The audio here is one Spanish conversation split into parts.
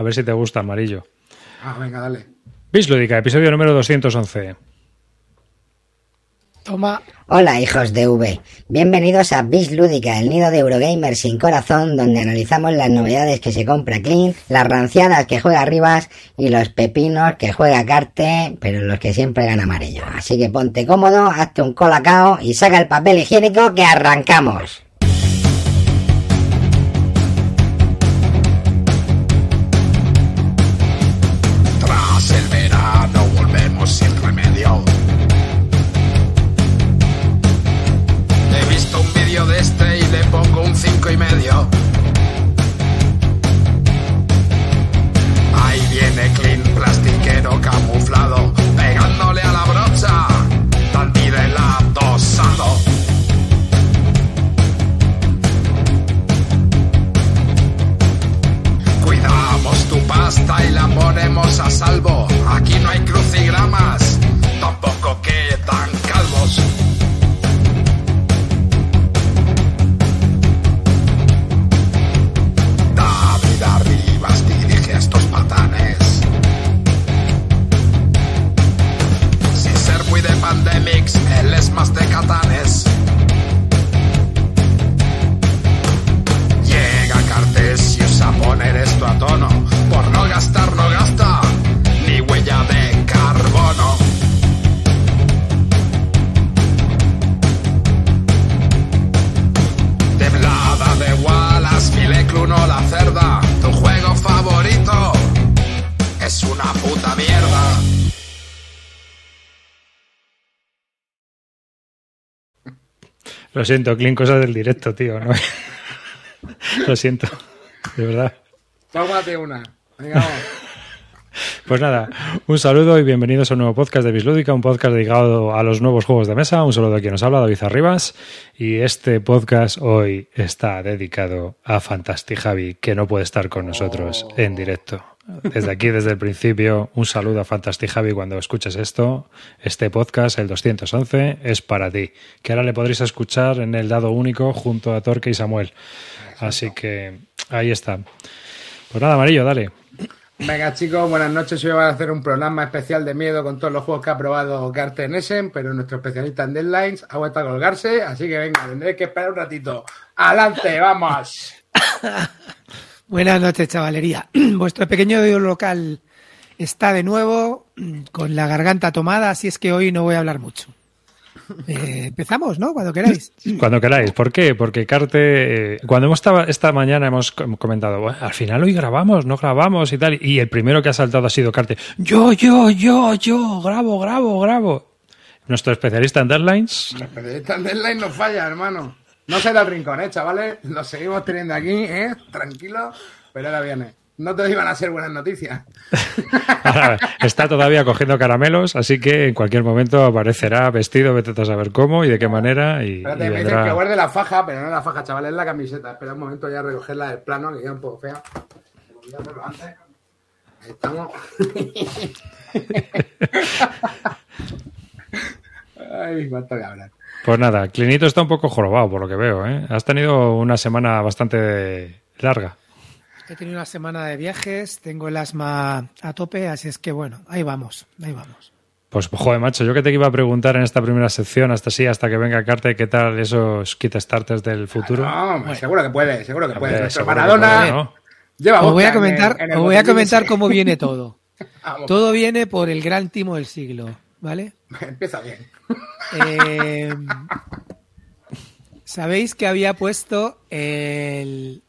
A ver si te gusta, amarillo. Ah, venga, dale. Bislúdica, episodio número 211. Toma. Hola hijos de V, bienvenidos a Bis Lúdica, el nido de Eurogamer sin corazón, donde analizamos las novedades que se compra Clean, las ranciadas que juega Rivas y los pepinos que juega Carte, pero los que siempre gana amarillo. Así que ponte cómodo, hazte un colacao y saca el papel higiénico que arrancamos. Lo siento, Clean, cosas del directo, tío. ¿no? Lo siento, de verdad. Tómate una. Venga. Pues nada, un saludo y bienvenidos a un nuevo podcast de Bislúdica, un podcast dedicado a los nuevos juegos de mesa. Un saludo a quien nos habla, David Arribas. Y este podcast hoy está dedicado a Fantastic Javi, que no puede estar con nosotros en directo. Desde aquí, desde el principio, un saludo a Fantastic Javi cuando escuches esto. Este podcast, el 211, es para ti, que ahora le podréis escuchar en el dado único junto a Torque y Samuel. Así que ahí está. Pues nada, amarillo, dale. Venga, chicos, buenas noches. Hoy vamos a hacer un programa especial de miedo con todos los juegos que ha probado Carten Essen, pero nuestro especialista en Deadlines ha vuelto a colgarse, así que venga, tendréis que esperar un ratito. ¡Adelante, vamos! Buenas noches, chavalería. Vuestro pequeño local está de nuevo mm, con la garganta tomada, así es que hoy no voy a hablar mucho. Eh, empezamos, ¿no? Cuando queráis. Cuando queráis. ¿Por qué? Porque Carte, eh, cuando hemos estado esta mañana hemos com- comentado, "Bueno, al final hoy grabamos, no grabamos y tal. Y el primero que ha saltado ha sido Carte. Yo, yo, yo, yo, grabo, grabo, grabo. Nuestro especialista en deadlines. El especialista en Deadline no falla, hermano. No se da el rincón, ¿eh, chavales? Lo seguimos teniendo aquí, ¿eh? Tranquilo, pero ahora viene. No te iban a ser buenas noticias. Ahora, está todavía cogiendo caramelos, así que en cualquier momento aparecerá vestido, vete a saber cómo y de qué manera. Y, Espérate, y me dicen que guarde la faja, pero no la faja, chavales, es la camiseta. Espera un momento ya a recogerla del plano, que queda un poco fea. Voy a hacerlo antes. Ahí estamos. Ay, cuánto que hablar. Pues nada, Clinito está un poco jorobado por lo que veo. ¿eh? Has tenido una semana bastante larga. He tenido una semana de viajes, tengo el asma a tope, así es que bueno, ahí vamos, ahí vamos. Pues, joder, macho, yo que te iba a preguntar en esta primera sección, hasta así, hasta que venga Carte, ¿qué tal esos kit starters del futuro? No, seguro que puede, seguro que puede. Hombre, Nuestro seguro que Maradona puede, ¿no? lleva Os voy a vodka en el- comentar, en el os voy a comentar cómo viene todo. Todo viene por el gran timo del siglo, ¿vale? Empieza bien. Eh, Sabéis que había puesto el,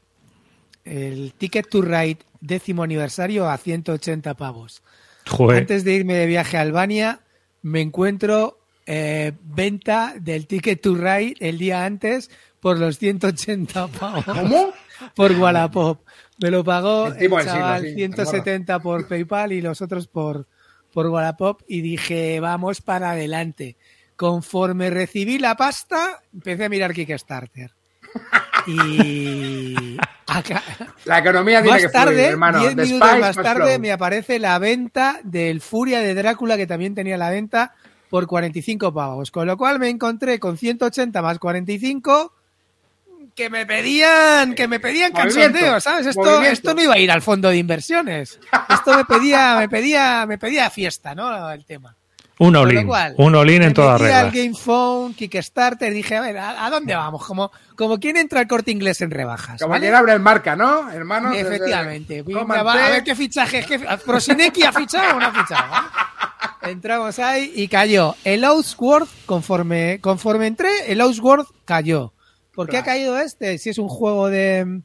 el Ticket to Ride décimo aniversario a 180 pavos. Joder, Antes de irme de viaje a Albania, me encuentro eh, venta del Ticket to Ride el día antes por los 180 pavos. ¿Cómo? Por Wallapop. Me lo pagó El el, siglo, chaval sí, 170 por PayPal y los otros por, por Wallapop y dije, vamos para adelante. Conforme recibí la pasta, empecé a mirar Kickstarter. Y acá, La economía tiene que más fluir, tarde, hermano. 10 The minutos spice más tarde, flow. me aparece la venta del Furia de Drácula, que también tenía la venta, por 45 pavos. Con lo cual me encontré con 180 más 45, que me pedían, que me pedían cachondeo, ¿sabes? Esto, movimiento. esto no iba a ir al fondo de inversiones. Esto me pedía, me pedía, me pedía fiesta, ¿no? El tema. Un all-in. Un all-in me en todas metí al reglas. Game Phone, Kickstarter, dije, a ver, ¿a, a dónde vamos? Como, como quien entra al corte inglés en rebajas. Como ¿vale? quien abre el marca, ¿no? Hermano. Efectivamente. Desde- Venga, va, a ver qué fichajes. Qué... ¿Prosineki ha fichado o no ha fichado? Entramos ahí y cayó. El Outward, conforme, conforme entré, el Outward cayó. ¿Por qué ha caído este? Si es un juego de.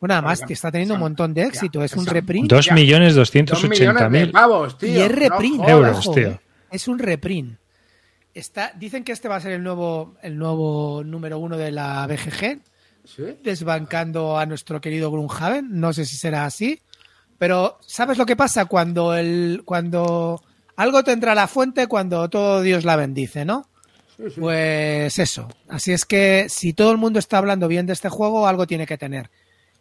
Bueno, además, que está teniendo un montón de éxito. Es un reprint. Dos Ya. millones Dos doscientos millones ochenta de mil. pavos, tío. Y es reprint. No. Euros, tío. Es un reprint. Está, dicen que este va a ser el nuevo, el nuevo número uno de la BGG. ¿Sí? desbancando a nuestro querido Grunhaven. No sé si será así. Pero, ¿sabes lo que pasa cuando el, cuando algo tendrá la fuente cuando todo Dios la bendice, ¿no? Pues eso. Así es que si todo el mundo está hablando bien de este juego, algo tiene que tener.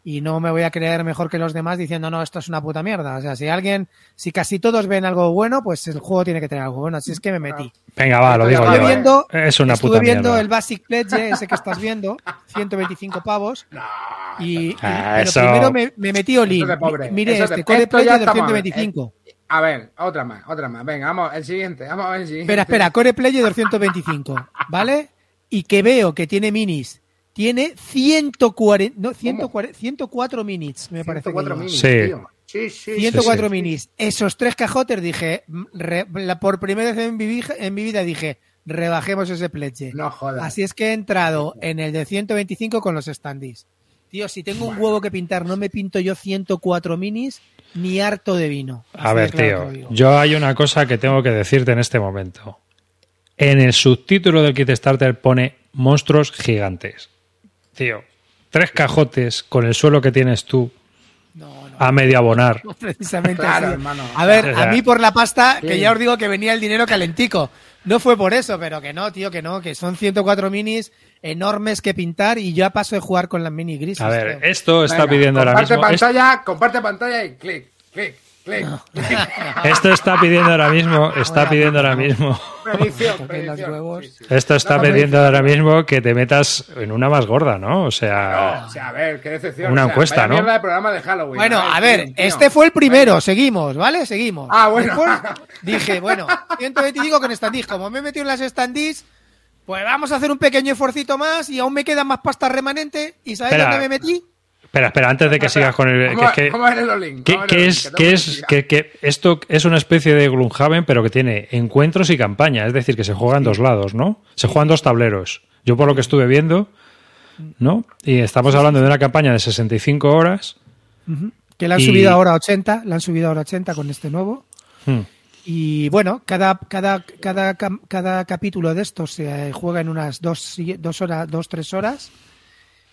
Y no me voy a creer mejor que los demás diciendo, no, esto es una puta mierda. O sea, si alguien, si casi todos ven algo bueno, pues el juego tiene que tener algo bueno. Así es que me metí. Venga, va, lo digo Estuve yo. Estuve eh. viendo, Es una estuve puta viendo mierda. el Basic Pledge, ese que estás viendo, 125 pavos. Y, y- Ah, pero eso- primero me, me metí Olin. Es de. Mire de- este, esto ya Player estamos a ver, 225. A ver, otra más, otra más. Venga, vamos, el siguiente. Vamos a ver el siguiente. Espera, espera, Core Player 225, ¿vale? Y que veo que tiene minis. Tiene 140, no, 140, 104 minis, me parece. que 104 lleva. minis, Sí. tío. Sí, sí. 104 sí. minis. Esos tres cajotes dije, re- la- por primera vez en mi, vi- en mi vida dije, rebajemos ese pledge. No jodas. Así es que he entrado en el de 125 con los standees. Tío, si tengo un huevo que pintar, no me pinto yo 104 minis ni harto de vino. A Así ver, claro tío, yo hay una cosa que tengo que decirte en este momento. En el subtítulo del Kickstarter pone monstruos gigantes. Tío, tres cajotes con el suelo que tienes tú No, no. a medio abonar. Precisamente Claro, así. hermano. A ver, O sea, a mí por la pasta, que sí. ya os digo que venía el dinero calentico. No fue por eso, pero que no, tío, que no, que son 104 minis enormes que pintar y yo a paso de jugar con las mini grises. A ver, tío. esto está Venga, pidiendo ahora comparte mismo. es- pantalla, comparte pantalla y clic, clic, clic. Esto está pidiendo ahora mismo, está pidiendo ahora mismo. predicción. huevos. Sí, sí. Esto está No, pidiendo ahora mismo que te metas en una más gorda, ¿no? O sea, No, o sea, a ver, qué decepción. Una o sea, encuesta, ¿no? mierda de programa de Halloween. Bueno, a ver, tío, tío. este fue el primero, seguimos, ¿vale? Seguimos. Ah, bueno. Después dije, bueno, 125 con standees. Como me he metido en las standees, pues vamos a hacer un pequeño esforcito más y aún me queda más pasta remanente. ¿Y sabes Espera. dónde me metí? espera, espera, antes de que sigas con el. ¿Cómo, que- es Que es, que, que esto es una especie de Gloomhaven, pero que tiene encuentros y campaña? Es decir, que se juega en dos lados, ¿no? Se juegan dos tableros. Yo por lo que estuve viendo, ¿no? Y estamos hablando de una campaña de 65 horas. Que la han Y- subido ahora a 80, la han subido ahora a 80 con este nuevo. Hmm. Y bueno, cada, cada, cada, cada capítulo de estos se juega en unas dos, dos horas, dos, tres horas.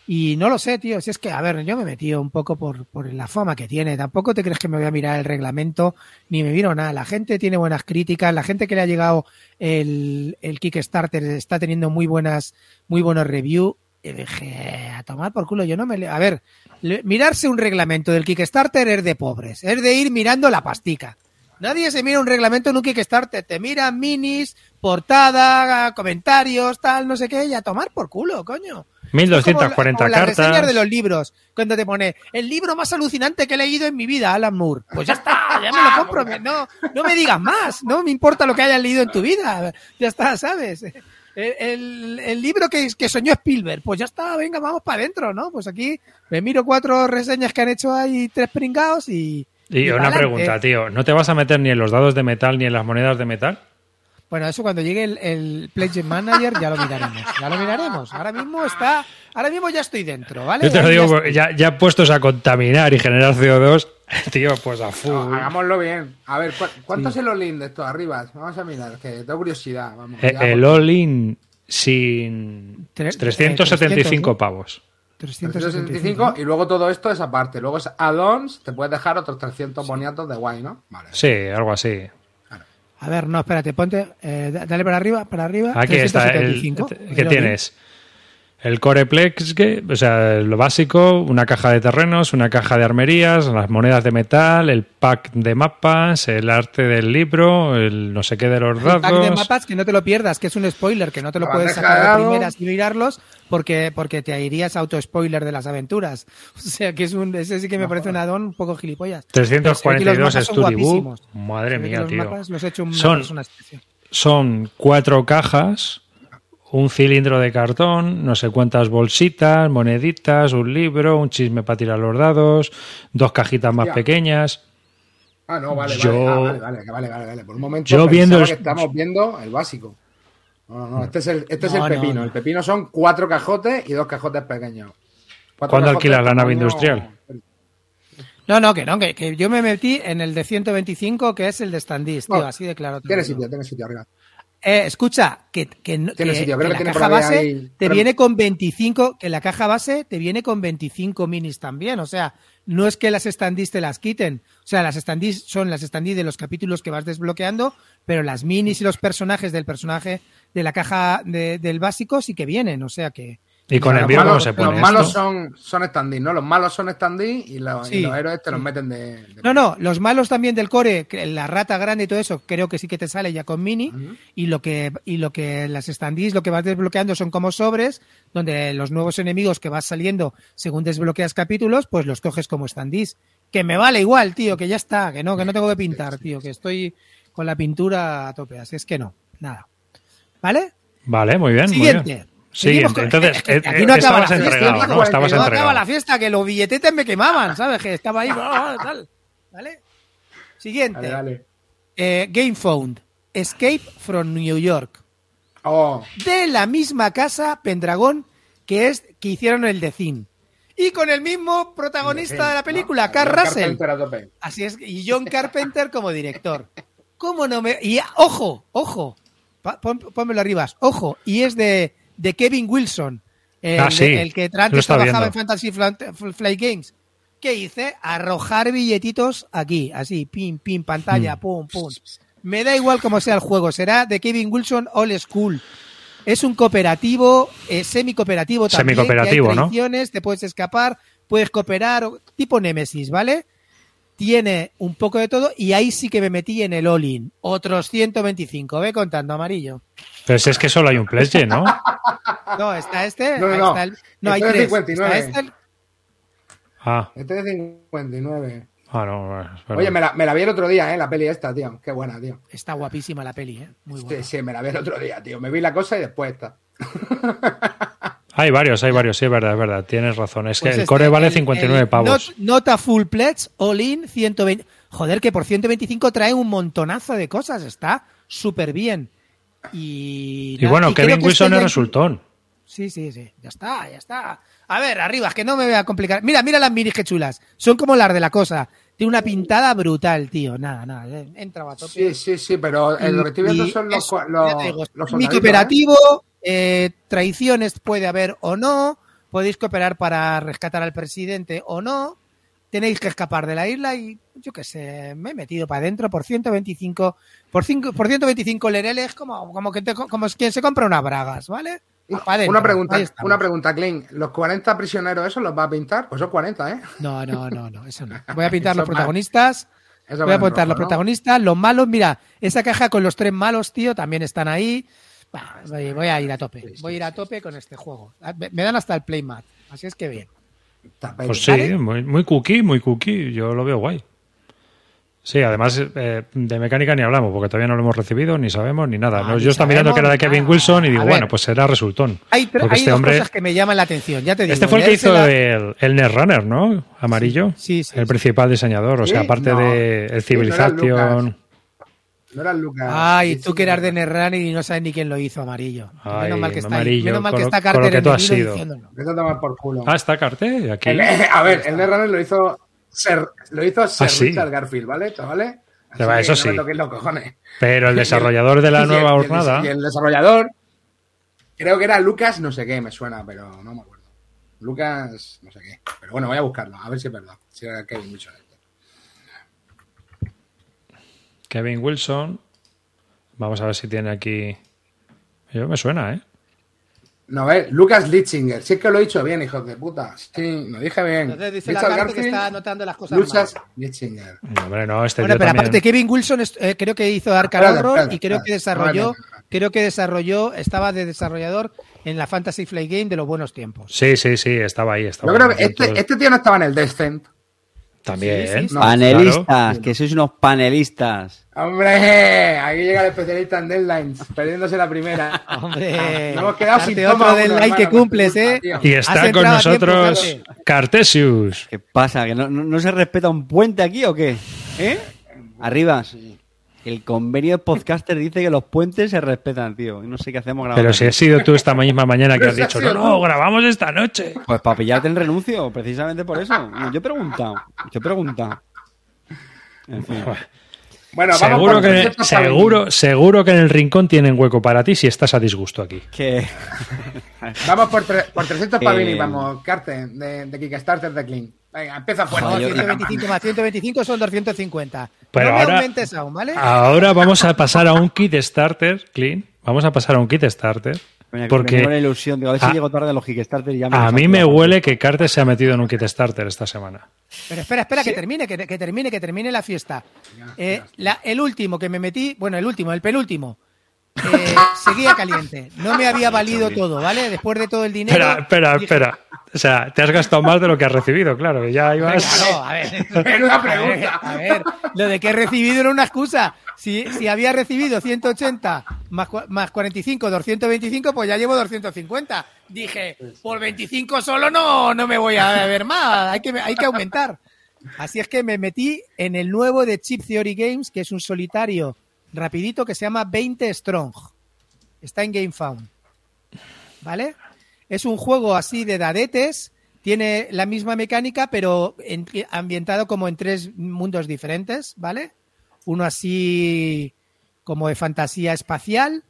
Y no lo sé, tío. Si es que, a ver, yo me metido un poco por, por la fama que tiene. Tampoco te crees que me voy a mirar el reglamento, ni me miro nada. La gente tiene buenas críticas. La gente que le ha llegado el, el Kickstarter está teniendo muy buenas, muy buenos reviews. Y dije, a tomar por culo, yo no me... A ver, mirarse un reglamento del Kickstarter es de pobres. Es de ir mirando la pastica. Nadie se mira un reglamento en un Kickstarter. Te miran minis, portada, comentarios, tal, no sé qué, y a tomar por culo, coño. 1240 Como como las reseñas cartas. de los libros, cuando te pone el libro más alucinante que he leído en mi vida, Alan Moore. Pues ya está, ya me lo compro. No, no me digas más, no me importa lo que hayas leído en tu vida. Ya está, ¿sabes? El, el- el libro que, que soñó Spielberg, pues ya está, venga, vamos para adentro, ¿no? Pues aquí me miro cuatro reseñas que han hecho ahí, tres pringados y. Y una pregunta, tío. ¿No te vas a meter ni en los dados de metal ni en las monedas de metal? Bueno, eso cuando llegue el, el Pledge Manager ya lo miraremos. Ya lo miraremos. Ahora mismo está. Ahora mismo ya estoy dentro, ¿vale? Yo te lo digo, ya ya, ya puestos a contaminar y generar CO2, tío, pues a full. No, hagámoslo bien. A ver, ¿cu- ¿cuánto es el Olin de esto arriba? Vamos a mirar, que tengo curiosidad. Vamos, Eh, el all-in sin Tre- 375 eh, 300, pavos. 375. y luego todo esto es aparte. Luego es add-ons, te puedes dejar otros 300 boniatos de guay, ¿no? Vale. Sí, algo así. A ver, no, espérate, ponte. eh, da- dale para arriba, para arriba. Aquí está el. 375, ¿Qué tienes? El Coreplex, que, o sea, lo básico, una caja de terrenos, una caja de armerías, las monedas de metal, el pack de mapas, el arte del libro, el no sé qué de los El pack de mapas que no te lo pierdas, que es un spoiler, que no te lo La puedes sacar de primeras y mirarlos porque, porque te irías auto-spoiler de las aventuras. O sea que es un, ese sí que me parece un addon un poco gilipollas. Pero se ve que los 342 mapas son Study Book. guapísimos. Madre mía, los tío. mapas los he hecho una Son- especial. Son cuatro cajas, un cilindro de cartón, no sé cuántas bolsitas, moneditas, un libro, un chisme para tirar los dados, dos cajitas más Hostia. pequeñas. Ah, no, vale, Yo- vale. Ah, vale, vale, vale, vale, vale. Por un momento Yo viendo el- que estamos viendo el básico. No, no, no. Este es el, este es el no, pepino. no. El pepino son cuatro cajotes y dos cajotes pequeños. Cuatro ¿Cuándo cajotes alquilas la nave industrial? No, no, que no, que, que yo me metí en el de 125, que es el de Standis, tío, No, así de claro. Tiene sitio, tiene sitio arriba. Eh, escucha, que, que, que- la caja base ahí- te pero- viene con 25, que la caja base te viene con 25 minis también, o sea, no es que las standees te las quiten, o sea, las standees son las standees de los capítulos que vas desbloqueando, pero las minis y los personajes del personaje de la caja de- del básico sí que vienen, o sea que... Y con Los envío, ¿cómo malos- se pone Los malos esto? son, son standees, ¿no? Los malos son standees y, los- y los héroes te los meten de. de- No, no, los malos también del core, que la rata grande y todo eso, creo que sí que te sale ya con mini. Y lo que, y lo que las standees, lo que vas desbloqueando son como sobres, donde los nuevos enemigos que vas saliendo según desbloqueas capítulos, pues los coges como standees. Que me vale igual, tío, que ya está, que no, que no tengo que pintar, tío, que estoy con la pintura a tope, así es que no, nada. ¿Vale? Vale, muy bien. muy Siguiente. bien. Con- Entonces, es que eh, aquí eh, no acaba la estabas fiesta, entregado, tío, ¿no? Estabas no entregado. la fiesta, que los billetetes me quemaban, ¿sabes? Que estaba ahí, tal. ¿Vale? Siguiente. Dale, dale. Eh, Game Found. Escape from New York. Oh, De la misma casa Pendragón que es que hicieron el de Zin. Y con el mismo protagonista de la película, ¿no? Carl Russell. Así es, y John Carpenter como director. ¿Cómo no me.? Y ojo, ojo, pónmelo arriba, ojo, y es de, de Kevin Wilson, el, Ah, sí, el que antes trabajaba en. Fantasy Flight, Games. ¿Qué hice? Arrojar billetitos aquí, así, pim, pim, pantalla, Mm. pum, pum. Me da igual cómo sea el juego, será de Kevin Wilson All School. Es un cooperativo, eh, semi-cooperativo también. Semicooperativo, ¿no? Te puedes escapar, puedes cooperar, tipo Nemesis, ¿vale? Tiene un poco de todo y ahí sí que me metí en el all-in. Otros 125, ve contando, amarillo. Pero si es que solo hay un pledge, ¿no? No, está este. No, no, no. está el- no, hay Este es tres. 59. Está este, Ah, Este es de 59. ah no. bueno, es verdad. Oye, me la, me la vi el otro día, ¿eh? La peli esta, tío. Qué buena, tío. está guapísima la peli, ¿eh? Muy buena. Sí, sí, me la vi el otro día, tío. Me vi la cosa y después esta. Hay varios, hay varios, sí, es verdad, es verdad. Tienes razón. Es que Pues el este, core vale el- 59 el pavos. not- nota full pledge, all in, 120. Joder, que por 125 trae un montonazo de cosas. Está súper bien. Y, Y bueno, creo Kevin Wilson este es resultón. Sí, sí, sí. Ya está, ya está. A ver, arriba, es que no me voy a complicar. Mira, mira las minis que chulas. Son como las de la cosa. Tiene una pintada brutal, tío. Nada, nada. eh, Entra a tope. Sí, sí, sí, pero eh, lo que estoy viendo Y son los, los, mi cooperativo, eh, traiciones puede haber o no, podéis cooperar para rescatar al presidente o no, tenéis que escapar de la isla y yo qué sé, me he metido para adentro por 125, por, por 125 lereles como, como, que te- como quien se compra unas bragas, ¿vale? ¿eh? Una pregunta, una pregunta, Klein. ¿Los 40 prisioneros esos los va a pintar? Pues son 40, ¿eh? No, no, no, no, eso no. Voy a pintar los protagonistas. Voy a rojo, los ¿no? protagonistas, los malos. Mira, esa caja con los tres malos, tío, también están ahí. Bah, voy, voy a ir a tope. Voy a ir a tope con este juego. Ah, Me dan hasta el playmat. Así es que bien. Pues sí, ¿Vale? muy, muy cookie, muy cookie. Yo lo veo guay. Sí, además eh, de mecánica ni hablamos, porque todavía no lo hemos recibido, ni sabemos, ni nada. Ah, No, ni yo estaba mirando que era de Kevin nada. Wilson y digo, ver. bueno, pues será resultón. Hay, hay este dos hombre, cosas que me llaman la atención. Ya te digo. este fue el que hizo la- el, el Netrunner, ¿no? Amarillo. Sí, sí, el sí. principal diseñador. O sea, ¿Sí? aparte No. de el Sí, Civilization. No era Lucas. Ay, Sí, tú que eras de Netrunner y no sabes ni quién lo hizo, amarillo. Ay, menos mal que está ahí. amarillo, Menos mal que lo- está con lo Carter que tú has sido. por culo. Ah, está Carte aquí. El- a ver, el Netrunner lo hizo Sir, lo hizo Ah, sí. Richard Garfield, ¿vale? ¿Vale? Así eso no sí. me toquéis los cojones. Pero el desarrollador de Y la nueva y jornada. Y el desarrollador, creo que era Lucas, no sé qué, me suena, pero no me acuerdo. Lucas, no sé qué. Pero bueno, voy a buscarlo, a ver si es verdad. Si era Kevin Wilson. Kevin Wilson. Vamos a ver si tiene aquí. Yo me suena, ¿eh? No, eh, Lucas Litzinger. Sí es que lo he dicho bien, hijos de puta. Sí, lo dije bien. Entonces dice la que está anotando las cosas Lucas mal. Litzinger. No, hombre, no, este Bueno, pero también- aparte Kevin Wilson es- eh, creo que hizo Arkham Horror espérate, y creo que desarrolló, creo que desarrolló, estaba de desarrollador en la Fantasy Flight Game de los buenos tiempos. Sí, sí, sí, estaba ahí. Estaba Yo creo que este, este tío no estaba en el Descent. También. Sí, sí, sí. No, panelistas, claro. que sois unos panelistas. Hombre, aquí llega el especialista en Deadlines, perdiéndose la primera. Hombre, Nos hemos quedado sin otro toma, del uno, like que cumples, ¿eh? tío. Y está con tiempo, nosotros Cartesius. ¿Qué pasa? ¿Que no, no- no se respeta un puente aquí o qué? ¿Eh? Arribas. El convenio de podcaster dice que los puentes se respetan, tío. Y no sé qué hacemos grabando. Pero si has sido tú esta misma mañana que has dicho, no, no, tú". grabamos esta noche. Pues para pillarte el renuncio, precisamente por eso. Yo he preguntado. Yo he preguntado. En fin. Bueno, vamos Seguro que, 300 para seguro, seguro que en el rincón tienen hueco para ti si estás a disgusto aquí. Que. Vamos por, por 300 para Eh, vamos, Carte, de, de Kickstarter de Clean. Venga, empieza fuerte. No, Joder, yo- 125 más 125 son 250. Pero no me ahora- aumentes aún, ¿vale? Ahora vamos a pasar a un kit starter, Clean. Vamos a pasar a un kit starter. Que Porque me ilusión. Digo, a ver si a- llego tarde a los Kickstarter y ya a mí me huele que Carter se ha metido en un kit starter esta semana. Pero espera, espera, que termine, que, que termine, que termine la fiesta. Eh, la- el último que me metí, bueno, el último, el penúltimo, eh, seguía caliente. No me había valido todo, ¿vale? Después de todo el dinero. Espera, espera, dije, espera. O sea, te has gastado más de lo que has recibido, claro, que ya ibas... Claro, a ver. Menuda A ver, pregunta. a ver, lo de que he recibido era una excusa. Si, si había recibido 180 más, más 45, 225, pues ya llevo 250. Dije, por 25 solo no, no me voy a ver más, hay que, hay que aumentar. Así es que me metí en el nuevo de Chip Theory Games, que es un solitario rapidito que se llama 20 Strong. Está en GameFound. ¿Vale? Es un juego así de dadetes, tiene la misma mecánica, pero en- ambientado como en tres mundos diferentes, ¿vale? Uno así como de fantasía espacial,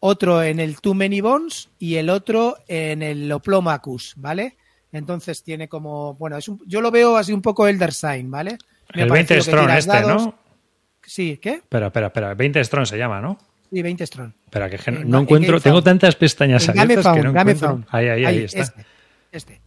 otro en el Too Many Bones y el otro en el Oplomacus, ¿vale? Entonces tiene como, bueno, es un- yo lo veo así un poco Elder Sign, ¿vale? Me El ha 20 parecido que Strong este, dados. ¿no? Sí, ¿qué? Espera, espera, espera. 20 Strong se llama, ¿no? Sí, 20 Strong. Espera, que En- no en encuentro... Tengo tantas pestañas En abiertas que no encuentro... Ahí, ahí, ahí está. Este, este.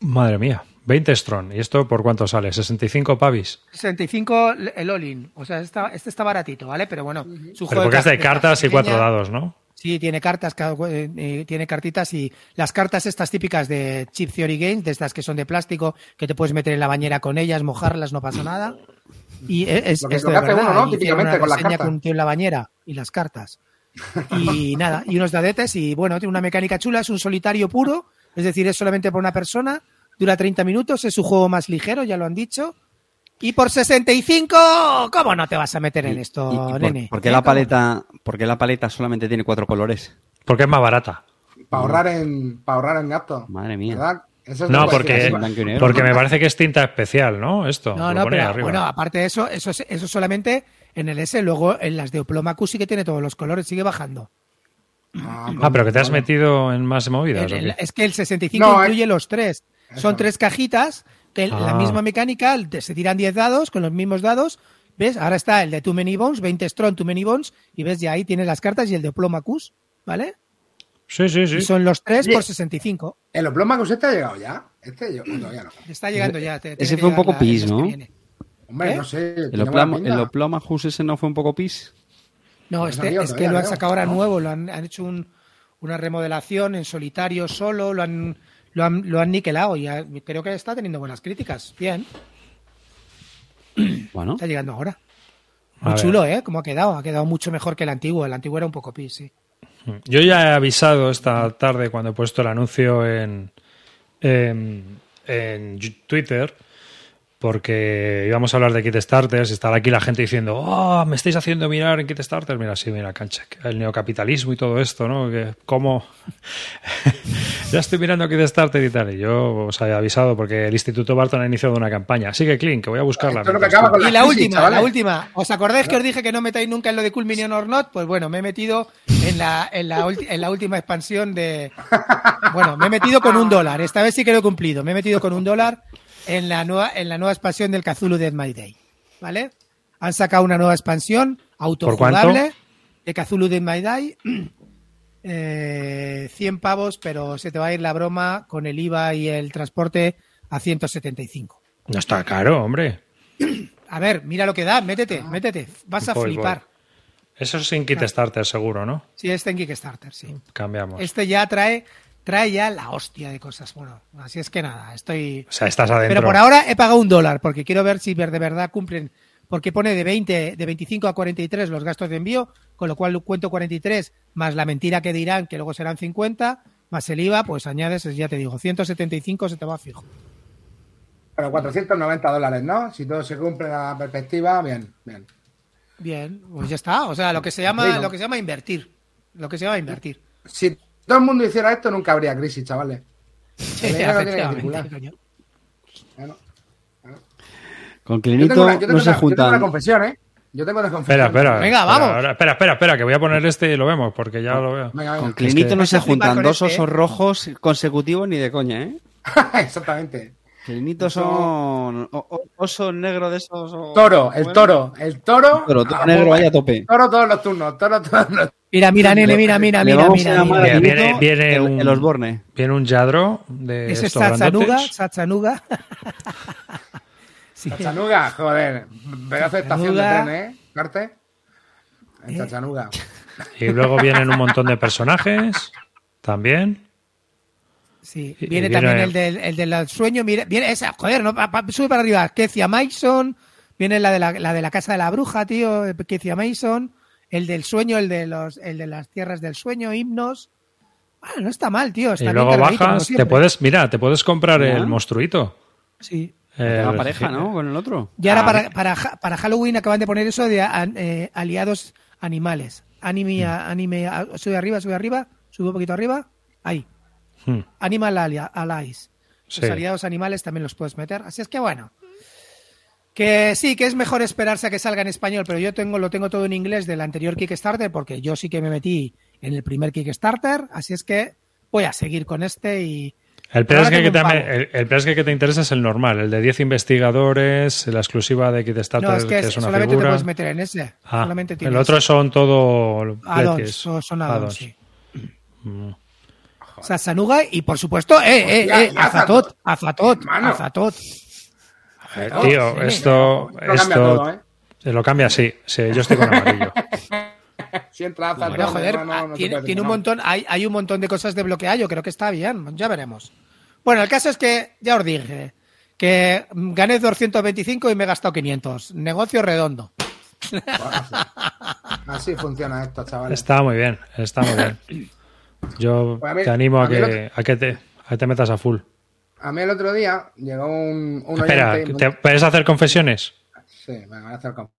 Madre mía, 20 Strong. ¿Y esto por cuánto sale? ¿65 pavis? 65 el all-in. O sea, está- este está baratito, ¿vale? Pero bueno, su Pero porque es de cartas y cuatro dados, ¿no? Sí, tiene cartas, eh, eh, tiene cartitas y las cartas estas típicas de Chip Theory Games, de estas que son de plástico, que te puedes meter en la bañera con ellas, mojarlas, no pasa nada. Y e- es, Lo que- es lo de que hace verdad. uno, ¿no? Típicamente con la carta. con un tío en la bañera y las cartas. Y nada, y unos dadetes y bueno, tiene una mecánica chula, es un solitario puro, es decir, es solamente por una persona, dura 30 minutos, es su juego más ligero, ya lo han dicho. Y por 65, ¿cómo no te vas a meter en esto, ¿Y- y por, nene? por qué ¿Eh? la paleta, por qué la paleta solamente tiene cuatro colores? Porque es más barata. Para ahorrar en, para ahorrar en gasto. Madre mía. ¿Verdad? Eso es No, porque, porque me parece que es tinta especial, ¿no? Esto. No, pero arriba. bueno, aparte de eso, eso, es- eso solamente en el S, luego en las de Oplomacus sí que tiene todos los colores, sigue bajando. Ah, Ah, pero que te has metido en más movidas. Es que el 65 No, incluye los tres. Son Eso. tres cajitas, que la Ah. misma mecánica, se tiran 10 dados con los mismos dados. ¿Ves? Ahora está el de Too Many Bones, 20 Strong, Too Many Bones, y ves, ya ahí tienes las cartas y el de Oplomacus, ¿vale? Sí, sí, Y sí. son los tres Oye. por 65. ¿El Oplomacus este ha llegado ya? Este yo todavía no. Está llegando ya. te- Ese fue un poco la- pis, ¿no? Hombre, ¿Eh? no sé. El, pinta. el Oplomacus ese no fue un poco pis. No, Pues este, es que lo han creo, sacado ahora ¿no? nuevo, lo han, han hecho un- una remodelación en solitario solo, lo han, lo han, lo han niquelado y ha- creo que está teniendo buenas críticas. Bien, Bueno, está llegando ahora. Muy chulo, ¿eh? Cómo ha quedado. Ha quedado mucho mejor que el antiguo. El antiguo era un poco pis, sí. Yo ya he avisado esta tarde cuando he puesto el anuncio en, en, Twitter porque íbamos a hablar de kit starters y estaba aquí la gente diciendo, oh, me estáis haciendo mirar en kit starters. Mira, sí, mira, cancha, el neocapitalismo y todo esto, ¿no? Que cómo ya estoy mirando kit starter y tal. Y yo os había avisado porque el Instituto Barton ha iniciado una campaña. Así que, Clean, que voy a buscarla. Esto es lo que mientras acaba tú- con Y la crisis, última, chavales. la última. ¿Os acordáis que os dije que no metáis nunca en lo de Cool Minion or Not? Pues bueno, me he metido en la, en la, en la última expansión de... Bueno, me he metido con un dólar. Esta vez sí que lo he cumplido. Me he metido con un dólar en la nueva, en la nueva expansión del Cthulhu Dead My Day. ¿Vale? Han sacado una nueva expansión autojugable de Cthulhu Dead My Day eh, 100 pavos, pero se te va a ir la broma con el IVA y el transporte a 175. No está caro, hombre. A ver, mira lo que da, métete, métete, vas a Voy, flipar. voy. Eso es sin kit starter, seguro, ¿no? Sí, este en Kickstarter, sí. Cambiamos. Este ya trae, trae ya la hostia de cosas. Bueno, así es que nada, estoy... O sea, estás adentro. Pero por ahora he pagado un dólar, porque quiero ver si de verdad cumplen, porque pone de 20, de 25 a 43 los gastos de envío, con lo cual cuento 43, más la mentira que dirán, que luego serán 50, más el IVA, pues añades, ya te digo, 175 se te va fijo. Pero 490 dólares, ¿no? Si todo se cumple la perspectiva, bien, bien. Bien, pues ya está. O sea, lo que se llama, Sí, ¿no? lo que se llama invertir. Lo que se llama invertir. Si todo el mundo hiciera esto, nunca habría crisis, chavales. Sí, Con Clinito una, no se una- yo tengo una juntan. confesión, ¿eh? Yo tengo una confesión. Espera, espera. Venga, vamos. espera, espera, espera, que voy a poner este y lo vemos, porque ya lo veo. Venga, Con. Clinito que- no se juntan dos este, osos ¿eh? rojos consecutivos ni de coña, ¿eh? Exactamente. Clinito son osos negros de esos. o- Toro, el toro, el toro. Toro, negro, vaya a tope. Toro todos los turnos, toro todos los Mira, mira, nene, mira, mira, Le mira, mira. mira. Viene- viene el, un- el Osborne. Viene un yadro de Ese es grandotes. Satsanuga. sí. Chachanuga, joder. Pedazo de estación de tren, ¿eh? Carte. En ¿Eh? Chachanuga. Y luego vienen un montón de personajes también. Sí, y viene viene- también el del, el del sueño, mira, viene esa, joder, no, pa- pa- sube para arriba, Kecia Mason, viene la de la, la de la casa de la bruja, tío, Kecia Mason, el del sueño, el de los, el de las tierras del sueño, himnos. Bueno, no está mal, tío. Está Y bien luego bajas, te puedes, mira, te puedes comprar ¿Ya? el monstruito. Sí. La pareja, ¿no? Con el otro. Y ahora Ah, para, para, para Halloween acaban de poner eso de eh, aliados animales. Anime, a- anime, sube arriba, sube arriba, sube un poquito arriba. Ahí. Hmm. Animal allies. Sí. Los aliados animales también los puedes meter. Así es que bueno. Que sí, que es mejor esperarse a que salga en español, pero yo tengo, lo tengo todo en inglés del anterior Kickstarter, porque yo sí que me metí en el primer Kickstarter, así es que voy a seguir con este y. El Presque que, te, el, Presque que te interesa es el normal, el de 10 investigadores, la exclusiva de Kickstarter, No, es que, que es una solamente te puedes meter en ese. Ah, solamente el otro son todo addons, son, Addons. sí. Mm. Sasanuga y por supuesto, eh, eh, Hostia, eh, y Azatot, Azatot, Mano. Azatot. Eh, tío, sí. esto, Lo cambia esto todo, ¿eh? eh, lo cambia, sí, sí, yo estoy con amarillo. Si entra Azar, Bueno, no, joder, no, no, no se tiene, tiene un montón, hay, hay un montón de cosas de bloquear, yo creo que está bien, ya veremos. Bueno, el caso es que, ya os dije, que gané 225 y me he gastado 500. Negocio redondo. Así funciona esto, chavales. Está muy bien, está muy bien. Yo Pues a mí- te animo a que, a que te, a que te metas a full. A mí el otro día llegó un, un Espera, oyente- ¿te puedes hacer confesiones? Sí, venga, voy a hacer con-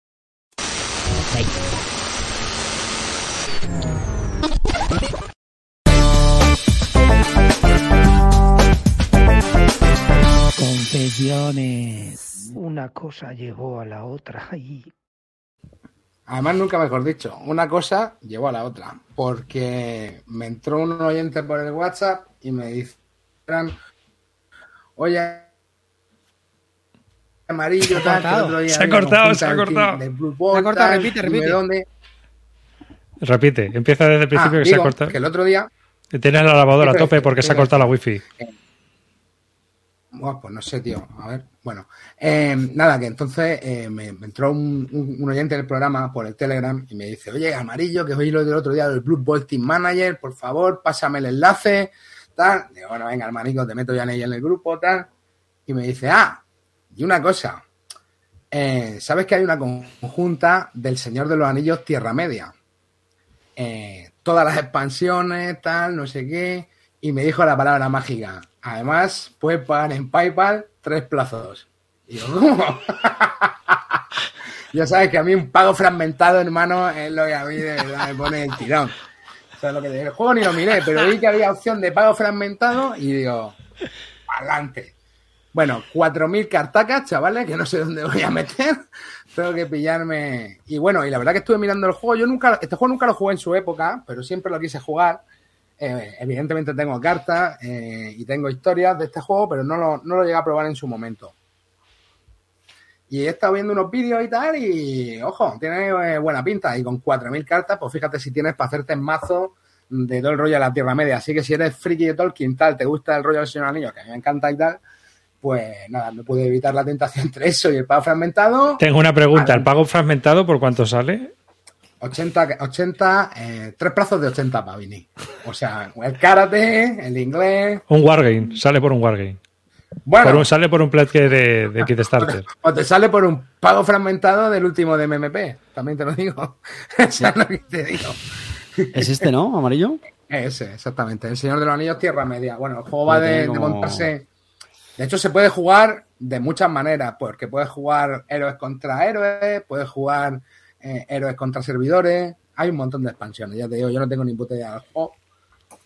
Confesiones. Una cosa llegó a la otra y... Además, nunca mejor dicho, una cosa llevó a la otra, porque me entró un oyente por el WhatsApp y me dijeron, oye, amarillo, Se ha tal, que el cortado. otro día Se ha cortado, se ha cortado. team de Blue Se ha cortado, repite, repite. dónde. Repite, empieza desde el principio Ah, que se ha cortado. que el otro día, Tienes la lavadora a ¿Qué tope porque se ha ¿Qué cortado la wifi. Pues no sé, tío. A ver, bueno. Eh, nada, que entonces eh, me, entró un, oyente del programa por el Telegram y me dice, oye, amarillo, que oí lo del otro día del Blue Ball Team Manager, por favor, pásame el enlace, tal. Digo, bueno, venga, hermanico, te meto ya en, el grupo, tal. Y me dice, ah, y una cosa, eh, ¿sabes que hay una conjunta del Señor de los Anillos Tierra Media? Todas las expansiones, tal, no sé qué, y me dijo la palabra mágica. Además, puedes pagar en PayPal tres plazos. Y yo, ¿cómo? ya sabes que a mí un pago fragmentado, hermano, es lo que a mí me pone el tirón. O sea, lo que el juego ni lo miré, pero vi que había opción de pago fragmentado y digo, adelante. Bueno, 4.000 cartacas, chavales, que no sé dónde voy a meter. Tengo que pillarme. Y bueno, y la verdad que estuve mirando el juego. Yo nunca, este juego nunca lo jugué en su época, pero siempre lo quise jugar. Eh, evidentemente tengo cartas eh, y tengo historias de este juego, pero no lo, no lo llegué a probar en su momento. Y he estado viendo unos vídeos y tal, y ojo, tiene eh, buena pinta. Y con 4.000 cartas, pues fíjate si tienes para hacerte mazo de todo el rollo de la Tierra Media. Así que si eres friki de Tolkien, tal, te gusta el rollo del Señor Anillo, que a mí me encanta y tal, pues nada, no pude evitar la tentación entre eso y el pago fragmentado. Tengo una pregunta. ¿el pago fragmentado por cuánto sale? 80, 80 eh, tres plazos de 80 pavini. O sea, el karate, el inglés. Un wargame, sale por un wargame. Bueno, Por un- sale por un pledge de, de Kickstarter. o te sale por un pago fragmentado del último de MMP. También te lo digo. Eso es lo que te digo. Es este, ¿no? Amarillo. Ese, exactamente. El Señor de los Anillos, Tierra Media. Bueno, el juego va de, montarse. De hecho, se puede jugar de muchas maneras, porque puedes jugar héroes contra héroes, puedes jugar eh, héroes contra servidores. Hay un montón de expansiones, ya te digo, yo no tengo ni puta idea del juego.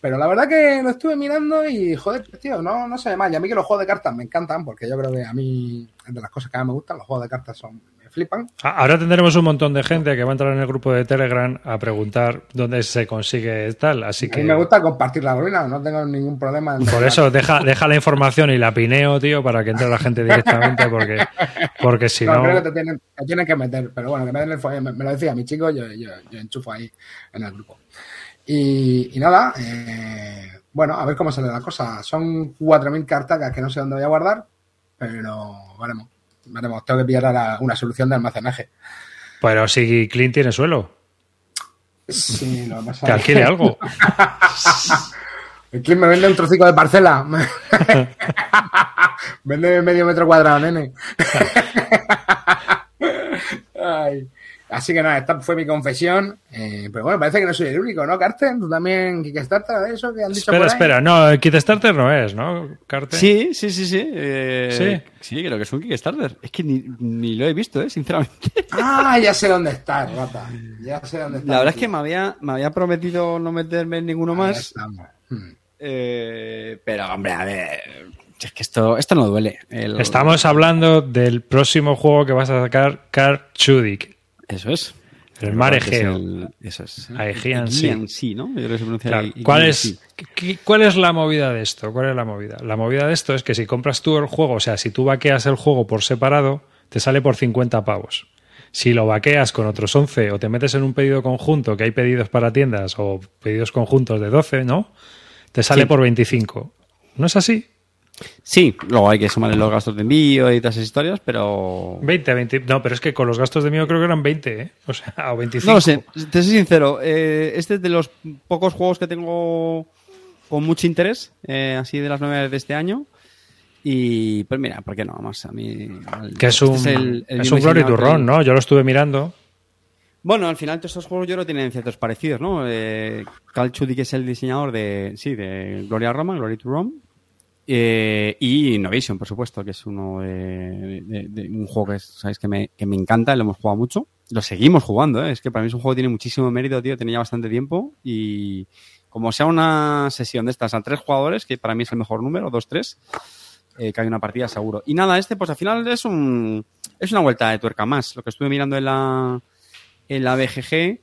Pero la verdad que lo estuve mirando y, joder, tío, no, no se ve mal. A mí que los juegos de cartas me encantan, porque yo creo que a mí de las cosas que más me gustan. Los juegos de cartas son, flipan. A- Ahora tendremos un montón de gente que va a entrar en el grupo de Telegram a preguntar dónde se consigue tal. Así A que mí me gusta compartir la ruina, no tengo ningún problema. en- por eso deja, deja la información y la pineo, tío, para que entre la gente directamente, porque, porque si No, no. creo que te tienen, te tienen que meter, pero bueno, que me den el folio, me, me lo decía mi chico, yo, yo, yo enchufo ahí en el grupo. Y, y nada, eh, bueno, a ver cómo sale la cosa. Son 4.000 cartacas que no sé dónde voy a guardar, pero veremos. Veremos, tengo que pillar ahora una solución de almacenaje. Pero si Clint tiene suelo, Sí, lo que pasa que es alquile algo. Clint me vende un trocico de parcela. vende medio metro cuadrado, nene. Ay. Así que nada, esta fue mi confesión. Eh, pero bueno, parece que no soy el único, ¿no, Carsten? ¿Tú también Kickstarter eso que han dicho Espera, por ahí? espera, no, el Kickstarter no es, ¿no? Carter? Sí, sí, sí, sí. eh, Sí. Sí, creo que es un Kickstarter. Es que ni, ni lo he visto, ¿eh? Sinceramente. Ah, ya sé dónde está, rata. Ya sé dónde está. La verdad es que me había, me había prometido no meterme en ninguno Ahí más. Hmm. eh, pero, hombre, a ver. Es que esto, esto no duele. El- Estamos hablando del próximo juego que vas a sacar, Car Chudik. Eso es. El mar Que es Egeo. el- Eso es. Aegean Sea. Aegean Sea, ¿no? Yo creo que se pronuncia Claro, ¿Cuál es, qué- ¿Cuál es la movida de esto? ¿Cuál es la movida? La movida de esto es que si compras tú el juego, o sea, si tú vaqueas el juego por separado, te sale por 50 pavos. Si lo vaqueas con otros 11 o te metes en un pedido conjunto, que hay pedidos para tiendas o pedidos conjuntos de 12, ¿no? Te sale Sí. por 25. ¿No es así? Sí, luego hay que sumarle los gastos de envío y todas esas historias, pero. 20, 20. No, pero es que con los gastos de mío creo que eran 20, ¿eh? O sea, o 25. No lo sé, te soy sincero. eh, este es de los pocos juegos que tengo con mucho interés, eh, así de las novedades de este año. Y pues mira, ¿por qué no? Más a mí. Que es este un, el- el es un Glory Turrón, que- ¿no? Yo lo estuve mirando. Bueno, al final todos estos juegos yo creo que tienen ciertos parecidos, ¿no? Eh, Cal Chudi, que es el diseñador de, sí, de Gloria Roma, Glory to Rome. Eh, y Innovation, por supuesto, que es uno de, un juego que sabéis que me, que me encanta, lo hemos jugado mucho. Lo seguimos jugando, ¿eh? es que para mí es un juego que tiene muchísimo mérito, tío, tenía bastante tiempo y como sea una sesión de estas a tres jugadores, que para mí es el mejor número, dos, tres, eh, que hay una partida seguro. Y nada, este pues al final es un es una vuelta de tuerca más. Lo que estuve mirando en la en la BGG,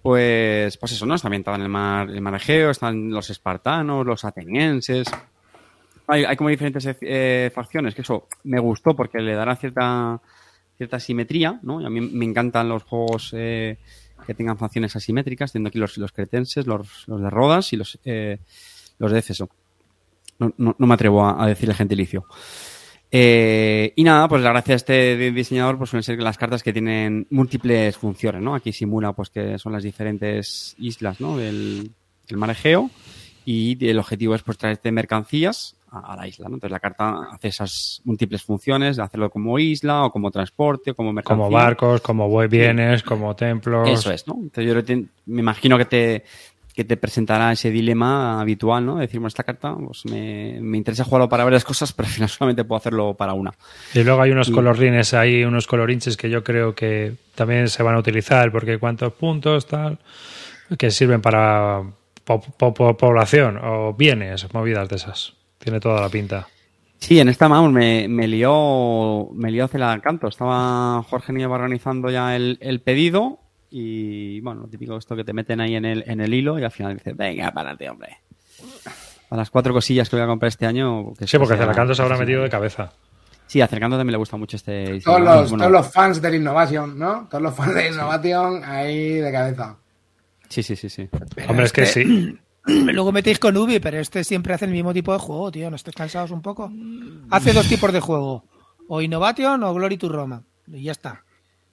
pues pues eso, ¿no? Está ambientado en el mar, el mar Egeo, están los espartanos, los atenienses. Hay, hay como diferentes eh, facciones, que eso me gustó porque le dará cierta cierta simetría, ¿no? Y a mí me encantan los juegos eh, que tengan facciones asimétricas, teniendo aquí los, los cretenses, los, los de Rodas y los, eh, los de Éfeso. No, no, me atrevo a, a decir el gentilicio. Eh, y nada, pues la gracia de este diseñador pues suelen ser las cartas que tienen múltiples funciones, ¿no? Aquí simula pues que son las diferentes islas, ¿no? Del, del y el objetivo es pues traerte mercancías a, a la isla, ¿no? Entonces la carta hace esas múltiples funciones de hacerlo como isla o como transporte o como mercancía. Como barcos, como bienes, como templos. Eso es, ¿no? Entonces yo te- me imagino que te, que te presentará ese dilema habitual, ¿no? Decir, bueno, esta carta pues me, me interesa jugarlo para varias cosas, pero al final solamente puedo hacerlo para una. Y luego hay unos Y- colorines ahí, unos colorinches que yo creo que también se van a utilizar, porque cuántos puntos, tal, que sirven para po- población o bienes, movidas de esas. Tiene toda la pinta. Sí, en esta, vamos, me, me lió, me lió hacer el canto. Estaba Jorge Nieva organizando ya el, el pedido y, bueno, lo típico esto que te meten ahí en el, en el hilo y al final dices, venga, párate, hombre. A las cuatro cosillas que voy a comprar este año. Que Sí, porque sea- Celacanto se habrá metido de cabeza. Sí, a Cercanto también le gusta mucho este Todos los, Bueno, todos los fans del Innovation, ¿no? Todos los fans de Innovation ahí de cabeza. Sí, sí, sí, sí. Pero Hombre, es que este- sí. Luego metéis con Ubi, pero este siempre hace el mismo tipo de juego, tío. ¿No estáis cansados un poco? Hace dos tipos de juego. O Innovation o Glory to Roma. Y ya está.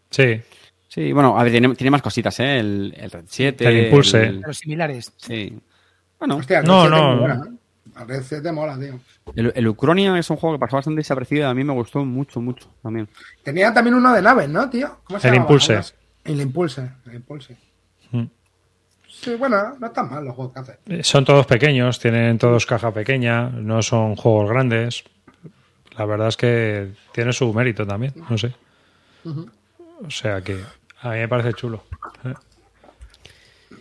Sí. Sí, bueno, a ver, tiene, tiene más cositas, ¿eh? El, el Red 7. El Impulse. el- Pero similares. sí. Bueno, Hostia, No, Red 7 no. buena, ¿eh? El Red 7 mola, tío. el, el Ucronia es un juego que pasó bastante desapercibido y a mí me gustó mucho, mucho también. Tenía también uno de naves, ¿no, tío? ¿Cómo se El llamaba? Impulse. El Impulse. El Impulse. Mm. Sí, bueno, no están mal los juegos que hace. Eh, Son todos pequeños, tienen todos caja pequeña, no son juegos grandes. La verdad es que tiene su mérito también, no sé. O sea que a mí me parece chulo. Eh,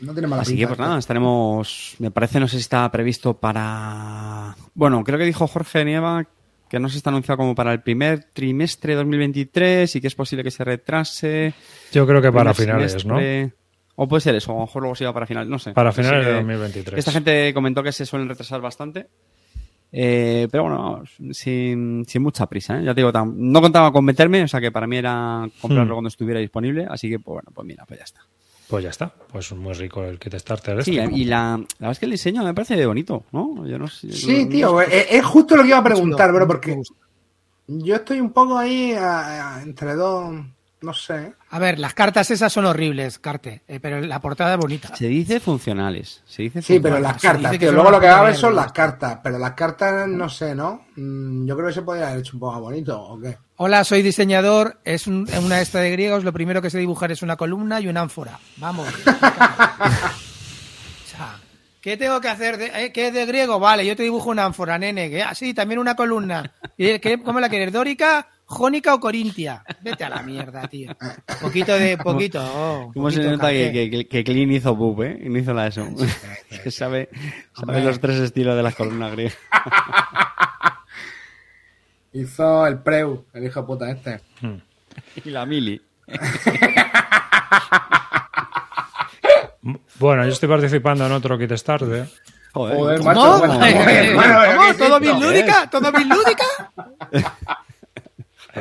No tiene mala Así que pues nada, estaremos, me parece, no sé si está previsto para... Bueno, creo que dijo Jorge Nieva que no se está anunciado como para el primer trimestre de 2023 y que es posible que se retrase. Yo creo que para finales, ¿no? O puede ser eso, a lo mejor luego se iba para finales, no sé. Para finales de que 2023. Esta gente comentó que se suelen retrasar bastante. Eh, pero bueno, sin, sin mucha prisa, ¿eh? Ya te digo, tam- no contaba con meterme, o sea que para mí era comprarlo Hmm. cuando estuviera disponible, así que pues bueno, pues mira, pues ya está. Pues ya está. Pues muy rico el kit starter. Sí, este, ¿no? y la, la verdad es que el diseño me parece bonito, ¿no? Yo no sé. Sí, no- tío, no- es, es justo lo que iba a preguntar, bro, Me porque yo estoy un poco ahí a- a- entre dos, no sé. A ver, las cartas esas son horribles, Carte. eh, pero la portada es bonita. Se dice funcionales. Se dice Sí, pero las se cartas, tío, luego lo que va a ver son las cartas, pero las cartas, no sé, ¿no? Mm, Yo creo que se podría haber hecho un poco más bonito, ¿o qué? Hola, soy diseñador. Es un- una esta de griegos. Lo primero que sé dibujar es una columna y una ánfora. Vamos. o sea, ¿qué tengo que hacer? De, eh, ¿Qué es de griego? Vale, yo te dibujo una ánfora, nene. Que, ah, sí, también una columna. ¿Y qué- ¿Cómo la quieres? ¿Dórica, jónica o corintia? Vete a la mierda, tío. Poquito de poquito. oh, ¿Cómo se poquito, nota que, que, que Clean hizo Boop, eh? Y no hizo la ESO. Es que sabe, sabe los tres estilos de las columnas griegas. Hizo el Preu, el hijo puta este. Y la Mili. Bueno, yo estoy participando en otro kit starter. Joder, Joder, ¿cómo? macho, ¿Cómo? bueno, joder, bueno, ¿Cómo? ¿qué es ¿Todo esto? bislúdica?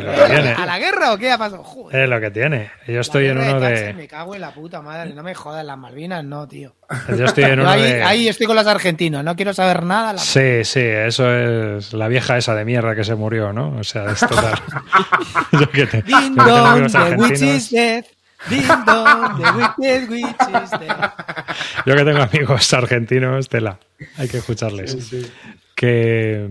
¿Todo bislúdica? Es lo que tiene. ¿A la guerra o qué ha pasado? Joder. Es lo que tiene. Yo estoy en uno de. Me cago en la puta madre, no me jodas las Malvinas, no, tío. Yo estoy en uno ahí, de. ahí estoy con los argentinos, no quiero saber nada. la- Sí, sí, eso es la vieja esa de mierda que se murió, ¿no? O sea, es total. yo que te, yo que Ding tengo dong, amigos the witch is dead. Ding dong, the wicked witch is dead. yo que tengo amigos argentinos, tela, hay que escucharles. Que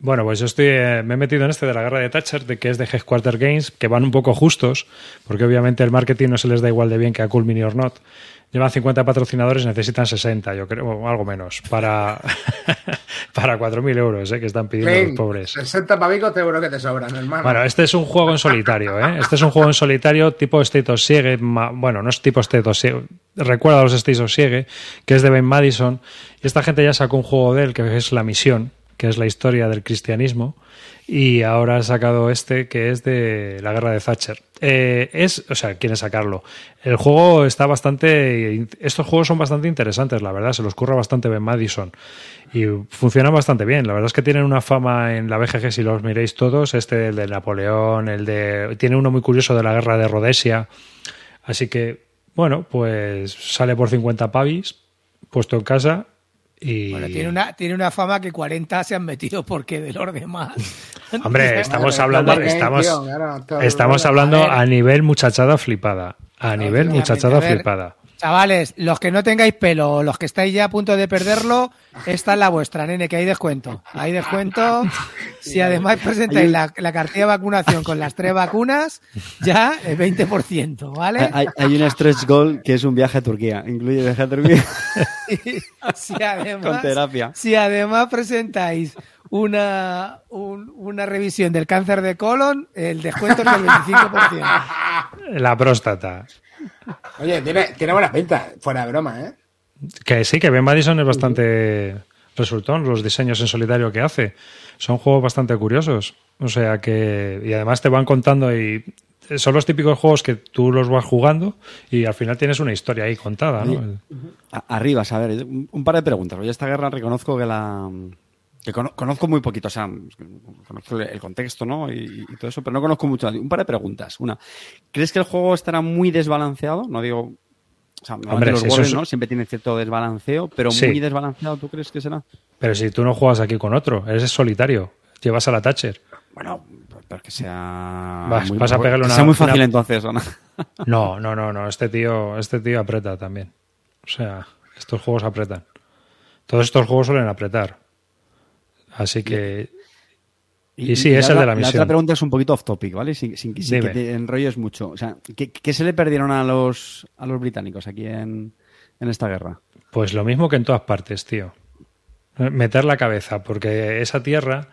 bueno, pues yo estoy, eh, me he metido en este de la guerra de Thatcher, de que es de Headquarter Games, que van un poco justos, porque obviamente el marketing no se les da igual de bien que a Cool Mini or Not. Llevan 50 patrocinadores, necesitan 60, yo creo, o algo menos, para, para 4.000 euros, eh, que están pidiendo los pobres. 60 pavicos te seguro que te sobran, hermano. Bueno, este es un juego en solitario, ¿eh? Este es un juego en solitario tipo State of Siege. Bueno, no es tipo State of Siege. Recuerda a los State of Siege, que es de Ben Madison. Y esta gente ya sacó un juego de él, que es La Misión, que es la historia del cristianismo. Y ahora ha sacado este, que es de la guerra de Thatcher. Eh, es, o sea, quieren sacarlo. El juego está bastante. Estos juegos son bastante interesantes, la verdad. Se los curra bastante Ben Madison. Y funcionan bastante bien. La verdad es que tienen una fama en la BGG, si los miréis todos. Este, el de Napoleón, el de. Tiene uno muy curioso de la guerra de Rhodesia. Así que, bueno, pues sale por 50 pavis, puesto en casa. Y. Bueno, tiene una, tiene una fama que 40 se han metido porque de los demás. Hombre, estamos hablando, estamos, estamos a hablando a nivel muchachada flipada. A nivel muchachada flipada. Chavales, los que no tengáis pelo o los que estáis ya a punto de perderlo, esta es la vuestra, nene, que hay descuento. Hay descuento. Si además presentáis la, la cartilla de vacunación con las tres vacunas, ya el 20%, ¿vale? Hay, hay un stretch goal que es un viaje a Turquía. Incluye viaje a Turquía si además, con terapia. si además presentáis una, un- una revisión del cáncer de colon, el descuento es del 25%. La próstata. Oye, tiene, tiene buena pinta, fuera de broma, ¿eh? Que sí, que Ben Madison es bastante resultón los diseños en solitario que hace. Son juegos bastante curiosos. O sea que. Y además te van contando y. Son los típicos juegos que tú los vas jugando y al final tienes una historia ahí contada, ¿no? Arriba, a ver, un, un par de preguntas. Oye, esta guerra reconozco que la. Que cono- conozco muy poquito, o sea, conozco el, contexto, ¿no? Y, y todo eso, pero no conozco mucho. Un par de preguntas. Una, ¿crees que el juego estará muy desbalanceado? No digo O sea, Hombre, los Warriors, es- ¿no? Siempre tienen cierto desbalanceo, pero Sí. muy desbalanceado, ¿tú crees que será? Pero si tú no juegas aquí con otro, eres solitario, llevas a la Thatcher. Bueno, pero que sea. Vas- vas a pegarle que una- sea muy fácil una- entonces, ¿o no? No, no, no, no. Este tío, este tío aprieta también. O sea, estos juegos apretan. Todos estos juegos suelen apretar. Así que. Y sí, es el de la misión. otra pregunta es un poquito off topic, ¿vale? Sin, sin, sin que te enrolles mucho. O sea, ¿qué, qué se le perdieron a los, a los británicos aquí en, en esta guerra? Pues lo mismo que en todas partes, tío. Meter la cabeza, porque esa tierra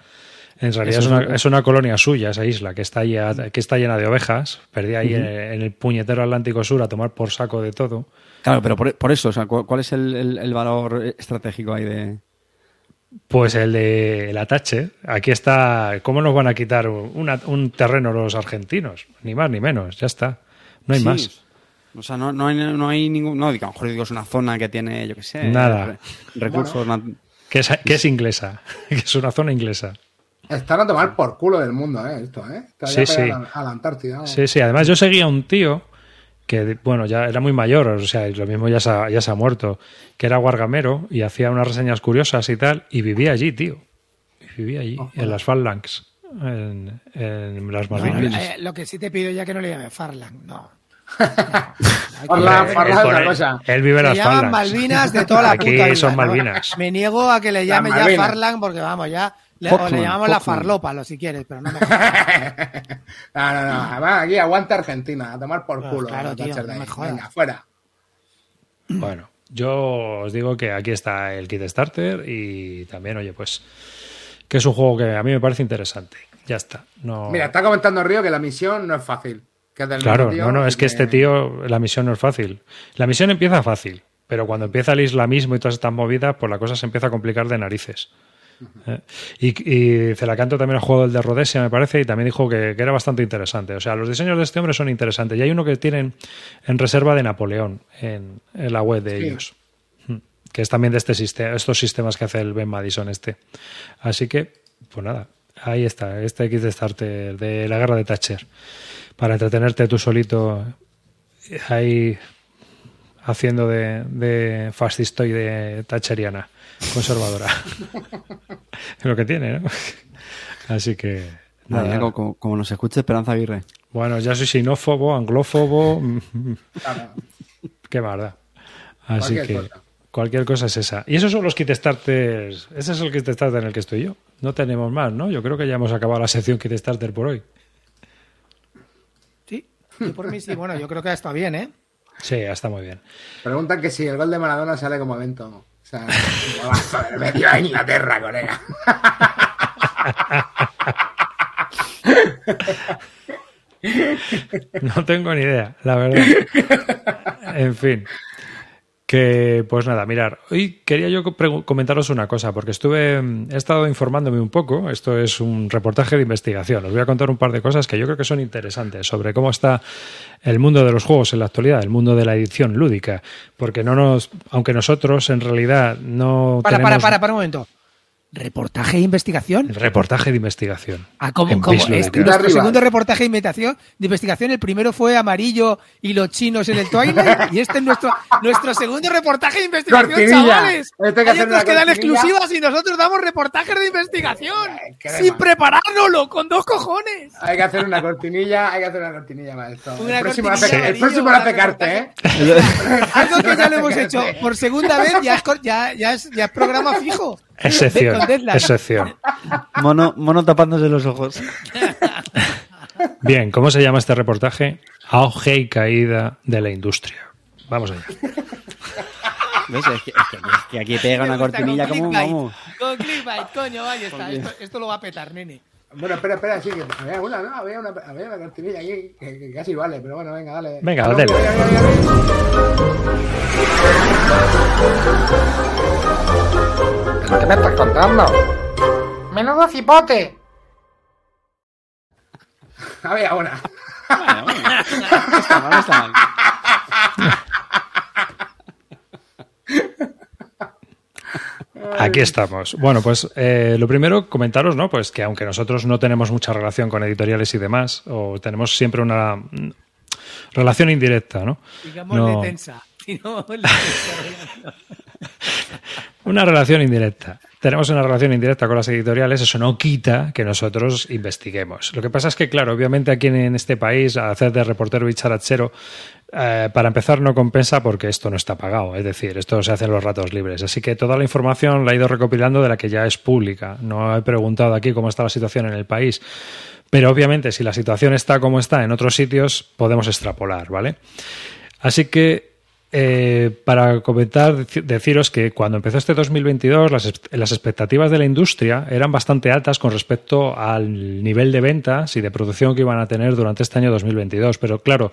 en realidad es una, es- es una colonia suya, esa isla, que está, llena, que está llena de ovejas. Perdí ahí en, en el puñetero Atlántico Sur a tomar por saco de todo. Claro, pero por, por eso, o sea, ¿cuál, cuál es el, el- el valor estratégico ahí de...? Pues el de la Tache. Aquí está. ¿Cómo nos van a quitar una- un terreno los argentinos? Ni más ni menos, ya está. No hay Sí, más. O sea, no, no, hay, no hay ningún... No, digo, a lo mejor digo, es una zona que tiene, yo qué sé... Nada. re- recursos... nat- Que es, que es inglesa. Que es una zona inglesa. Están a tomar por culo del mundo, ¿eh? Esto, ¿eh? Está Sí, sí. A la Antártida. Sí, sí. Además, yo seguía a un tío que, bueno, ya era muy mayor, o sea, lo mismo ya se, ha, ya se ha muerto, que era guargamero y hacía unas reseñas curiosas y tal, y vivía allí, tío. Y vivía allí, en las Phalanx, en, en las No, Malvinas. eh, lo que sí te pido ya que no le llame Farland, no. Farland, Farland pone- otra cosa. Él vive en las llaman Phalanx. Malvinas de toda la Aquí puta vida. son ¿no? Malvinas. Me niego a que le llame ya. Farland porque vamos, ya le, o le llamamos la Falkland. farlopa, lo si quieres, pero no me No, no, no. Además, aquí aguanta Argentina, a tomar por Ah, culo. claro, la tío, Thatcher de no ahí. me jodas. Venga, fuera. Bueno, yo os digo que aquí está el kit starter y también, oye, pues que es un juego que a mí me parece interesante. Ya está. No... Mira, está comentando Río que la misión no es fácil. Que es del Claro, no, no, es que este tío, la misión no es fácil. La misión empieza fácil, pero cuando empieza el islamismo y todas estas movidas, pues la cosa se empieza a complicar de narices. Eh, Y, y Celacanto también ha jugado el de Rhodesia, me parece, y también dijo que, que era bastante interesante. O sea, los diseños de este hombre son interesantes. Y hay uno que tienen en reserva de Napoleón en, en la web de Sí. ellos. Mm, Que es también de este sistema, estos sistemas que hace el Ben Madison este. Así que, pues nada, ahí está, este kit de starter de la guerra de Thatcher. Para entretenerte tú solito ahí haciendo de, de fascistoide thatcheriana, conservadora. es lo que tiene, ¿no? Así que... Nada, nada. como, como- como nos escuche Esperanza Aguirre. Bueno, ya soy xenófobo, anglófobo. Qué marda. Así Cualquier que cosa. cualquier cosa es esa. Y esos son los kit starters. Ese es el kit starter en el que estoy yo. No tenemos más, ¿no? Yo creo que ya hemos acabado la sección kit starter por hoy. Sí, yo por mí sí. Bueno, yo creo que está bien, ¿eh? Sí, ya está muy bien. Preguntan que si el gol de Maradona sale como evento. O sea, un golazo del medio a Inglaterra, colega. No tengo ni idea, la verdad. En fin. Que, pues nada, mirar, hoy quería yo comentaros una cosa, porque estuve, mm, he estado informándome un poco, esto es un reportaje de investigación, os voy a contar un par de cosas que yo creo que son interesantes sobre cómo está el mundo de los juegos en la actualidad, el mundo de la edición lúdica, porque no nos, aunque nosotros en realidad no Para, tenemos para, para, para un momento. ¿Reportaje de investigación? el reportaje de investigación. Ah, ¿cómo, cómo? Este, nuestro segundo reportaje de investigación, de investigación, el primero fue amarillo y los chinos en el Twilight, y este es nuestro, nuestro segundo reportaje de investigación, Cortinilla. chavales. Este hay que Hay otros que dan exclusivas y nosotros damos reportajes de investigación, sin preparárnoslo, con dos cojones. Hay que hacer una cortinilla, hay que hacer una cortinilla para esto. Una el próximo la cortinilla hace- el amarillo próximo la para hace Carte, ¿eh? Algo que ya lo hemos hecho por segunda vez, ya es, ya, ya es, ya es programa fijo. Excepción, excepción. Mono, mono tapándose los ojos. Bien, ¿cómo se llama este reportaje? Auge y caída de la industria. Vamos allá. ¿Ves? Es que, es que- es que aquí pega una cortinilla con como clickbait. vamos. Con clickbait, coño, ahí está. Esto, esto lo va a petar, nene. Bueno, espera, espera, sí, que había una, no, había una, había una cortinilla aquí que, que casi vale, pero bueno, venga, dale. Venga, dale. ¿Pero qué me estás contando? Menudo cipote. Había una. Bueno, bueno. No está mal, no está mal. Aquí estamos. Bueno, pues eh, lo primero, comentaros, ¿no? Pues que aunque nosotros no tenemos mucha relación con editoriales y demás, o tenemos siempre una. relación indirecta, ¿no? Digámosle No. tensa. Si no. Una relación indirecta. Tenemos una relación indirecta con las editoriales, eso no quita que nosotros investiguemos. Lo que pasa es que, claro, obviamente aquí en este país, hacer de reportero bicharachero, eh, para empezar, no compensa porque esto no está pagado. Es decir, esto se hace en los ratos libres. Así que toda la información la he ido recopilando de la que ya es pública. No he preguntado aquí cómo está la situación en el país. Pero obviamente, si la situación está como está en otros sitios, podemos extrapolar, ¿vale? Así que eh, para comentar, deci- deciros que cuando empezó este 2022 las, las expectativas de la industria eran bastante altas con respecto al nivel de ventas y de producción que iban a tener durante este año 2022. Pero claro,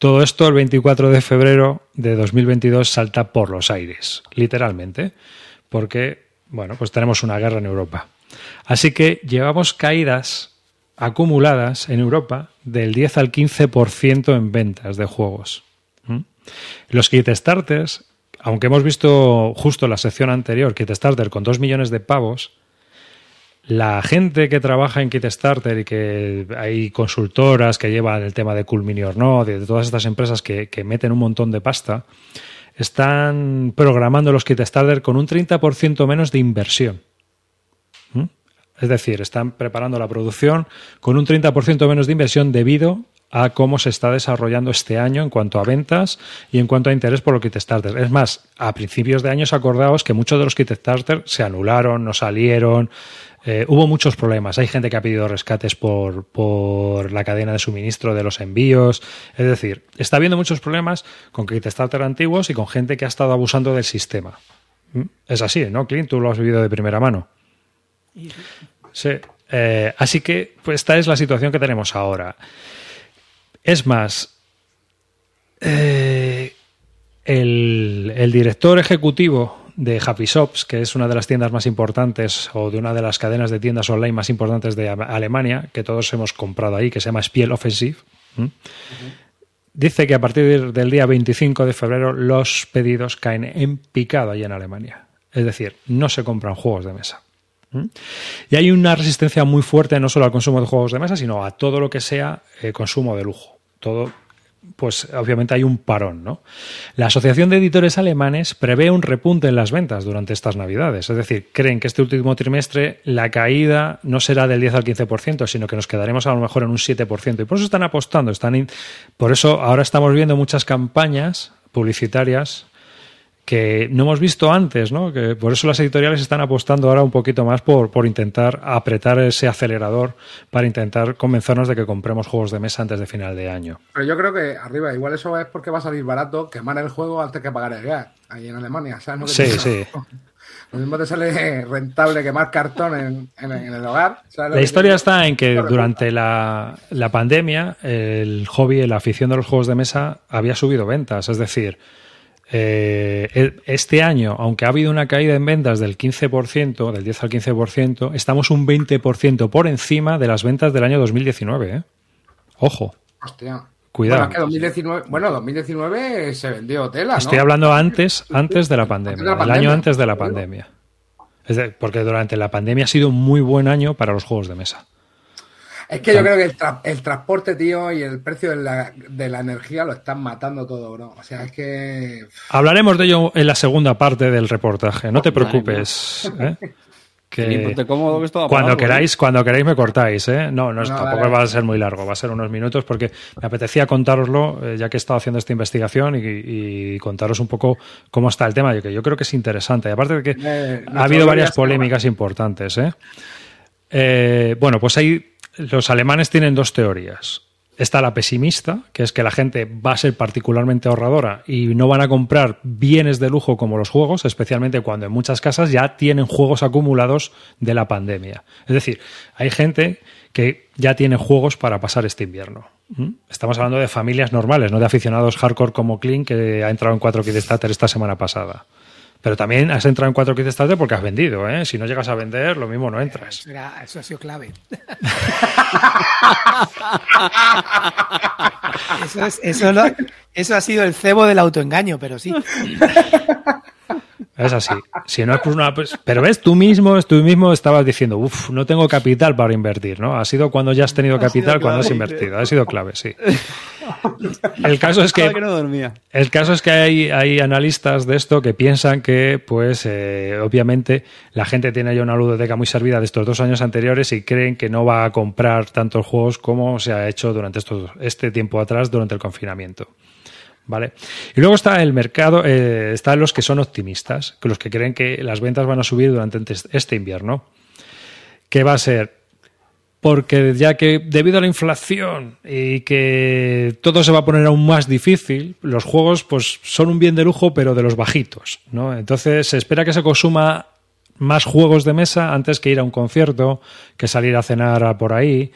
todo esto el 24 de febrero de 2022 salta por los aires, literalmente, porque, bueno, pues tenemos una guerra en Europa. Así que llevamos caídas acumuladas en Europa del 10 al 15% en ventas de juegos. Los Kickstarters, aunque hemos visto justo la sección anterior, Kickstarter con 2 millones de pavos, la gente que trabaja en Kickstarter y que hay consultoras que llevan el tema de Cool Mini or Not de todas estas empresas que, que meten un montón de pasta, están programando los Kickstarter con un 30% menos de inversión. ¿Mm? Es decir, están preparando la producción con un 30% menos de inversión debido a cómo se está desarrollando este año en cuanto a ventas y en cuanto a interés por los Kickstarter. Es más, a principios de años acordaos que muchos de los Kickstarter se anularon, no salieron, eh, hubo muchos problemas. Hay gente que ha pedido rescates por, por la cadena de suministro de los envíos. Es decir, está habiendo muchos problemas con Kickstarter antiguos y con gente que ha estado abusando del sistema. ¿Mm? Es así, ¿no, Clint? Tú lo has vivido de primera mano. Sí. Eh, así que pues, esta es la situación que tenemos ahora. Es más, eh, el, director ejecutivo de Happy Shops, que es una de las tiendas más importantes o de una de las cadenas de tiendas online más importantes de Alemania, que todos hemos comprado ahí, que se llama Spiel Offensive, dice que a partir del día 25 de febrero los pedidos caen en picado allí en Alemania. Es decir, no se compran juegos de mesa. ¿Mm? Y hay una resistencia muy fuerte no solo al consumo de juegos de mesa, sino a todo lo que sea eh, consumo de lujo. Todo, pues obviamente hay un parón, ¿no? La Asociación de Editores Alemanes prevé un repunte en las ventas durante estas Navidades. Es decir, creen que este último trimestre la caída no será del 10 al 15%, sino que nos quedaremos a lo mejor en un 7%. Y por eso están apostando, están por eso ahora estamos viendo muchas campañas publicitarias que no hemos visto antes, ¿no? Que por eso las editoriales están apostando ahora un poquito más por, por intentar apretar ese acelerador para intentar convencernos de que compremos juegos de mesa antes de final de año. Pero yo creo que arriba, igual eso es porque va a salir barato quemar el juego antes que pagar el gas, ahí en Alemania, ¿sabes? que Sí, sí. Lo mismo te sale rentable quemar cartón en, en- en el hogar. ¿sabes lo La historia está en que durante la, la pandemia el hobby, la afición de los juegos de mesa había subido ventas. Es decir, eh, este año, aunque ha habido una caída en ventas del 15%, del 10 al 15%, estamos un 20% por encima de las ventas del año 2019. ¿eh? Ojo, Hostia. Cuidado. Bueno, es que 2019, bueno, 2019 se vendió tela, ¿no? estoy hablando antes, antes de la pandemia, el año antes de la pandemia. Es de- porque durante la pandemia ha sido un muy buen año para los juegos de mesa. Es que yo creo que el, tra- el transporte, tío, y el precio de la, de la energía lo están matando todo, bro. O sea, es que... Hablaremos de ello en la segunda parte del reportaje, no te preocupes. ¿eh? Ni Que cómodo que esto va cuando largo, queráis, cuando queráis me cortáis, ¿eh? No, no, es- No, tampoco vale. va a ser muy largo, va a ser unos minutos porque me apetecía contároslo, eh, ya que he estado haciendo esta investigación y, y contaros un poco cómo está el tema, que yo creo que es interesante. Y aparte de que Eh, ha habido varias polémicas importantes, ¿eh? Eh, bueno, pues hay, los alemanes tienen dos teorías. Está la pesimista, que es que la gente va a ser particularmente ahorradora y no van a comprar bienes de lujo como los juegos, especialmente cuando en muchas casas ya tienen juegos acumulados de la pandemia. Es decir, hay gente que ya tiene juegos para pasar este invierno. ¿Mm? Estamos hablando de familias normales, no de aficionados hardcore como Clint, que ha entrado en cuatro Kickstarter esta semana pasada. Pero también has entrado en cuatro Kickstarter porque has vendido, ¿eh? Si no llegas a vender, lo mismo no entras. Eso, era- eso ha sido clave. eso, es- eso, lo- eso ha sido el cebo del autoengaño, pero sí. Es así. Si no es por una, pues- pero ves, tú mismo, tú mismo estabas diciendo, uff, no tengo capital para invertir, ¿no? Ha sido cuando ya has tenido capital, cuando has invertido. Ha sido clave, sí. El caso es que no dormía. el caso es que hay, hay analistas de esto que piensan que, pues, eh, obviamente, la gente tiene ya una ludoteca muy servida de estos dos años anteriores y creen que no va a comprar tantos juegos como se ha hecho durante estos, este tiempo atrás, durante el confinamiento. ¿Vale? Y luego está el mercado, eh, están los que son optimistas, que los que creen que las ventas van a subir durante este invierno. ¿Qué va a ser? Porque ya que debido a la inflación y que todo se va a poner aún más difícil, los juegos pues son un bien de lujo, pero de los bajitos, ¿no? Entonces se espera que se consuma más juegos de mesa antes que ir a un concierto, que salir a cenar por ahí.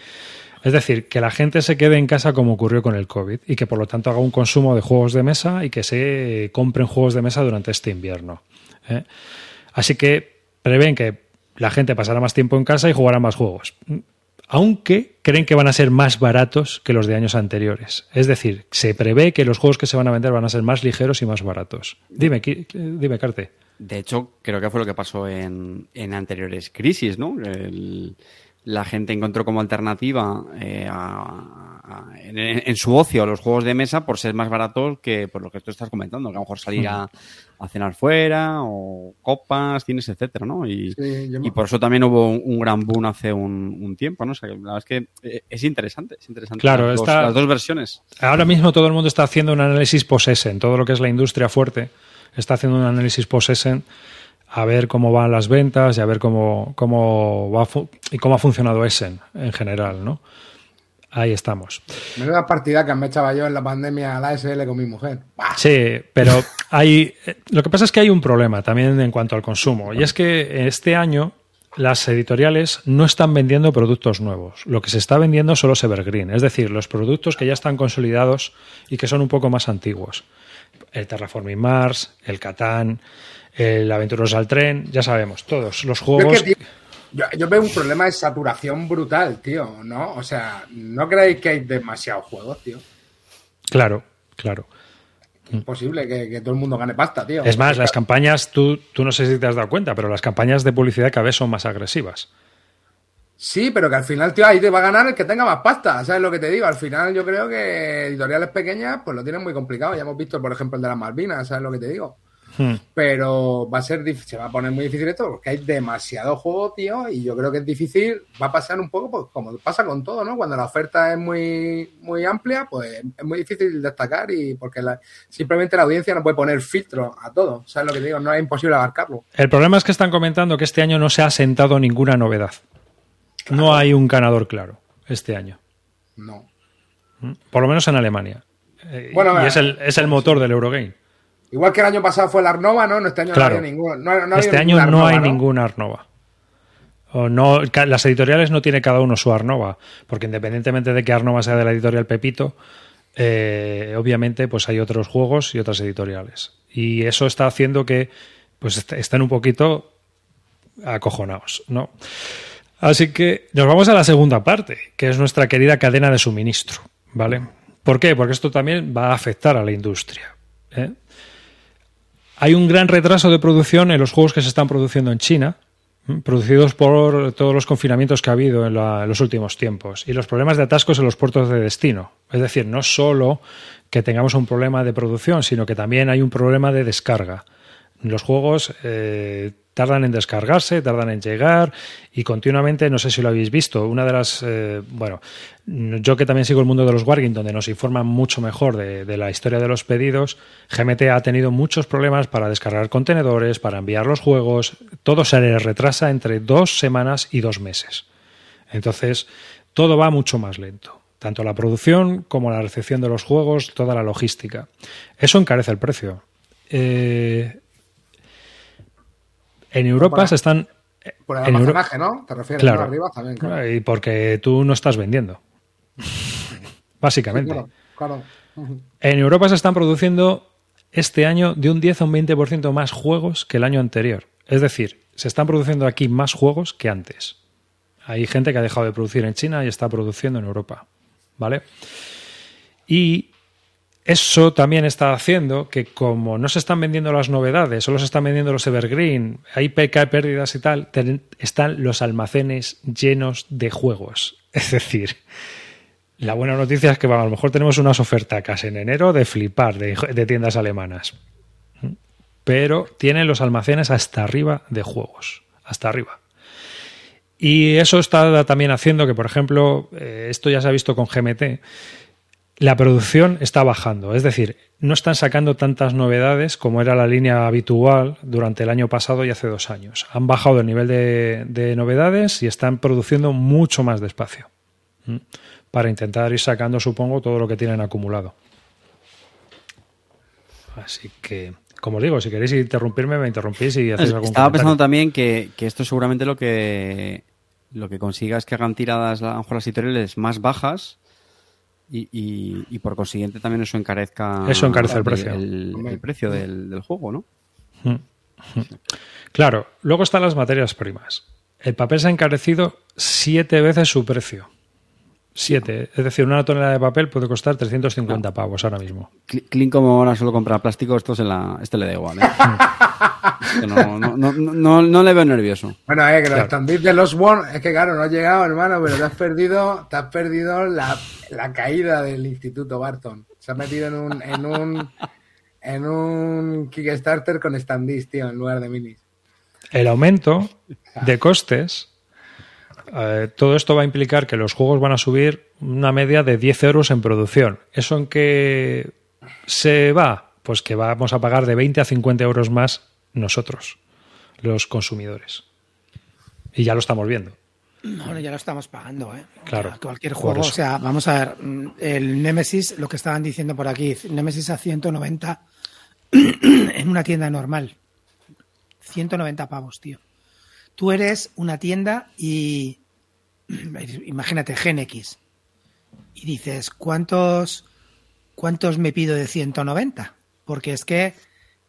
Es decir, que la gente se quede en casa como ocurrió con el COVID y que por lo tanto haga un consumo de juegos de mesa y que se compren juegos de mesa durante este invierno. ¿eh? Así que prevén que la gente pasará más tiempo en casa y jugará más juegos. Aunque creen que van a ser más baratos que los de años anteriores. Es decir, se prevé que los juegos que se van a vender van a ser más ligeros y más baratos. Dime, dime, Carte. De hecho, creo que fue lo que pasó en, anteriores crisis, ¿no? La gente encontró como alternativa eh, a- a- en, en su ocio los juegos de mesa por ser más baratos que por lo que tú estás comentando, que a lo mejor salir a, a cenar fuera o copas, cines, etcétera, ¿no? Y, Sí, y por eso también hubo un, un gran boom hace un, un tiempo, ¿no? O sea, que la verdad es que eh, es interesante, es interesante. Claro, las, dos, está- las dos versiones. Ahora mismo todo el mundo está haciendo un análisis post-Essen, todo lo que es la industria fuerte está haciendo un análisis post-Essen a ver cómo van las ventas y a ver cómo, cómo va y cómo ha funcionado Essen en general, ¿no? Ahí estamos. Menuda partida que me echaba yo en la pandemia a la SL con mi mujer. ¡Bah! Sí, pero hay. Lo que pasa es que hay un problema también en cuanto al consumo. Y es que este año las editoriales no están vendiendo productos nuevos. Lo que se está vendiendo son los evergreen, es decir, los productos que ya están consolidados y que son un poco más antiguos. El Terraforming Mars, el Catán, el Aventuros al Tren, ya sabemos, todos los juegos. es que, tío, yo, yo veo un problema de saturación brutal, tío, ¿no? O sea, ¿no creéis que hay demasiados juegos, tío? Claro, claro. Es posible que, que todo el mundo gane pasta, tío. Es más, las campañas, tú, tú no sé si te has dado cuenta, pero las campañas de publicidad cada vez son más agresivas. Sí, pero que al final, tío, ahí te va a ganar el que tenga más pasta. ¿Sabes lo que te digo? Al final yo creo que editoriales pequeñas pues lo tienen muy complicado. Ya hemos visto, por ejemplo, el de las Malvinas, ¿sabes lo que te digo? Hmm. Pero va a ser se va a poner muy difícil esto porque hay demasiado juego, tío, y yo creo que es difícil, va a pasar un poco pues, como pasa con todo, ¿no? Cuando la oferta es muy, muy amplia, pues es muy difícil destacar y porque la- simplemente la audiencia no puede poner filtro a todo, ¿sabes lo que te digo? No es imposible abarcarlo. El problema es que están comentando que este año no se ha sentado ninguna novedad. No hay un ganador claro este año. No. Por lo menos en Alemania. Eh, Bueno, y es el, es el motor del Eurogame. Igual que el año pasado fue la Arnova, ¿no? No, Este año Claro. no había este año hay ninguna Arnova. O no, ca- las editoriales no tiene cada uno su Arnova, porque independientemente de que Arnova sea de la editorial Pepito, eh, obviamente pues hay otros juegos y otras editoriales. Y eso está haciendo que pues est- estén un poquito acojonados, ¿no? Así que nos vamos a la segunda parte, que es nuestra querida cadena de suministro, ¿vale? ¿Por qué? Porque esto también va a afectar a la industria. ¿eh? Hay un gran retraso de producción en los juegos que se están produciendo en China, producidos por todos los confinamientos que ha habido en, la- en los últimos tiempos y los problemas de atascos en los puertos de destino. Es decir, no solo que tengamos un problema de producción, sino que también hay un problema de descarga. Los juegos eh, tardan en descargarse, tardan en llegar y continuamente, no sé si lo habéis visto, una de las, eh, bueno, yo que también sigo el mundo de los Wargame, donde nos informan mucho mejor de, de la historia de los pedidos, GMT ha tenido muchos problemas para descargar contenedores, para enviar los juegos, todo se retrasa entre dos semanas y dos meses. Entonces, todo va mucho más lento. Tanto la producción como la recepción de los juegos, toda la logística. Eso encarece el precio. Eh, en Europa para- se están. Por el en Euro- almacenaje, ¿no? Te refieres Claro. ¿no? arriba también, claro. Y porque tú no estás vendiendo. Básicamente. Claro. En Europa se están produciendo este año de un 10 a un 20% más juegos que el año anterior. Es decir, se están produciendo aquí más juegos que antes. Hay gente que ha dejado de producir en China y está produciendo en Europa. ¿Vale? Y eso también está haciendo que como no se están vendiendo las novedades, solo se están vendiendo los evergreen, hay pérdidas y tal, están los almacenes llenos de juegos. Es decir, La buena noticia es que a lo mejor tenemos unas ofertacas en enero de flipar de, de tiendas alemanas. Pero tienen los almacenes hasta arriba de juegos. Hasta arriba. Y eso está también haciendo que, por ejemplo, eh, esto ya se ha visto con GMT, la producción está bajando. Es decir, no están sacando tantas novedades como era la línea habitual durante el año pasado y hace dos años. Han bajado el nivel de, de novedades y están produciendo mucho más despacio. Para intentar ir sacando, supongo, todo lo que tienen acumulado. Así que, como os digo, si queréis interrumpirme, me interrumpís y hacéis algún Estaba comentario. pensando también que, que esto seguramente lo que lo que consiga es que hagan tiradas a lo mejor las editoriales más bajas y, y- y por consiguiente también eso encarezca Eso encarece el precio. el, el precio del, del juego, ¿no? Claro, luego están las materias primas. El papel se ha encarecido siete veces su precio. Siete. Es decir, una tonelada de papel puede costar 350 pavos ahora mismo. Cl- Clean como ahora solo compra plástico, esto se la, este le da igual. ¿eh? No, no, no, no, no le veo nervioso. Bueno, eh, que los standees de los One, es que claro, no has llegado, hermano, pero te has perdido, te has perdido la, la caída del Instituto Barton. Se ha metido en un, en un, en un Kickstarter con standees, tío, en lugar de minis. El aumento de costes, eh, todo esto va a implicar que los juegos van a subir una media de 10 euros en producción. ¿Eso en qué se va? Pues que vamos a pagar de 20 a 50 euros más nosotros, los consumidores. Y ya lo estamos viendo. Bueno, ya lo estamos pagando, ¿eh? Claro, Ya Cualquier juego, o sea, vamos a ver, mm, el Nemesis, lo que estaban diciendo por aquí, Nemesis a 190 en una tienda normal. 190 pavos, tío. Tú eres una tienda y imagínate GenX y dices, ¿cuántos cuántos me pido de 190? Porque es que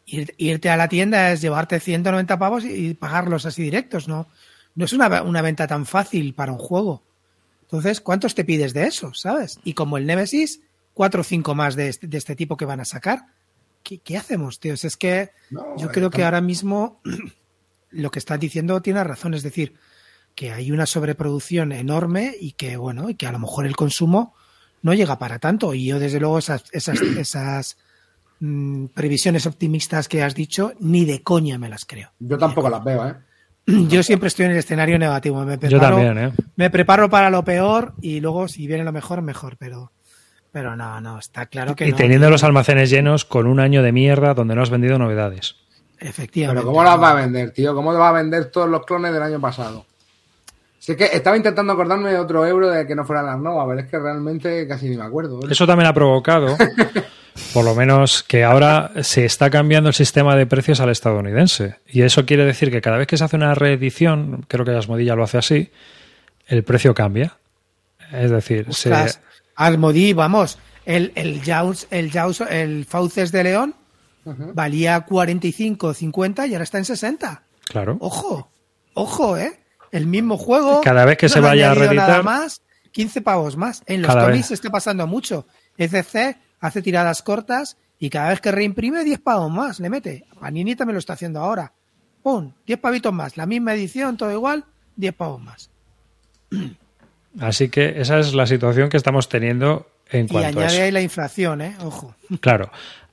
ir- irte a la tienda es llevarte 190 pavos y pagarlos así directos, ¿no? No es una, una venta tan fácil para un juego. Entonces, ¿cuántos te pides de eso, sabes? Y como el Nemesis, cuatro o cinco más de este, de este tipo que van a sacar. ¿Qué, qué hacemos, tíos? Es que No, yo creo que ahora mismo lo que estás diciendo tiene razón. Es decir, que hay una sobreproducción enorme y que, bueno, y que a lo mejor el consumo no llega para tanto. Y yo, desde luego, esas, esas, esas mm, previsiones optimistas que has dicho, ni de coña me las creo. Yo tampoco las veo, ¿eh? Yo siempre estoy en el escenario negativo. Me preparo, Yo también, ¿eh? Me preparo para lo peor y luego, si viene lo mejor, mejor. Pero, pero no, no, está claro que Y no. teniendo los almacenes llenos con un año de mierda donde no has vendido novedades. Efectivamente. Pero ¿cómo las va a vender, tío? ¿Cómo te va a vender todos los clones del año pasado? Si es que estaba intentando acordarme de otro euro de que no fueran las Nova, pero es que realmente casi ni me acuerdo. ¿eh? Eso también ha provocado, por lo menos, que ahora se está cambiando el sistema de precios al estadounidense. Y eso quiere decir que cada vez que se hace una reedición, creo que Asmodee lo hace así, el precio cambia. Es decir, se- Asmodee, vamos, el, el Jaws, el Jaws, el Fauces de León valía 45, 50 y ahora está en 60. claro. Ojo, ojo, ¿eh? El mismo juego. Cada vez que no se vaya a reeditar- Nada más, 15 pavos más. En los cómics está pasando mucho. ECC hace tiradas cortas y cada vez que reimprime 10 pavos más le mete. Panini también lo está haciendo ahora. Pum, 10 pavitos más. La misma edición, todo igual, 10 pavos más. Así que esa es la situación que estamos teniendo en Y cuanto a añade eso. ahí la inflación, ¿eh? Ojo. Claro.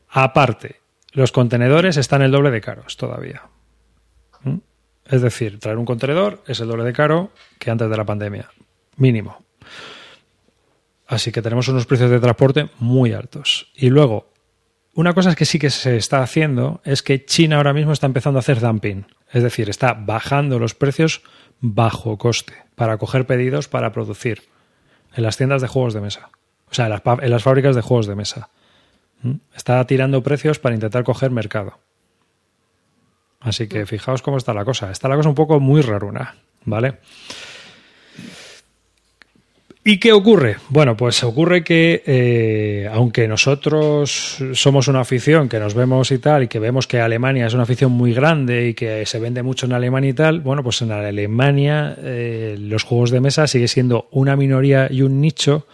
Aparte, los contenedores están el doble de caros todavía. ¿Mm? Es decir, traer un contenedor es el doble de caro que antes de la pandemia. Mínimo. Así que tenemos unos precios de transporte muy altos. Y luego, una cosa que sí que se está haciendo es que China ahora mismo está empezando a hacer dumping. Es decir, está bajando los precios bajo coste para coger pedidos para producir en las tiendas de juegos de mesa. O sea, en las, fábricas de juegos de mesa. ¿Mm? Está tirando precios para intentar coger mercado. Así que fijaos cómo está la cosa. Está la cosa un poco muy raruna, ¿vale? ¿Y qué ocurre? Bueno, pues ocurre que eh, aunque nosotros somos una afición que nos vemos y tal, y que vemos que Alemania es una afición muy grande y que se vende mucho en Alemania y tal, bueno, pues en Alemania eh, los juegos de mesa sigue siendo una minoría y un nicho,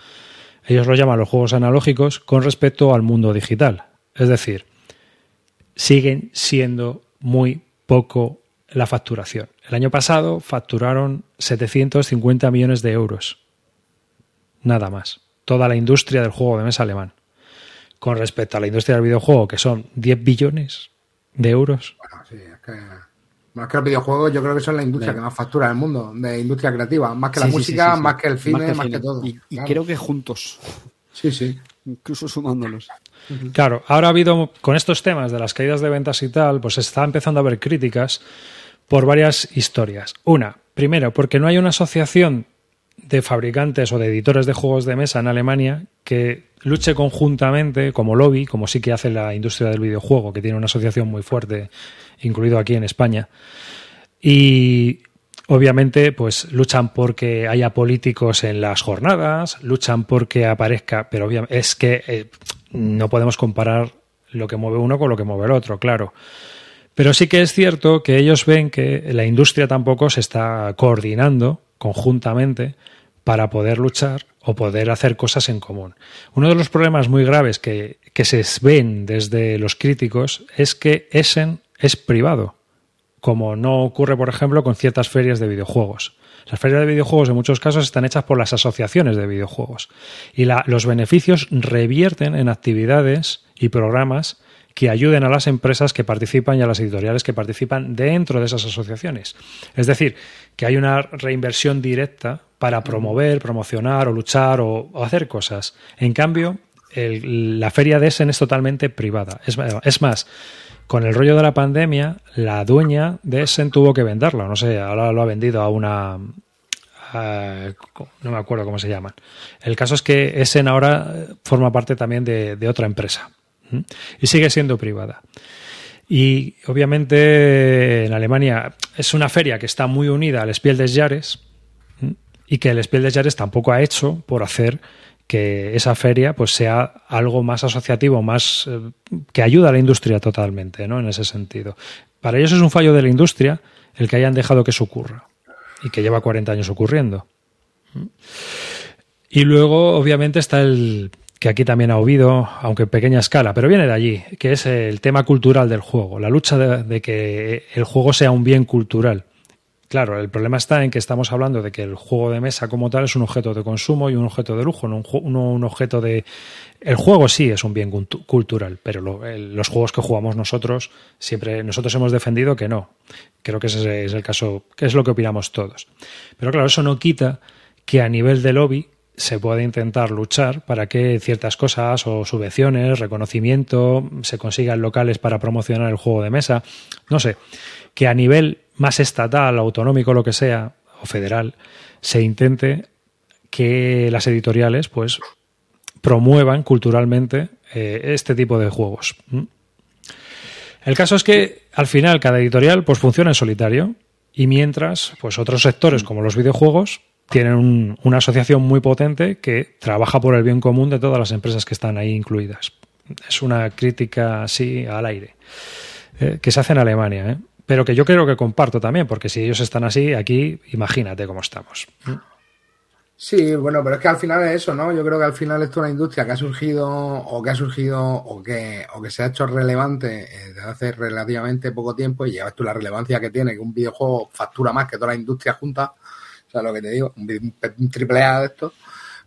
ellos lo llaman los juegos analógicos, con respecto al mundo digital. Es decir, siguen siendo muy poco la facturación. El año pasado facturaron 750 millones de euros. Nada más. toda la industria del juego de mesa alemán. Con respecto a la industria del videojuego, que son 10 billones de euros. Bueno, sí, es que. Más que los videojuegos, yo creo que son la industria que más factura en el mundo, de industria creativa. Más que la Sí, música, sí, sí, sí. más que el cine, más que, cine. todo. Y, y Claro. creo que juntos, Sí, sí. incluso sumándolos. Claro, ahora ha habido, con estos temas de las caídas de ventas y tal, pues está empezando a haber críticas por varias historias. Una, primero, porque no hay una asociación de fabricantes o de editores de juegos de mesa en Alemania que luche conjuntamente como lobby, como sí que hace la industria del videojuego, que tiene una asociación muy fuerte, incluido aquí en España. Y obviamente, pues luchan porque haya políticos en las jornadas, luchan porque aparezca, pero es que eh, no podemos comparar lo que mueve uno con lo que mueve el otro, claro. Pero sí que es cierto que ellos ven que la industria tampoco se está coordinando conjuntamente para poder luchar o poder hacer cosas en común. Uno de los problemas muy graves que, que se ven desde los críticos es que Essen es privado, como no ocurre, por ejemplo, con ciertas ferias de videojuegos. Las ferias de videojuegos en muchos casos están hechas por las asociaciones de videojuegos y la- los beneficios revierten en actividades y programas que ayuden a las empresas que participan y a las editoriales que participan dentro de esas asociaciones. Es decir, que hay una reinversión directa para promover, promocionar o luchar o, hacer cosas. En cambio, la feria de Essen es totalmente privada. Es, más, con el rollo de la pandemia, la dueña de Essen tuvo que venderla. No sé, ahora lo ha vendido a una. no me acuerdo cómo se llaman. El caso es que Essen ahora forma parte también de otra empresa y sigue siendo privada. Y obviamente en Alemania es una feria que está muy unida al Spiel des Jahres y que el Spiel des Jahres tampoco ha hecho por hacer que esa feria pues sea algo más asociativo, más eh, que ayuda a la industria totalmente, ¿no? En ese sentido. Para ellos es un fallo de la industria el que hayan dejado que eso ocurra y que lleva 40 años ocurriendo. Y luego, obviamente, está el que aquí también ha habido, aunque en pequeña escala, pero viene de allí, que es el tema cultural del juego, la lucha de, que el juego sea un bien cultural. Claro, el problema está en que estamos hablando de que el juego de mesa como tal es un objeto de consumo y un objeto de lujo, no un, objeto de... El juego sí es un bien cultu- cultural, pero los juegos que jugamos nosotros, siempre nosotros hemos defendido que no. Creo que ese es el caso, que es lo que opinamos todos. Pero claro, eso no quita que a nivel de lobby se puede intentar luchar para que ciertas cosas o subvenciones, reconocimiento, se consigan locales para promocionar el juego de mesa. No sé, que a nivel más estatal, autonómico, lo que sea, o federal, se intente que las editoriales pues promuevan culturalmente eh, este tipo de juegos. El caso es que al final cada editorial pues funciona en solitario y mientras pues otros sectores como los videojuegos tienen un- una asociación muy potente que trabaja por el bien común de todas las empresas que están ahí incluidas. Es una crítica así al aire eh, que se hace en Alemania, ¿eh? pero que yo creo que comparto también, porque si ellos están así, aquí imagínate cómo estamos. Sí, bueno, pero es que al final es eso, ¿no? Yo creo que al final esto es una industria que ha surgido o que ha surgido o que, o que se ha hecho relevante eh, desde hace relativamente poco tiempo y llevas tú la relevancia que tiene, que un videojuego factura más que toda la industria junta, o sea, lo que te digo, un, triple A de esto.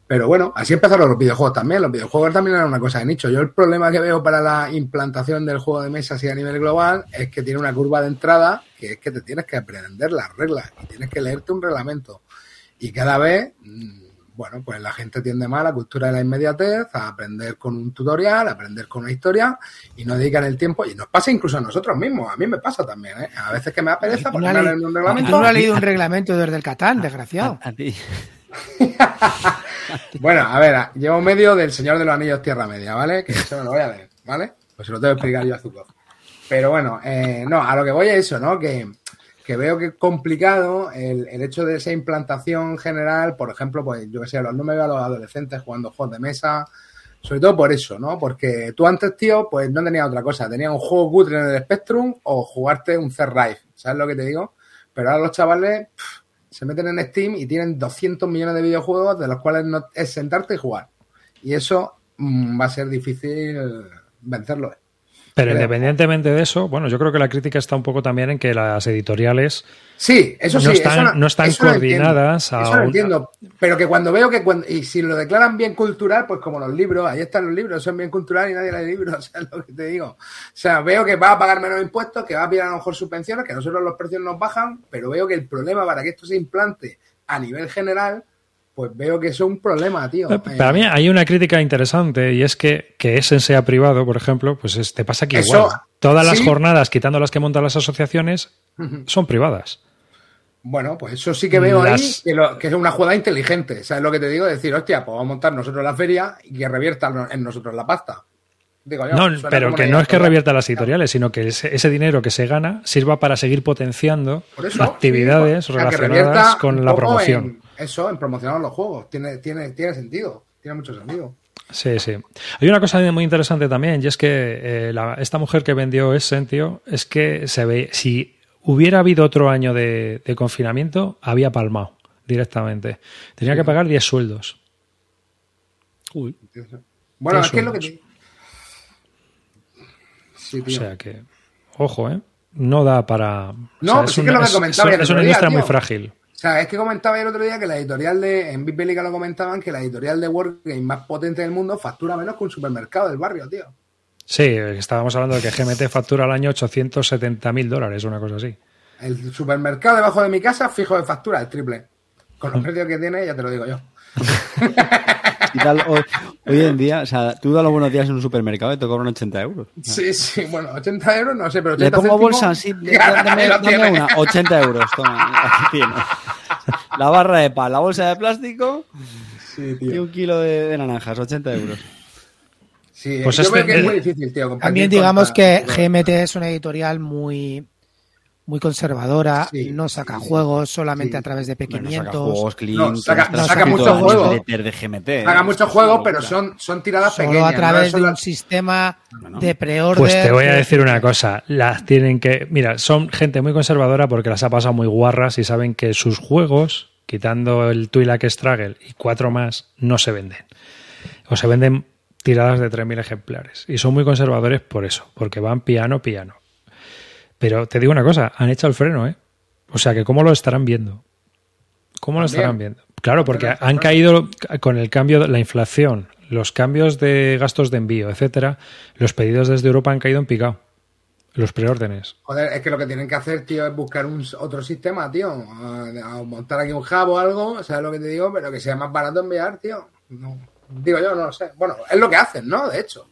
Pero bueno, así empezaron los videojuegos también. Los videojuegos también eran una cosa de nicho. Yo el problema que veo para la implantación del juego de mesa así a nivel global es que tiene una curva de entrada que es que te tienes que aprender las reglas y tienes que leerte un reglamento. Y cada vez, mm, bueno, pues la gente tiende más a la cultura de la inmediatez, a aprender con un tutorial, a aprender con una historia y no dedican el tiempo. Y nos pasa incluso a nosotros mismos. A mí me pasa también, ¿eh? A veces que me da pereza Tú no ponerme leer un tú reglamento. no has leído un reglamento desde el Catán, desgraciado. A, a ti. Bueno, a ver, llevo medio del Señor de los Anillos Tierra Media, ¿vale? Que eso me lo voy a leer, ¿vale? Pues se lo tengo que explicar yo a Zuko. Pero bueno, eh, no, a lo que voy es eso, ¿no? Que, veo que es complicado el, el hecho de esa implantación general, por ejemplo, pues yo que sé, los- no me veo a los adolescentes jugando juegos de mesa, sobre todo por eso, ¿no? Porque tú antes, tío, pues no tenías otra cosa, tenías un juego cutre en el Spectrum o jugarte un Z-Rife, ¿sabes lo que te digo? Pero ahora los chavales se meten en Steam y tienen 200 millones de videojuegos de los cuales no es sentarte y jugar. Y eso mm, va a ser difícil vencerlo. Pero independientemente de eso, bueno, yo creo que la crítica está un poco también en que las editoriales Sí, eso No sí. están- eso no están eso lo coordinadas entiendo, a Eso lo entiendo. Pero que cuando veo que cuando, y si lo declaran bien cultural, pues como los libros, ahí están los libros, son bien cultural y nadie lee libros, o sea, es lo que te digo. O sea, veo que va a pagar menos impuestos, que va a pillar a lo mejor subvenciones, que a nosotros los precios nos bajan, pero veo que el problema para que esto se implante a nivel general, pues veo que eso es un problema, tío. Eh, Para mí hay una crítica interesante y es que que Essen sea privado, por ejemplo, pues es- te pasa que Eso, igual. Todas las jornadas, quitando las que montan las asociaciones, son privadas. Bueno, pues eso sí que veo Las- ahí que, lo- que es una jugada inteligente. ¿Sabes lo que te digo? Decir, hostia, pues vamos a montar nosotros la feria y que revierta en nosotros la pasta. Digo yo, No, pero que no es que revierta las editoriales, sino que ese, ese dinero que se gana sirva para seguir potenciando eso, actividades sí, relacionadas con la promoción. en eso, en promocionar los juegos. Tiene, tiene, tiene sentido. Tiene mucho sentido. Sí, sí. Hay una cosa muy interesante también, y es que eh, la- esta mujer que vendió Essen, tío, es que se ve, si hubiera habido otro año de, de confinamiento, había palmado directamente. Tenía que pagar 10 sueldos. Bueno, Tres es que es lo que sueldos. te... Sí, O sea que, ojo, ¿eh? No da para... No, o sea, pues sí que lo que es- comentaba es- es una día, industria muy frágil. O sea, es que comentaba el otro día que la editorial de, en Bipelica lo comentaban, que la editorial de Wargame más potente del mundo factura menos que un supermercado del barrio, tío. Sí, estábamos hablando de que GMT factura al año 870 mil dólares, una cosa así. El supermercado debajo de mi casa, fijo de factura, el triple. Con los precios que tiene, ya te lo digo yo. Y tal, hoy, hoy en día, o sea, tú das los buenos días en un supermercado y te cobran 80 euros. Sí, sí, bueno, 80 euros, no sé, pero 80 Le pongo céntimos, bolsa, sí, dame, dame tiene. una, 80 euros, toma, aquí tienes. La barra de pan, la bolsa de plástico y un kilo de, de naranjas, 80 euros. Sí, Pues yo este- veo que es muy difícil, tío. También digamos que GMT es una editorial muy muy conservadora, Sí, no saca sí, juegos solamente Sí. a través de Bueno, saca pequeñientos. juegos clean, No, saca- tras- saca muchos juegos. de GMT. ¿eh? muchos juegos, pero son, son tiradas solo pequeñas. a través ¿no? de un sistema Bueno. de pre-order. Pues te voy a de- decir una cosa, las tienen que, mira, son gente muy conservadora porque las ha pasado muy guarras y saben que sus juegos, quitando el Twi'lek Struggle y cuatro más, no se venden. O se venden tiradas de 3.000 ejemplares. Y son muy conservadores por eso, porque van piano, piano. Pero te digo una cosa, han echado el freno, ¿eh? O sea, que cómo lo estarán viendo. ¿Cómo lo estarán viendo? Claro, porque han caído con el cambio de la inflación, los cambios de gastos de envío, etcétera, los pedidos desde Europa han caído en picado. Los preórdenes. Joder, es que lo que tienen que hacer, tío, es buscar un, otro sistema, tío. Montar aquí un hub o algo, ¿sabes lo que te digo? Pero que sea más barato enviar, tío. No, digo yo, no lo sé. Bueno, es lo que hacen, ¿no? De hecho.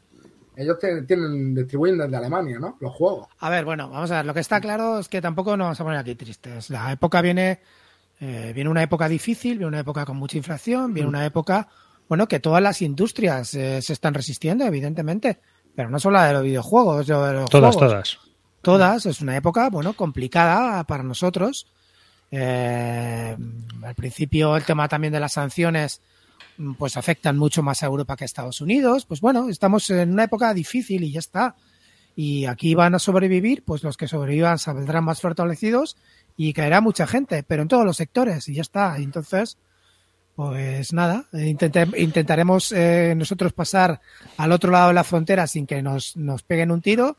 Ellos tienen, tienen distribuyen desde Alemania, ¿no? Los juegos. A ver, bueno, vamos a ver. Lo que está claro es que tampoco nos vamos a poner aquí tristes. La época viene, eh, viene una época difícil, viene una época con mucha inflación, viene una época, bueno, que todas las industrias eh, se están resistiendo, evidentemente. Pero no solo la de los videojuegos, de los Todas, juegos. todas. Todas. Es una época, bueno, complicada para nosotros. Eh, al principio el tema también de las sanciones mm, pues afectan mucho más a Europa que a Estados Unidos. Pues bueno, estamos en una época difícil y ya está. Y aquí van a sobrevivir, pues los que sobrevivan saldrán más fortalecidos y caerá mucha gente, pero en todos los sectores y ya está. Entonces, pues nada, intentaremos eh, nosotros pasar al otro lado de la frontera sin que nos, nos peguen un tiro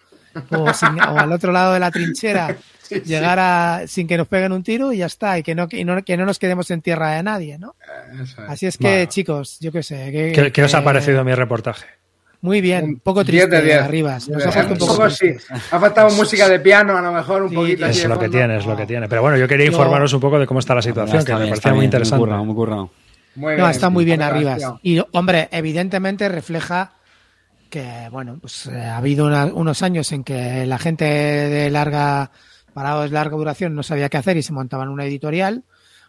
o, sin- o al otro lado de la trinchera llegar a sin que nos peguen un tiro y ya está y que no, y no- que no nos quedemos en tierra de nadie, ¿no? Es. Así es que Bueno. chicos, yo qué sé, que, ¿Qué, qué os ha parecido mi reportaje? Muy bien, un poco 10 triste de 10. Arribas, nos ha Un puesto un poco poco sí. tristes. Ha faltado música de piano, a lo mejor, un Sí, poquito. así Es lo que tiene, es lo que tiene. Pero bueno, yo quería informaros un poco de cómo está la situación, Está que me bien, parecía muy bien, interesante. Muy currado, muy currado. Muy No, está muy bien Gracias, Arribas. Y, hombre, evidentemente refleja que, bueno, pues eh, ha habido una- unos años en que la gente de larga, parados de larga duración no sabía qué hacer y se montaban una editorial,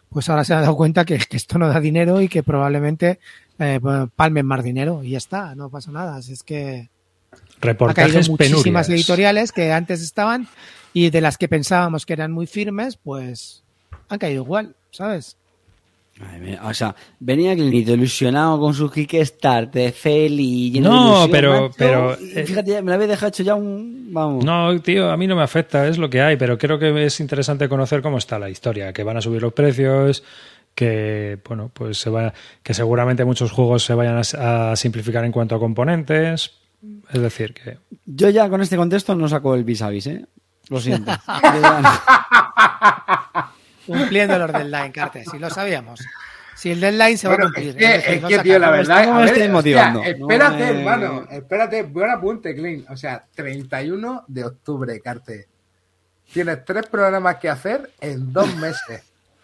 pues ahora se han dado cuenta que, que esto no da dinero y que probablemente eh, palmen más dinero y ya está, no pasa nada. Así es que ha caído Reportajes muchísimas penurias. editoriales que antes estaban y de las que pensábamos que eran muy firmes, pues han caído igual, ¿sabes? Madre mía, O sea, venía Clinito ilusionado con su Kickstarter, feliz, lleno de No, ilusión, pero- macho, pero, eh, fíjate, me la había dejado hecho ya un. Vamos. No, tío, a mí no me afecta, es lo que hay, pero creo que es interesante conocer cómo está la historia, que van a subir los precios, que bueno, pues se va, que seguramente muchos juegos se vayan a, a simplificar en cuanto a componentes, es decir, que Yo ya con este contexto no saco el vis a vis, ¿eh? Lo siento. Cumpliendo los deadline, Carter, si lo sabíamos. Si el deadline se va a cumplir. es que, es tío, la verdad. está- no me a ver, motivando. No espérate, hermano. Espérate, buen apunte, Clean. O sea, 31 de octubre, Carte. Tienes tres programas que hacer en dos meses.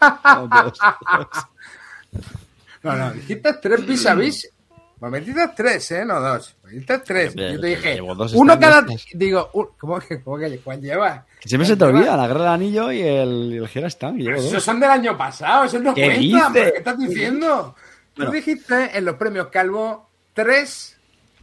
No, no, dijiste tres vis a vis. Pues me dijiste tres, ¿eh? No dos. Me dijiste tres. Yo te dije, uno cada. Digo, un- ¿cómo que, cómo que cuál lleva? Que siempre se te olvida la guerra del anillo y el, y el Gera Stan, que llevo dos. Esos son del año pasado, eso no ¿Qué cuenta. dices? ¿pero ¿Qué estás diciendo? Bueno. Tú dijiste en los premios Calvo tres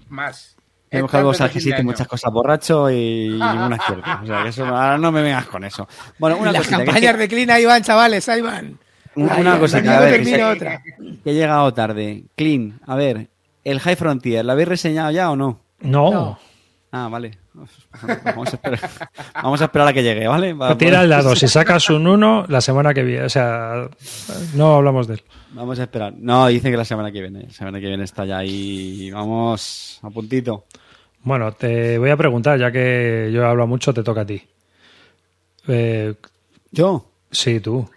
más. Hemos Este algo de año. muchas cosas borracho y ninguna es cierta. O sea, que eso, ahora no me vengas con eso. Bueno, una Las campañas que- de Clean ahí van, chavales, ahí van. una, Ay, ay, a ver, que, se- otra. que he llegado tarde. Clean, a ver, el High Frontier, ¿lo habéis reseñado ya o no? No, No. Ah, vale. Vamos a esperar, vamos a, esperar a que llegue, ¿vale? Va- Pues tira el vamos- dado. Si sacas un 1, la semana que viene. O sea, no hablamos de él. Vamos a esperar. No, dice que la semana que viene. La semana que viene está ya ahí. Vamos, a puntito. Bueno, te voy a preguntar, ya que yo hablo mucho, te toca a ti. Eh, ¿Yo? sí, tú.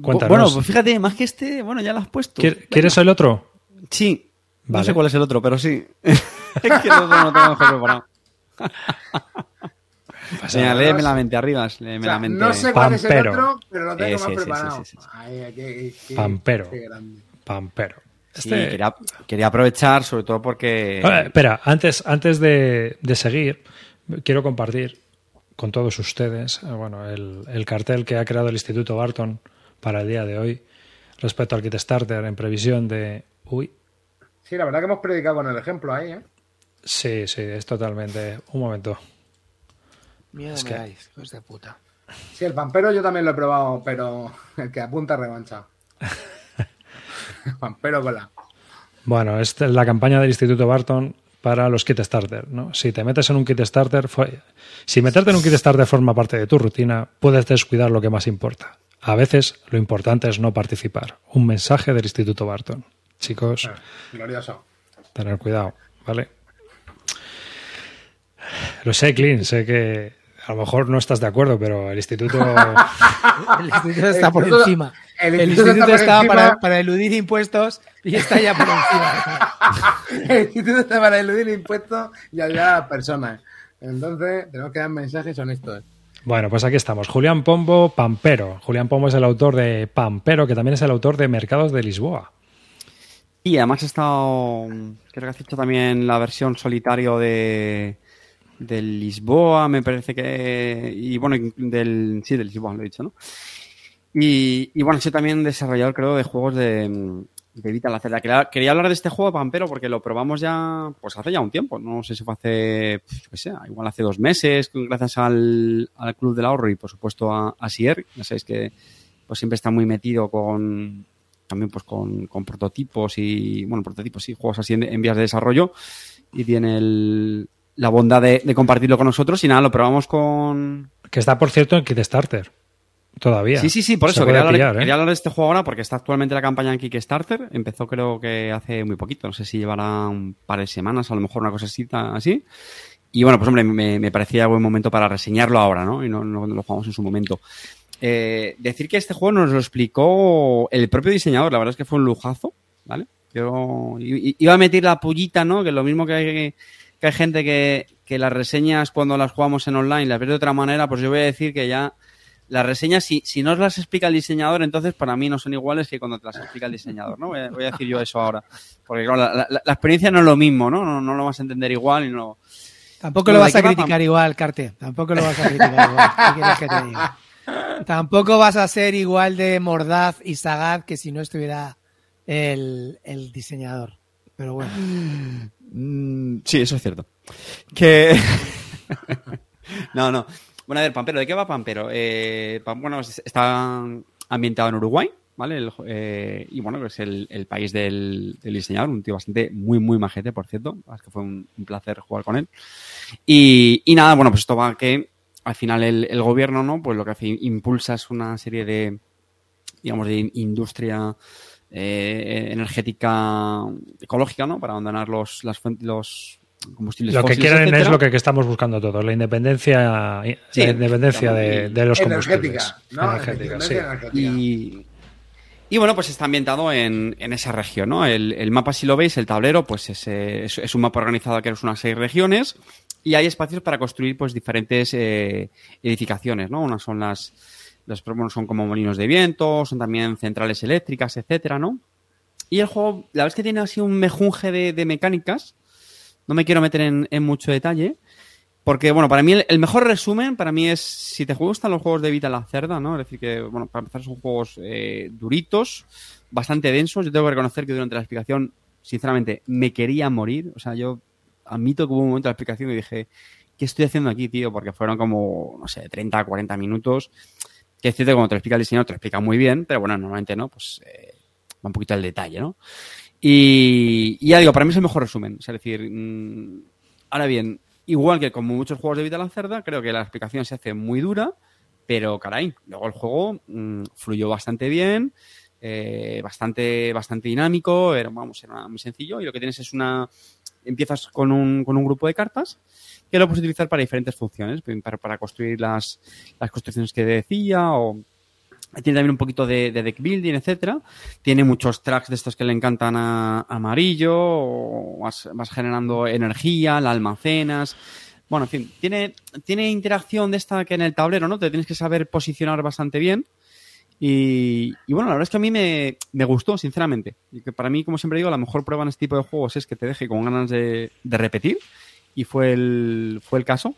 Cuéntanos. Bueno, pues fíjate, más que este, bueno, ya lo has puesto. ¿Quier- ¿Quieres el otro? Sí. No sé cuál es el otro, pero sí. es que el otro no lo tengo mejor preparado. Venga, léeme la mente arriba. Léeme O sea, la mente. no sé cuál es el otro, pero lo tengo más preparado. Ay, qué- qué- Pampero. qué. Pampero. Sí, Este- quería, quería aprovechar, sobre todo porque. Espera, antes, antes de, de seguir, quiero compartir con todos ustedes eh, bueno, el, el cartel que ha creado el Instituto Barton para el día de hoy respecto al kit starter en previsión de... Uy, Sí, la verdad que hemos predicado con el ejemplo ahí, ¿eh? sí, sí, es totalmente... Un momento. Miedo Es me que- dais, hijos de puta. Sí, el pampero yo también lo he probado, pero el que apunta a revancha. pampero con la. Bueno, esta es la campaña del Instituto Barton para los kit starter. ¿no? Si te metes en un kit starter, si meterte en un kit starter forma parte de tu rutina, puedes descuidar lo que más importa. A veces lo importante es no participar. Un mensaje del Instituto Barton. Chicos, Glorioso. tener cuidado, ¿vale? Lo sé, Clean, sé que a lo mejor no estás de acuerdo, pero el instituto... El instituto está por instituto- encima. el El instituto instituto, está para, para eludir impuestos y está ya por encima. el instituto está para eludir impuestos y ayudar a las personas. Entonces, tenemos que dar mensajes honestos. Bueno, pues aquí estamos. Julián Pombo, Pampero. Julián Pombo es el autor de Pampero, que también es el autor de Mercados de Lisboa. Y además he estado. Creo que has hecho también la versión solitario de. Del Lisboa, me parece que. Y bueno, del. Sí, del Lisboa, lo he dicho, ¿no? Y, y bueno, soy también desarrollador, creo, de juegos de. De Vital Acera. Quería, quería hablar de este juego, Pampero, porque lo probamos ya. Pues hace ya un tiempo. No sé si fue hace. Pues, qué sé, igual hace dos meses, gracias al, al Club del Ahorro y por supuesto a, a Sier. Ya sabéis que pues siempre está muy metido con también pues con, con prototipos y bueno prototipos y juegos así en, en vías de desarrollo y tiene el- la bondad de, de compartirlo con nosotros y nada lo probamos con Que está, por cierto, en kit starter. Todavía. sí sí sí por Se eso puede quería hablar, pillar, ¿eh? quería hablar de este juego ahora porque está actualmente la campaña en Kickstarter empezó creo que hace muy poquito no sé si llevará un par de semanas a lo mejor una cosa así ta- así y bueno pues hombre me, me parecía buen momento para reseñarlo ahora no y no, no lo jugamos en su momento Eh, decir que este juego nos lo explicó el propio diseñador, la verdad es que fue un lujazo, ¿vale? Yo iba a meter la pullita, ¿no? Que lo mismo que hay, que hay gente que, que las reseñas cuando las jugamos en online las ves de otra manera, pues yo voy a decir que ya las reseñas, si, si no os las explica el diseñador, entonces para mí no son iguales que cuando te las explica el diseñador, ¿no? Voy a, voy a decir yo eso ahora. Porque claro, la, la- la experiencia no es lo mismo, ¿no? No, no lo vas a entender igual y no... Tampoco lo ¿de vas a va, criticar igual, Carte. Tampoco lo vas a criticar igual. ¿Qué quieres que te diga? Tampoco vas a ser igual de mordaz y sagaz que si no estuviera el, el diseñador. Pero bueno. Mm, sí, eso es cierto. Que. no, no. Bueno, a ver, Pampero, ¿de qué va Pampero? Eh, bueno, es- está ambientado en Uruguay, ¿vale? Eh, y bueno, es el, el país del, del diseñador, un tío bastante muy, muy majete, por cierto. Es que fue un, un placer jugar con él. Y, y nada, bueno, pues esto va que al final el, el gobierno, ¿no? Pues lo que hace, impulsa es una serie de, digamos, de in- industria eh, energética ecológica, ¿no? Para abandonar los, las, los, combustibles Lo que quieren es lo que, que estamos buscando todos, la independencia, Sí, la independencia de, de los combustibles. Energética, ¿no? Energética, sí. Energética. Y, y bueno, pues está ambientado en, en esa región, ¿no? El, el mapa, si lo veis, el tablero, pues es, eh, es, es un mapa organizado que es unas seis regiones y hay espacios para construir pues diferentes eh, edificaciones, ¿no? Unas son las, los bueno, son como molinos de viento, son también centrales eléctricas, etcétera, ¿no? Y el juego, la verdad es que tiene así un mejunje de, de mecánicas. No me quiero meter en, en mucho detalle. Porque, bueno, para mí el, el mejor resumen, para mí es, si te gustan los juegos de Vita la Cerda, ¿no? Es decir, que, bueno, para empezar son juegos eh, duritos, bastante densos. Yo tengo que reconocer que durante la explicación, sinceramente, me quería morir. O sea, yo admito que hubo un momento de la explicación y dije, ¿qué estoy haciendo aquí, tío? Porque fueron como, no sé, 30, 40 minutos. Que es cierto que cuando te lo explica el diseñador, te lo explica muy bien, pero bueno, normalmente no, pues eh, va un poquito al detalle, ¿no? Y, ya digo, para mí es el mejor resumen. Es decir, mm, ahora bien, igual que como muchos juegos de Vita la Cerda, creo que la explicación se hace muy dura, pero caray, luego el juego mm, fluyó bastante bien, eh, bastante, bastante dinámico, era, vamos, era muy sencillo y lo que tienes es una... Empiezas con un, con un grupo de cartas que lo puedes utilizar para diferentes funciones, para, para construir las, las construcciones que decía o tiene también un poquito de, de deck building, etcétera. Tiene muchos tracks de estos que le encantan a, amarillo, vas generando energía, la almacenas. Bueno, en fin, tiene, tiene interacción de esta que en el tablero, ¿no? Te tienes que saber posicionar bastante bien. Y, bueno, la verdad es que a mí me, me gustó, sinceramente. Y que para mí, como siempre digo, la mejor prueba en este tipo de juegos es que te deje con ganas de, de repetir. Y fue el, fue el caso.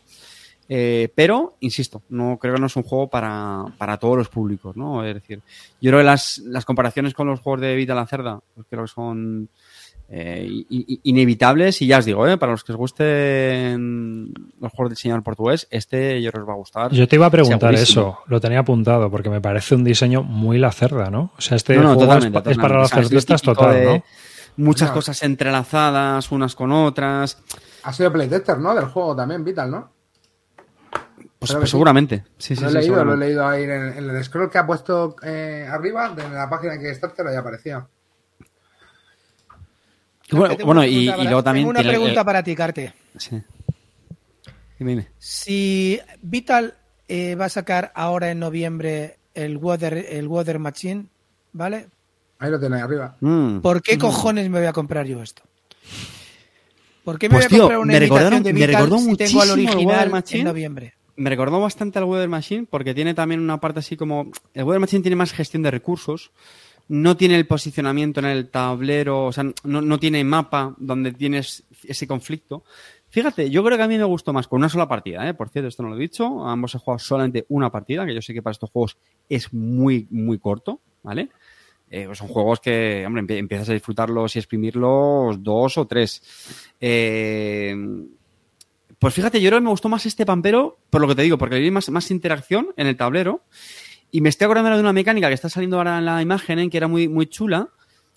Eh, pero, insisto, no creo que no es un juego para, para todos los públicos, ¿no? Es decir, yo creo que las, las comparaciones con los juegos de Vita la Cerda, pues creo que son eh, inevitables y ya os digo, ¿eh? para los que os gusten los juegos del señor portugués, este yo os va a gustar. Yo te iba a preguntar Segurísimo. eso, lo tenía apuntado, porque me parece un diseño muy la cerda, ¿no? O sea, este No, no, juego es totalmente, para lo cerdistas total, ¿no? Muchas No. cosas entrelazadas unas con otras. Ha sido playtester, ¿no? Del juego también, Vital, ¿no? Pues, pues sí. seguramente. Sí, sí, lo he sí, leído, lo he leído ahí en, en el scroll que ha puesto eh, arriba de la página que Starter ahí aparecía. Bueno, y, pregunta y para- luego también Tengo una tiene pregunta el- para ti, Carte. sí. Dime, dime. Si Vital eh, va a sacar ahora en noviembre el Water, el Water Machine, ¿vale? Ahí lo tenéis arriba. Mm. ¿Por qué cojones me voy a comprar yo esto? ¿Por qué me Pues, voy a tío, comprar una me recordaron- de me Vital recordó si tengo al original Machine. en noviembre? Me recordó bastante al Weather Machine porque tiene también una parte así como... El Weather Machine tiene más gestión de recursos, no tiene el posicionamiento en el tablero, o sea, no, no tiene mapa donde tienes ese conflicto. Fíjate, yo creo que a mí me gustó más con una sola partida, ¿eh? por cierto, esto no lo he dicho, ambos he jugado solamente una partida, que yo sé que para estos juegos es muy, muy corto, ¿vale? Eh, pues son juegos que, hombre, empie- empiezas a disfrutarlos y exprimirlos dos o tres. Eh, pues fíjate, yo creo que me gustó más este pampero, por lo que te digo, porque hay más, más interacción en el tablero. Y me estoy acordando de una mecánica que está saliendo ahora en la imagen, ¿eh? que era muy, muy chula.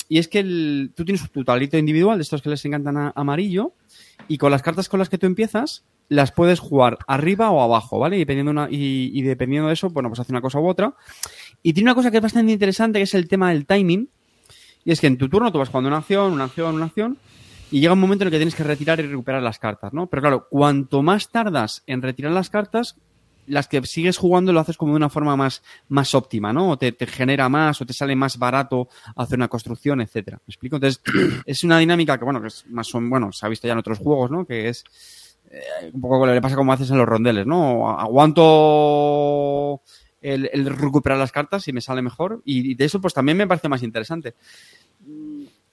Y es que el- tú tienes tu tablito individual, de estos que les encantan amarillo, y con las cartas con las que tú empiezas, las puedes jugar arriba o abajo, ¿vale? Y dependiendo, y dependiendo de eso, bueno, pues hace una cosa u otra. Y tiene una cosa que es bastante interesante, que es el tema del timing. Y es que en tu turno tú vas jugando una acción, una acción, una acción, y llega un momento en el que tienes que retirar y recuperar las cartas, ¿no? Pero claro, cuanto más tardas en retirar las cartas, las que sigues jugando lo haces como de una forma más, más óptima, ¿no? O te, te genera más, o te sale más barato hacer una construcción, etcétera. ¿Me explico? Entonces, es una dinámica que, bueno, que es más bueno, se ha visto ya en otros juegos, ¿no? Que es eh, un poco lo que le pasa como haces en los rondeles, ¿no? Aguanto el, el recuperar las cartas y me sale mejor. Y, y de eso, pues también me parece más interesante.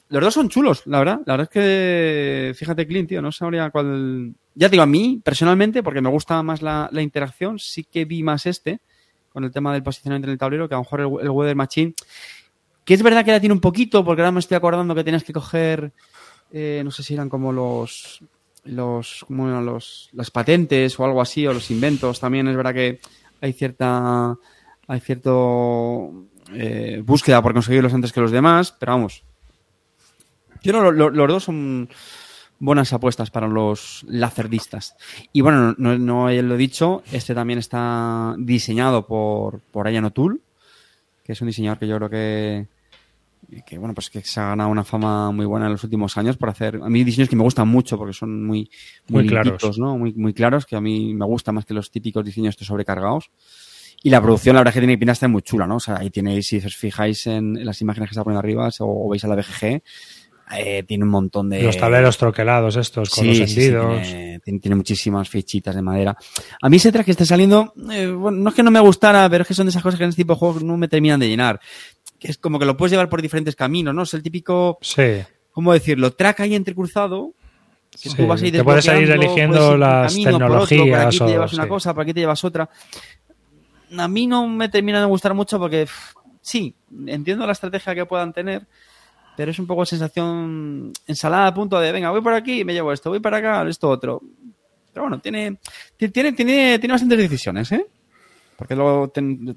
Los dos son chulos, la verdad. La verdad es que, fíjate, Clint, tío, no sabría cuál. Ya te digo, a mí, personalmente, porque me gusta más la, interacción, sí que vi más este, con el tema del posicionamiento en el tablero, que a lo mejor el, el Weather Machine. Que es verdad que la tiene un poquito, porque ahora me estoy acordando que tenías que coger. eh, no sé si eran como los. Los, como eran los, las patentes o algo así, o los inventos. También es verdad que hay cierta. Hay cierto. eh, búsqueda por conseguirlos antes que los demás, pero vamos, yo que lo- lo- los dos son buenas apuestas para los lacerdistas. Y bueno, no, no lo he dicho, este también está diseñado por, por Ian O'Toole, que es un diseñador que yo creo que que bueno, pues que se ha ganado una fama muy buena en los últimos años por hacer, a mí diseños que me gustan mucho porque son muy, muy, Muy claros. limpitos, ¿no? Muy, muy claros, que a mí me gusta más que los típicos diseños estos sobrecargados. Y la producción, la verdad es que tiene pinta de estar muy chula, ¿no? O sea, ahí tenéis, si os fijáis en, en las imágenes que está poniendo arriba o, o veis a la BGG, eh, tiene un montón de... Los tableros troquelados estos con Sí, los sí, sí, hendidos. tiene, tiene- muchísimas fichitas de madera. A mí ese track que está saliendo, eh, bueno, no es que no me gustara, pero es que son de esas cosas que en este tipo de juegos no me terminan de llenar. Que es como que lo puedes llevar por diferentes caminos, ¿no? Es el típico, Sí, ¿cómo decirlo? Track ahí entrecruzado. Que Sí, tú vas a ir te puedes ir eligiendo puedes ir las camino, por otro, por aquí tecnologías te o- llevas una sí. cosa, por aquí te llevas otra. A mí no me termina de gustar mucho porque, pff, sí, entiendo la estrategia que puedan tener, pero es un poco sensación ensalada a punto de, venga, voy por aquí y me llevo esto, voy para acá, esto otro. Pero bueno, tiene, ti- tiene, tiene, tiene bastantes decisiones, ¿eh? Porque luego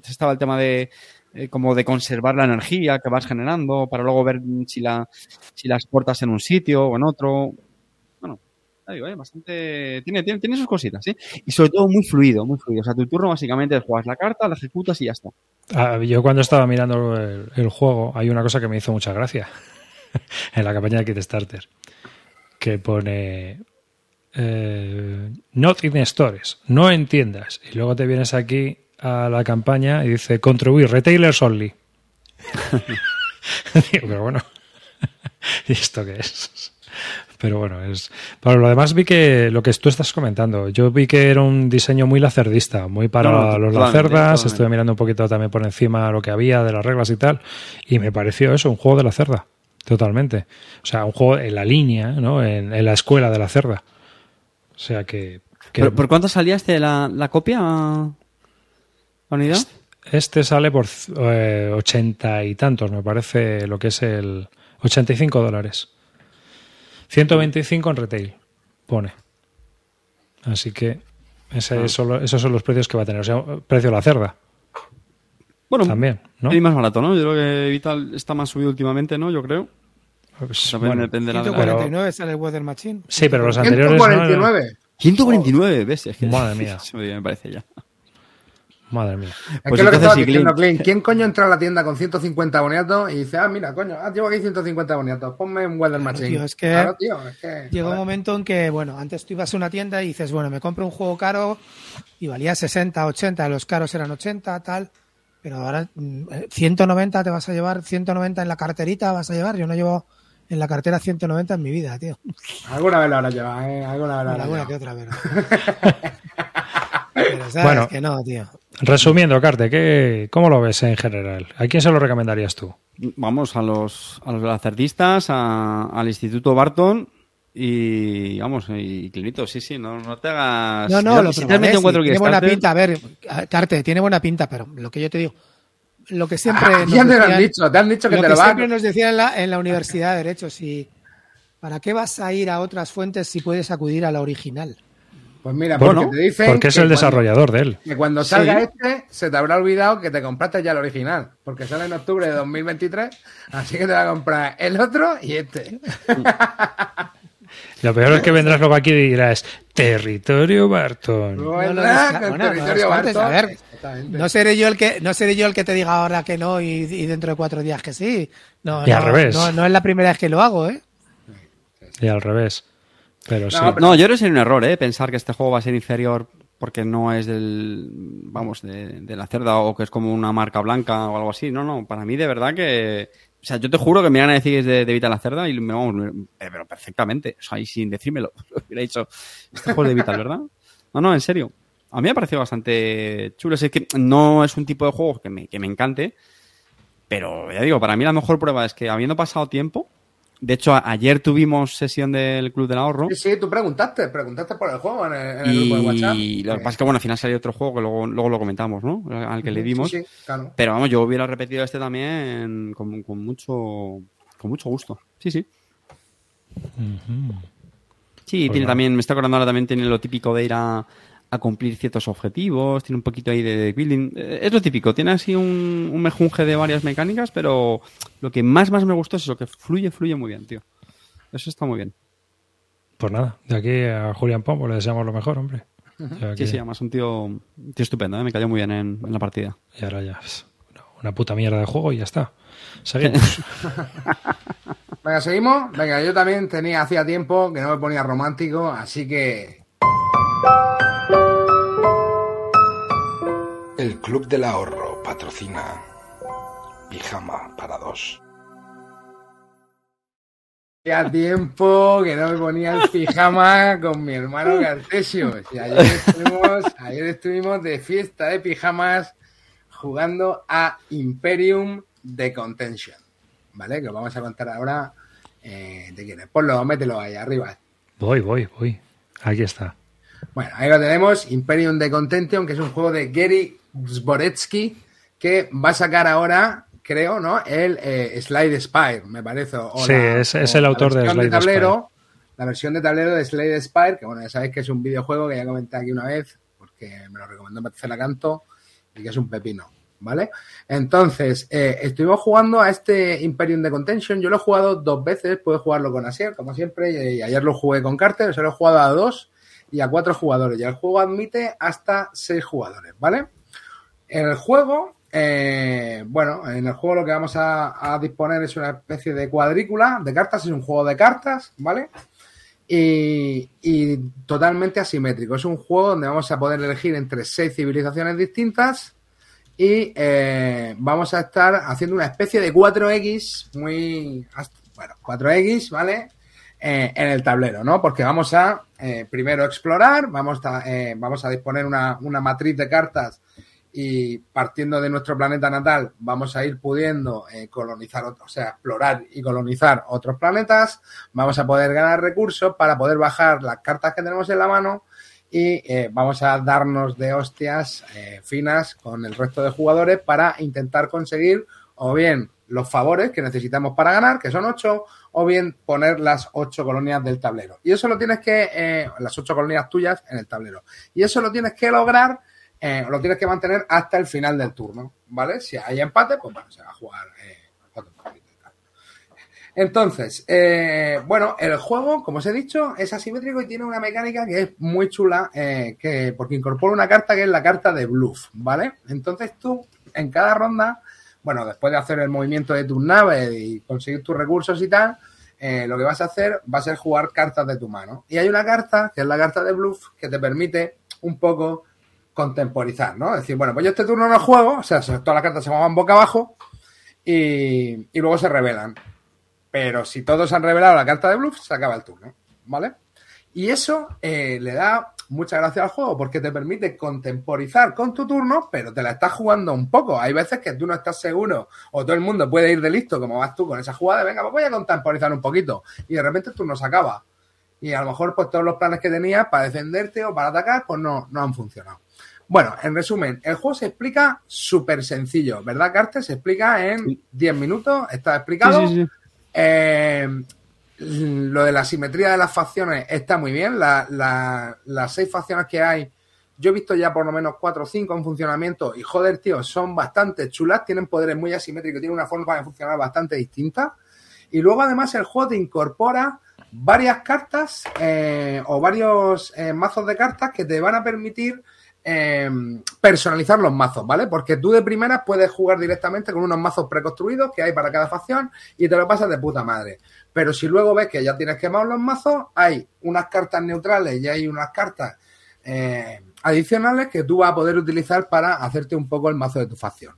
estaba el tema de eh, como de conservar la energía que vas generando para luego ver si la si la exportas en un sitio o en otro. Bastante tiene, tiene, tiene sus cositas, ¿sí? Y sobre todo muy fluido, muy fluido. O sea, tu turno básicamente juegas la carta, la ejecutas y ya está. Ah, yo cuando estaba mirando el, juego hay una cosa que me hizo mucha gracia en la campaña de Kickstarter que pone eh, Not in stores, no en tiendas. Y luego te vienes aquí a la campaña y dice contribuir, retailers only. Digo, pero bueno, ¿y esto qué es? Pero bueno, es. Para lo demás vi que lo que tú estás comentando, yo vi que era un diseño muy lacerdista, muy para No, no, los lacerdas, estuve mirando un poquito también por encima lo que había de las reglas y tal, y me pareció eso, un juego de la cerda, totalmente. O sea, un juego en la línea, ¿no? En, en la escuela de la cerda. O sea que. que- ¿Por, por cuánto salía este la, la copia? ¿La unidad? Este sale por eh, ochenta y tantos, me parece lo que es el 85 dólares. 125 en retail, pone. Así que ese Ah. es solo- esos son los precios que va a tener. O sea, precio de la cerda Bueno, también, ¿no? Y más barato, ¿no? Yo creo que Vital está más subido últimamente, ¿no? Yo creo. Pues, También bueno, dependerá de la... 149 sale el Weather Machine. sí, pero los anteriores. no eran- 149. 149, ¿ves? Es que Madre mía. Eso me parece ya. Madre mía. Es Pues que lo que entonces diciendo, Clint. Clint, ¿quién coño entra a la tienda con 150 boniatos y dice, ah, mira, coño, ah, llevo aquí 150 boniatos, ponme un Weather Machine? tío, es que- Claro, tío, es que, Llega un momento en que, bueno, antes tú ibas a una tienda y dices, bueno, me compro un juego caro y valía 60, 80, los caros eran 80, tal, pero ahora mm, eh, 190 te vas a llevar, 190 en la carterita vas a llevar, yo no llevo en la cartera 190 en mi vida, tío. Alguna vez lo habrá llevado, ¿eh? Alguna vez lo habrá Alguna que otra, pero... pero sabes Bueno. que no, tío. Resumiendo, Carte, ¿qué, ¿cómo lo ves en general? ¿A quién se lo recomendarías tú? Vamos a los, a los lacerdistas, a- al Instituto Barton y vamos, y Clinito, sí, sí, no, no te hagas... No, no, lo si sí, tiene buena pinta, a ver, Carte, tiene buena pinta, pero lo que yo te digo, lo que siempre Ah, nos ya te lo han decían- dicho, te han dicho que lo te que lo van. siempre nos decían en la, en la Universidad de Derecho, si ¿para qué vas a ir a otras fuentes si puedes acudir a la original? Pues mira, Bueno, porque te dicen porque es que el cuando- desarrollador de él. Que cuando Sí. salga este, se te habrá olvidado que te compraste ya el original. Porque sale en octubre de 2023. Así que te va a comprar el otro y este. Lo peor es que vendrás luego aquí y dirás, Territorio Barton. Bueno, No bueno, territorio Barton. a ver, Exactamente. No seré yo el que no seré yo el que te diga ahora que no y, y dentro de cuatro días que sí. No, Y no, al revés. No, no es la primera vez que lo hago, ¿eh? Y al revés. Pero sí. pero- No, yo creo que sería un error, ¿eh? Pensar que este juego va a ser inferior porque no es del, vamos, de, de la cerda o que es como una marca blanca o algo así. No, no, para mí de verdad que... O sea, yo te juro que me iban a decir que es de, de Vita la cerda y me vamos, eh, pero perfectamente. O sea, y sin decírmelo, lo hubiera dicho, este juego es de Vital, ¿verdad? No, no, en serio. A mí me ha parecido bastante chulo. Es que no es un tipo de juego que me, que me encante, pero ya digo, para mí la mejor prueba es que habiendo pasado tiempo, de hecho, ayer tuvimos sesión del Club del Ahorro. Sí, sí, tú preguntaste, preguntaste por el juego en el, en el grupo de WhatsApp. Y lo que pasa es que, bueno, al final salió otro juego que luego, luego lo comentamos, ¿no? Al que le dimos. Sí, sí, claro. Pero vamos, yo hubiera repetido este también con, con mucho con mucho gusto. Sí, sí. Sí, Pues tiene también, me está acordando ahora también tiene lo típico de ir a, a cumplir ciertos objetivos, tiene un poquito ahí de, building. Eh, Es lo típico, tiene así un, un mejunje de varias mecánicas, pero lo que más más me gustó es eso, que fluye, fluye muy bien, tío. Eso está muy bien. Pues nada, de aquí a Julián Pombo le deseamos lo mejor, hombre. Sea Sí, que- sí, además un tío, un tío estupendo, ¿eh? me cayó muy bien en, en la partida. Y ahora ya. pues, una puta mierda de juego y ya está. Seguimos. Venga, seguimos. Venga, yo también tenía hacía tiempo que no me ponía romántico, así que. El Club del Ahorro patrocina Pijama para dos. Hacía tiempo que no me ponía el pijama con mi hermano Cartesio. Y ayer, estuvimos, ayer estuvimos de fiesta de pijamas jugando a Imperium de Contention. ¿Vale? Que os vamos a contar ahora eh, de quién es. Ponlo, mételo ahí arriba. Voy, voy, voy. Aquí está. Bueno, ahí lo tenemos, Imperium de Contention, que es un juego de Gary Zboretsky, que va a sacar ahora, creo, ¿no? El eh, Slide Spire, me parece. o Sí, es- es el la autor de Slide tablero, La versión de tablero de Slade Spire, que bueno, ya sabéis que es un videojuego que ya comenté aquí una vez, porque me lo recomendó Marcela Canto, y que es un pepino, ¿vale? Entonces, eh, estuvimos jugando a este Imperium de Contention. Yo lo he jugado dos veces, puedo jugarlo con Asier, como siempre, y ayer lo jugué con Carter, se lo he jugado a dos y a cuatro jugadores. Y el juego admite hasta seis jugadores, ¿vale? En el juego, eh, bueno, en el juego lo que vamos a, disponer es una especie de cuadrícula de cartas, es un juego de cartas, ¿vale? Y, y totalmente asimétrico. Es un juego donde vamos a poder elegir entre seis civilizaciones distintas y eh, vamos a estar haciendo una especie de 4X muy... Bueno, 4X, ¿vale? Eh, en el tablero, ¿no? Porque vamos a primero explorar, vamos a, vamos a disponer una, una matriz de cartas y partiendo de nuestro planeta natal vamos a ir pudiendo eh, colonizar, o sea, explorar y colonizar otros planetas, vamos a poder ganar recursos para poder bajar las cartas que tenemos en la mano y eh, vamos a darnos de hostias eh, finas con el resto de jugadores para intentar conseguir o bien los favores que necesitamos para ganar, que son ocho, o bien poner las ocho colonias del tablero. Y eso lo tienes que, las ocho colonias tuyas en el tablero. Y eso lo tienes que lograr, eh, lo tienes que mantener hasta el final del turno, ¿vale? Si hay empate, pues bueno, se va a jugar eh. Entonces, eh, bueno, el juego, como os he dicho, es asimétrico y tiene una mecánica que es muy chula, eh, que, porque incorpora una carta que es la carta de bluff, ¿vale? Entonces tú, en cada ronda, bueno, después de hacer el movimiento de tus naves y conseguir tus recursos y tal, lo que vas a hacer va a ser jugar cartas de tu mano. Y hay una carta, que es la carta de bluff, que te permite un poco contemporizar, ¿no? Decir, bueno, pues yo este turno no juego, o sea, se- todas las cartas se mueven boca abajo y, y luego se revelan. Pero si todos han revelado la carta de bluff, se acaba el turno, ¿vale? Y eso eh, le da mucha gracia al juego porque te permite contemporizar con tu turno, pero te la estás jugando un poco. Hay veces que tú no estás seguro o todo el mundo puede ir de listo como vas tú con esa jugada, venga, pues voy a contemporizar un poquito y de repente el turno se acaba. Y a lo mejor pues todos los planes que tenías para defenderte o para atacar pues no, no han funcionado. Bueno, en resumen, el juego se explica súper sencillo, ¿verdad, Carter? Se explica en 10 minutos, está explicado. Sí, sí, sí. Eh, lo de la simetría de las facciones está muy bien. La- la- las seis facciones que hay, yo he visto ya por lo menos cuatro o cinco en funcionamiento y joder, tío, son bastante chulas, tienen poderes muy asimétricos, tienen una forma de funcionar bastante distinta. Y luego además el juego te incorpora varias cartas eh, o varios eh, mazos de cartas que te van a permitir eh, personalizar los mazos, ¿vale? Porque tú de primeras puedes jugar directamente con unos mazos preconstruidos que hay para cada facción y te lo pasas de puta madre. Pero si luego ves que ya tienes quemados los mazos, hay unas cartas neutrales y hay unas cartas eh, adicionales que tú vas a poder utilizar para hacerte un poco el mazo de tu facción.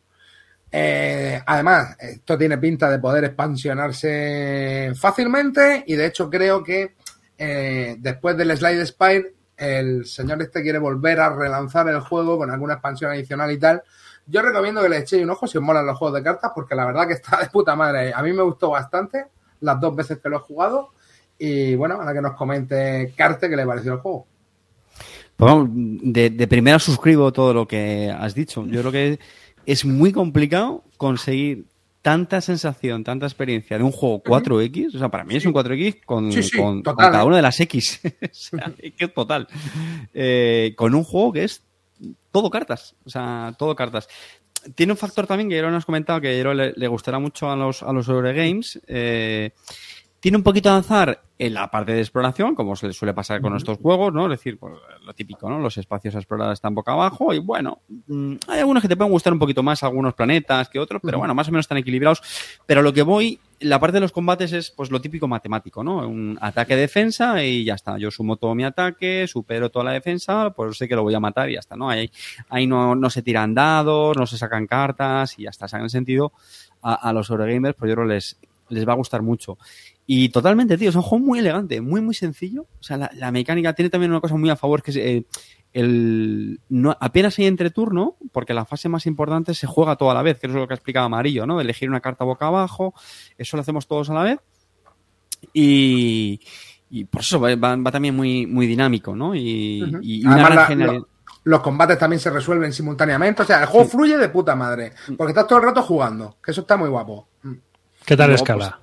Eh, además, esto tiene pinta de poder expansionarse fácilmente y de hecho creo que eh, después del Slide Spire el señor este quiere volver a relanzar el juego con alguna expansión adicional y tal. Yo recomiendo que le echéis un ojo si os molan los juegos de cartas porque la verdad que está de puta madre. A mí me gustó bastante las dos veces que lo he jugado y bueno, ahora que nos comente Carte qué le pareció el juego. Pues vamos, de, de primera suscribo todo lo que has dicho. Yo creo que es muy complicado conseguir tanta sensación, tanta experiencia de un juego 4X. O sea, para mí es un 4X con, Sí, sí, con- total, con cada una de las X. o sea, que es total. Eh, con un juego que es todo cartas. O sea, todo cartas. Tiene un factor también que Jero nos has comentado que a Jero le, le gustará mucho a los, a los Eurogames. Eh, Tiene un poquito de avanzar en la parte de exploración, como se le suele pasar con estos juegos, ¿no? Es decir, pues, lo típico, ¿no? Los espacios a explorar están boca abajo y bueno, mm, hay algunos que te pueden gustar un poquito más, algunos planetas que otros, pero bueno, más o menos están equilibrados. Pero lo que voy, la parte de los combates es pues lo típico matemático, ¿no? Un ataque-defensa y ya está. Yo sumo todo mi ataque, supero toda la defensa, pues sé que lo voy a matar y ya está, ¿no? Ahí, ahí no, no se tiran dados, no se sacan cartas y ya está. O sea, en ese sentido, a, a los Eurogamers, pues yo creo que les, les va a gustar mucho. Y totalmente, tío, es un juego muy elegante, muy, muy sencillo. O sea, la, la mecánica tiene también una cosa muy a favor, que es eh, el no, apenas hay entreturno, porque la fase más importante se juega todo a la vez, que eso es lo que explicaba Amarillo, ¿no? Elegir una carta boca abajo, eso lo hacemos todos a la vez. Y, y por eso va, va- va también muy, muy dinámico, ¿no? Y, Ujú. y una Además, gran la- generalidad. lo- los combates también se resuelven simultáneamente. O sea, el juego fluye de puta madre. Porque estás todo el rato jugando. Que eso está muy guapo. Mm. ¿Qué tal Luego, escala?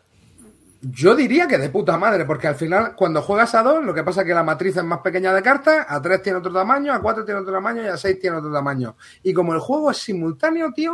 Yo diría que de puta madre, porque al final, cuando juegas a dos, lo que pasa es que la matriz es más pequeña de cartas, a tres tiene otro tamaño, a cuatro tiene otro tamaño y a seis tiene otro tamaño. Y como el juego es simultáneo, tío,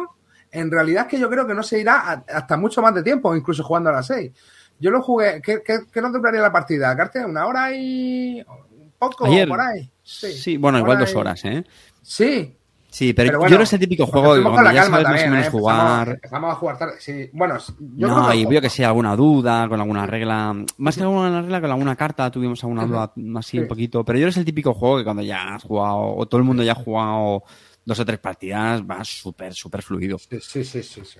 en realidad es que yo creo que no se irá a- hasta mucho más de tiempo, incluso jugando a las seis. Yo lo jugué, ¿qué, qué, qué nos duraría la partida? ¿Carte? ¿Una hora y un poco Ayer. por ahí? Sí, bueno, igual dos horas, ¿eh? Sí, Sí, pero, Pero yo bueno, que es el típico juego que cuando la ya calma sabes más o menos ¿eh? jugar. Empezamos, empezamos a jugar tarde. Sí, bueno, yo No, y que veo que sí, alguna duda, con alguna regla. Más que alguna regla, con alguna carta tuvimos alguna duda así un poquito. Pero yo es el típico juego que cuando ya has jugado, o todo el mundo ya ha jugado dos o tres partidas, va súper, súper fluido. Sí, sí, sí, sí, sí.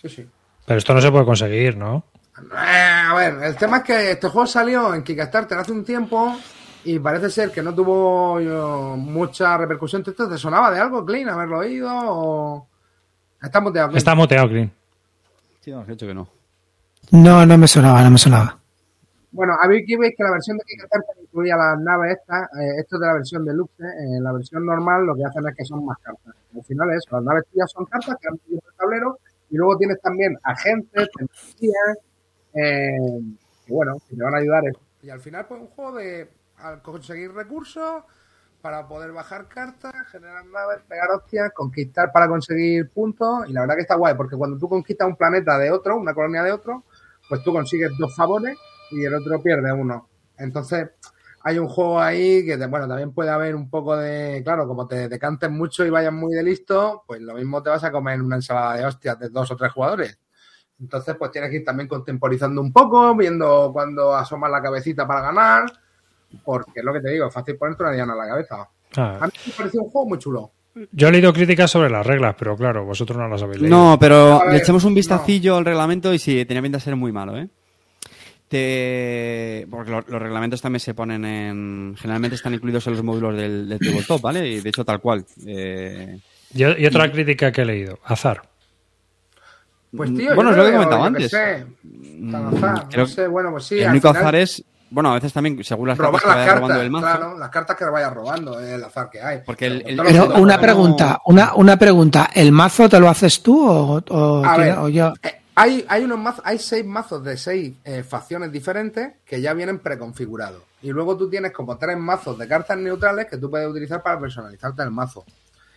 Sí, sí. Pero esto no se puede conseguir, ¿no? Eh, a ver, el tema es que este juego salió en Kickstarter hace un tiempo y parece ser que no tuvo yo, mucha repercusión. ¿Esto te sonaba de algo, Clean, haberlo oído? O... Estamos de acuerdo. Está moteado, Clean. Sí, hemos hecho que no. No, no me sonaba, no me sonaba. Bueno, a ver, aquí veis que la versión de Kickstarter incluía las naves estas. eh, esto es de la versión deluxe. eh, en la versión normal lo que hacen es que son más cartas. Al final es, las naves tuyas son cartas que han metido en el tablero y luego tienes también agentes, tecnologías, eh, que bueno, que te van a ayudar. eso. Y al final, pues un juego de al conseguir recursos para poder bajar cartas, generar naves, pegar hostias, conquistar para conseguir puntos. Y la verdad que está guay, porque cuando tú conquistas un planeta de otro, una colonia de otro, pues tú consigues dos favores y el otro pierde uno. Entonces, hay un juego ahí que, te- bueno, también puede haber un poco de, claro, como te decantes mucho y vayas muy de listo, pues lo mismo te vas a comer una ensalada de hostias de dos o tres jugadores. Entonces, pues tienes que ir también contemporizando un poco, viendo cuando asomas la cabecita para ganar, porque es lo que te digo, es fácil ponerte una diana en la cabeza. Ah, A mí me pareció un juego muy chulo. yo he leído críticas sobre las reglas, pero claro, vosotros no las habéis leído. No, pero ver, le echamos un no. vistacillo al reglamento y sí, tenía pinta de ser muy malo, ¿eh? Te... Porque lo- los, reglamentos también se ponen en... Generalmente están incluidos en los módulos del, del tabletop, ¿vale? Y de hecho tal cual. Eh, Y, y otra crítica que he leído, azar. Pues tío, Bueno, yo es lo que qué antes. sé, tan azar, Creo no sé, bueno, pues sí, el único final- azar es... Bueno, a veces también, según las robar cartas que cartas, robando del mazo... claro, las cartas que vayas robando, el azar que hay. Porque el- el- Pero una ¿no? pregunta, una, una pregunta. ¿El mazo te lo haces tú o, o, A tiene- ver, o yo? eh, hay, hay unos mazos, hay seis mazos de seis eh, facciones diferentes que ya vienen preconfigurados. Y luego tú tienes como tres mazos de cartas neutrales que tú puedes utilizar para personalizarte el mazo.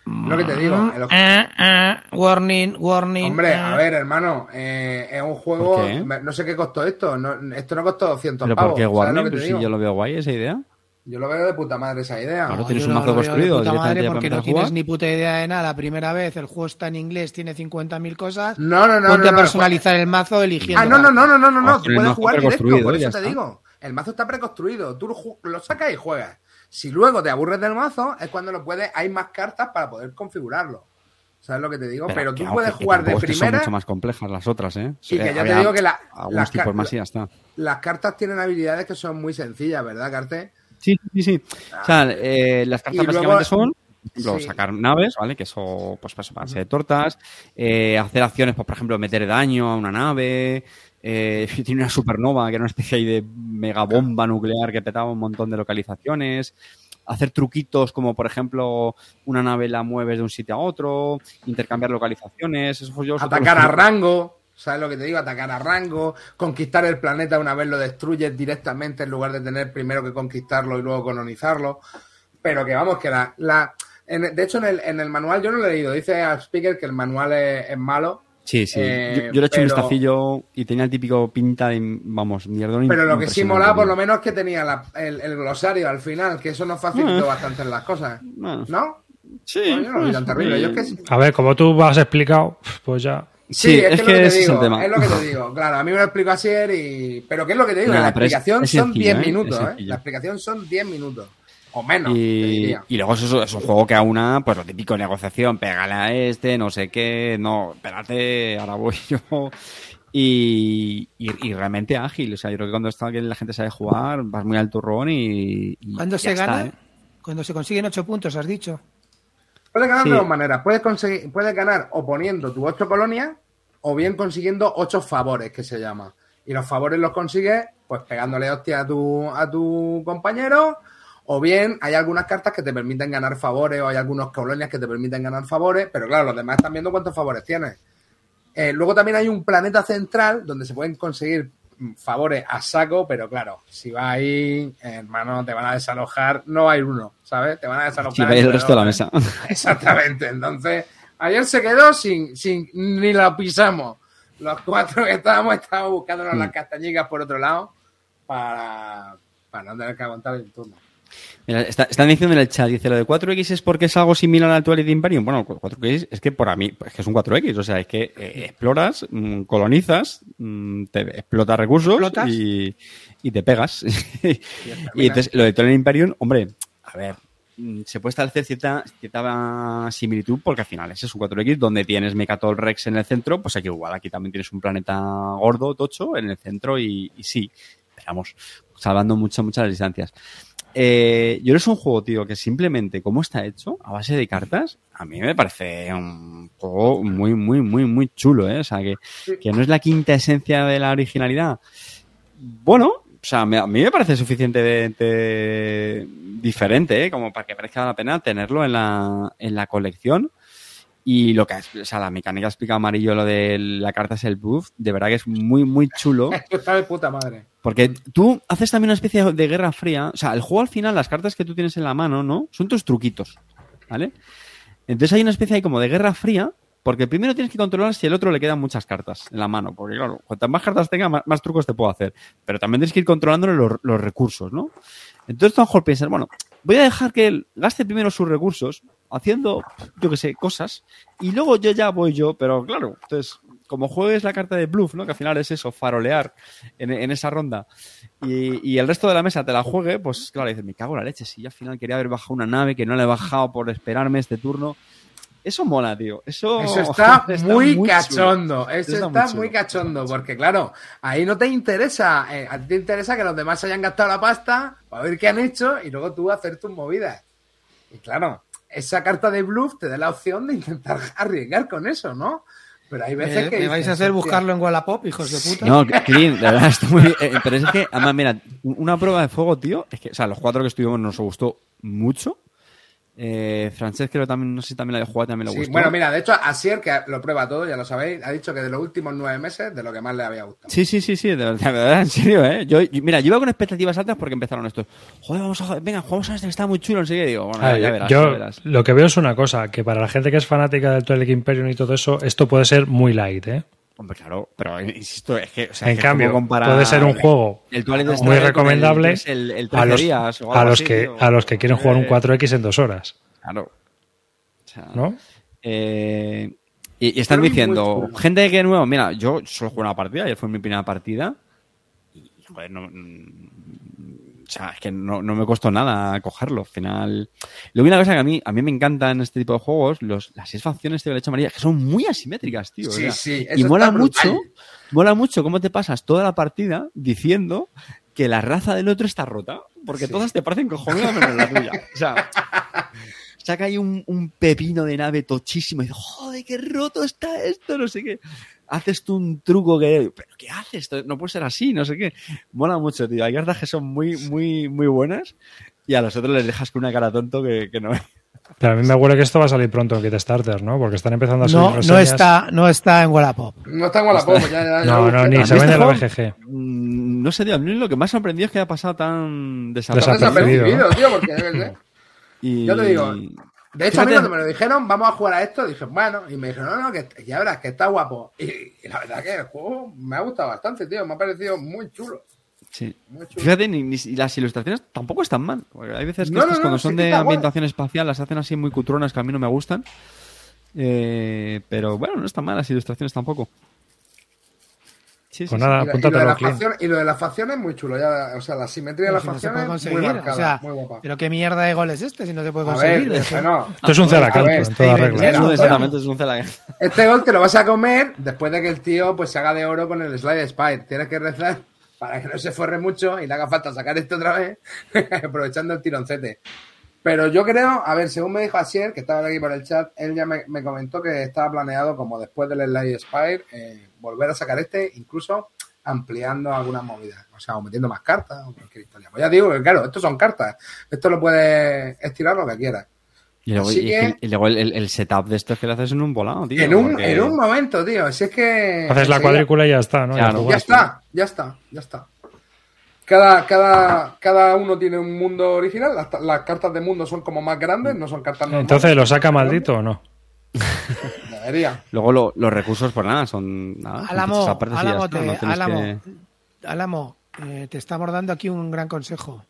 Lo que te digo, el- Eh, eh, warning, warning. hombre, eh. a ver, hermano, eh, es un juego, no sé qué costó esto, no- esto no costó 200 ¿Pero pavos. por qué Pues te si yo lo veo guay esa idea. Yo lo veo de puta madre esa idea. Claro, No, tienes un mazo veo de construido puta directamente madre porque no tienes ni puta idea de nada. La primera vez el juego está en inglés, tiene 50.000 cosas. No, no, no. Ponte no, a no, personalizar el mazo eligiendo. Ah, no, no, no, no, no, no, no. Tú pero puedes jugar directo, por ya eso te está. digo. El mazo está preconstruido. Tú lo sacas y juegas. Si luego te aburres del mazo, es cuando lo puedes. Hay más cartas para poder configurarlo. ¿Sabes lo que te digo? Pero, tú puedes que jugar de que son primera. mucho más complejas las otras, ¿eh? Y que ya te digo que la- las tipos car- más y ya está. Las cartas tienen habilidades que son muy sencillas, ¿verdad, Carte? Sí, sí, sí. O sea, eh, las cartas luego- básicamente son, por ejemplo, Sí. sacar naves, ¿vale? Que eso, pues, para separarse de tortas. eh, hacer acciones, pues, por ejemplo, meter daño a una nave. Eh, tiene una supernova, que era una especie ahí de megabomba nuclear que petaba un montón de localizaciones. Hacer truquitos como, por ejemplo, una nave la mueves de un sitio a otro. Intercambiar localizaciones. Esos juegos Atacar a rango. ¿Sabes lo que te digo? Atacar a rango, conquistar el planeta una vez lo destruyes directamente en lugar de tener primero que conquistarlo y luego colonizarlo. Pero que vamos, que la... la en- de hecho, en el, en el manual yo no lo he leído. Dice al speaker que el manual es, es malo. Sí, sí. Eh, yo, yo le he hecho un vistacillo y tenía el típico pinta de, vamos, mierdón. Pero lo que sí molaba, por lo menos, es que tenía la- el, el glosario al final, que eso nos facilitó Ah. bastante las cosas. Bueno, ¿No? Sí. Pues yo no lo vi tan terrible. Yo es que sí. A ver, como tú has explicado, pues ya. Sí, es lo que te ese es el digo, tema. Es lo que te digo. Claro, a mí me lo explicó ayer y... Pero ¿qué es lo que te digo? Nada, la es- explicación es son sencillo, 10 ¿eh? minutos, Es ¿eh? sencillo. La explicación son 10 minutos. O menos, te Y, diría. y luego eso es un juego que aúna, pues lo típico, negociación, pégale a este, no sé qué, no, espérate, ahora voy yo. Y, y, y realmente ágil, o sea, yo creo que cuando está que la gente sabe jugar, vas muy al turrón y... y ¿Cuándo ya se está, gana? ¿eh? Cuando se consiguen ocho puntos, has dicho. Puedes ganar Sí. de dos maneras. Puedes, conseguir, puedes ganar o poniendo tus ocho colonias o bien consiguiendo ocho favores, que se llama. Y los favores los consigues pues pegándole hostia a tu, a tu compañero o bien hay algunas cartas que te permiten ganar favores o hay algunas colonias que te permiten ganar favores, pero claro, los demás están viendo cuántos favores tienes. Eh, luego también hay un planeta central donde se pueden conseguir mm, favores a saco, pero claro, si vas ahí, hermano, te van a desalojar, no hay uno, ¿sabes? Te van a desalojar. El resto de la mesa. Exactamente, entonces, ayer se quedó sin, sin ni la pisamos. Los cuatro que estábamos, estábamos buscándonos Mm. las castañicas por otro lado para, para no tener que aguantar el turno. Mira, está- están diciendo en el chat, dice, lo de 4X es porque es algo similar al Twilight Imperium. Bueno, 4X es que para mí, es que es un 4X, o sea, es que eh, exploras, mm, colonizas, mm, te explotas recursos Explotas. y, y te pegas. y entonces, lo de Twilight Imperium, hombre, a ver, mm, se puede establecer cierta, cierta similitud porque al final ese es un 4X donde tienes Mechatol Rex en el centro, pues aquí igual, aquí también tienes un planeta gordo, tocho, en el centro y, y sí, esperamos, salvando muchas las distancias. Eh, yo es un juego, tío, que simplemente como está hecho, a base de cartas, a mí me parece un juego muy, muy, muy, muy chulo, ¿eh? O sea, que, que no es la quinta esencia de la originalidad. Bueno, o sea, me- a mí me parece suficientemente diferente, ¿eh? Como para que merezca la pena tenerlo en la, en la colección. Y lo que, es- o sea, la mecánica explica amarillo, lo de la carta es el buff, de verdad que es muy, muy chulo. Está de puta madre. Porque tú haces también una especie de guerra fría. O sea, el juego al final, las cartas que tú tienes en la mano, ¿no? Son tus truquitos. ¿Vale? Entonces hay una especie ahí como de guerra fría. Porque primero tienes que controlar si al otro le quedan muchas cartas en la mano. Porque claro, cuantas más cartas tenga, más, más trucos te puedo hacer. Pero también tienes que ir controlándole los, los recursos, ¿no? Entonces tú a lo mejor piensas, bueno, voy a dejar que él gaste primero sus recursos haciendo, yo qué sé, cosas. Y luego yo ya voy yo. Pero claro, entonces, como juegues la carta de bluff, ¿no? Que al final es eso, farolear en, en esa ronda y, y el resto de la mesa te la juegue, pues claro, dices, me cago en la leche, si yo al final quería haber bajado una nave que no la he bajado por esperarme este turno. Eso mola, tío. Eso, Eso está, muy, chulo. cachondo. Eso Está está, muy cachondo. Porque, claro, ahí no te interesa. eh, a ti te interesa que los demás se hayan gastado la pasta para ver qué han hecho y luego tú hacer tus movidas. Y claro, esa carta de bluff te da la opción de intentar arriesgar con eso, ¿no? Pero hay veces Eh, que. ¿Me vais a hacer buscarlo en Wallapop, hijos de puta? No, Clean, de verdad, está muy bien. Eh, pero es que, además, mira, una prueba de fuego, tío, es que, o sea, los cuatro que estuvimos nos gustó mucho. Eh, Francesc creo también, no sé si también la de jugar también le Sí, gustó. bueno, mira, de hecho, Asier, que lo prueba todo, ya lo sabéis, ha dicho que de los últimos nueve meses, de lo que más le había gustado. Sí, sí, sí, sí, de verdad, en serio, ¿eh? Yo, yo- mira, yo iba con expectativas altas porque empezaron estos. Joder, vamos a, venga, jugamos a este que está muy chulo, qué. Digo, bueno, Ah, ya, yo- verás, yo ya verás. lo que veo es una cosa, que para la gente que es fanática del Twilight Imperium y todo eso, esto puede ser muy light, ¿eh? Hombre, claro, pero insisto, es que. O sea, en que cambio, puede ser un juego el muy recomendable el, el, el a 13 los, días o a algo los así, que tío. a los que quieren jugar un Eh, 4X en dos horas, Claro. O sea, ¿no? eh, y, y están Pero diciendo, gente que nuevo, mira, yo solo jugué una partida, ayer fue mi primera partida. Y, joder, no. O sea, es que no, no me costó nada cogerlo. Al final. Luego, una cosa que a mí, a mí me encanta en este tipo de juegos, los, las seis facciones de leche amarilla, que son muy asimétricas, tío. o Sí, sea, sí, y mola brutal. mucho, mola mucho cómo te pasas toda la partida diciendo que la raza del otro está rota, porque Sí. todas te parecen cojonudas menos la tuya. O sea, saca ahí un, un pepino de nave tochísimo y dices, joder, qué roto está esto, no sé qué. Haces tú un truco que, pero ¿qué haces? No puede ser así, no sé qué. Mola mucho, tío. Hay cartas que son muy, muy, muy buenas y a los otros les dejas con una cara tonto que, que no es. Pero a mí me huele que esto va a salir pronto en Kickstarter, ¿no? Porque están empezando a subir No, no está, no está en Wallapop. No está en Wallapop, ya, ya, ya No, no, ni ¿A se vende en la? BGG. Mm, No sé, tío. A mí lo que más sorprendido es que haya pasado tan desapercibido. Tío, porque. Y... Ya te digo, De hecho, a mí cuando me lo dijeron, vamos a jugar a esto, dije, bueno, y me dijeron, no, no, que ya verás, que está guapo. Y, y la verdad que el juego me ha gustado bastante, tío, me ha parecido muy chulo. Sí. Muy chulo. Fíjate, ni, las ilustraciones tampoco están mal. Hay veces que No, estas, no, no, cuando son de guay. ambientación espacial, las hacen así muy cutronas que a mí no me gustan. Eh, pero bueno, no están mal las ilustraciones tampoco. Sí, sí, Pues sí. nada, Y, la- y lo de Clint. facciones, y lo de las facciones muy chulo, ya, o sea, la simetría de las si no se facciones puede muy marcada, o sea, muy guapa. pero qué mierda de gol es este si no se puede conseguir. ver, Es bueno, Esto es un ver, en toda regla. Exactamente es un. Este gol te lo vas a comer después de que el tío pues se haga de oro con el slide spire. Tienes que rezar para que no se forre mucho y le haga falta sacar esto otra vez, aprovechando el tironcete. Pero yo creo, a ver, según me dijo Asier, que estaba aquí por el chat, él ya me, me comentó que estaba planeado, como después del Slide Spire, eh, volver a sacar este, incluso ampliando algunas movidas, o sea, o metiendo más cartas o cualquier historia. Pues ya digo que, claro, estos son cartas, esto lo puedes estirar lo que quieras. Y luego, Así y- que- y luego el, el- el setup de esto es que lo haces en un volado, tío. En un, porque- en un momento, tío, si es que... Haces la cuadrícula y ya está, ¿no? Claro. Ya está, ya está, ya está. Cada, cada, cada uno tiene un mundo original. Las, las cartas de mundo son como más grandes, no son cartas normales. Entonces, ¿lo saca maldito o no? Luego lo- los recursos, pues nada, son. Nada, Álamo, ya Álamo, te- no tienes Álamo, que- Álamo, eh, te estamos dando aquí un gran consejo.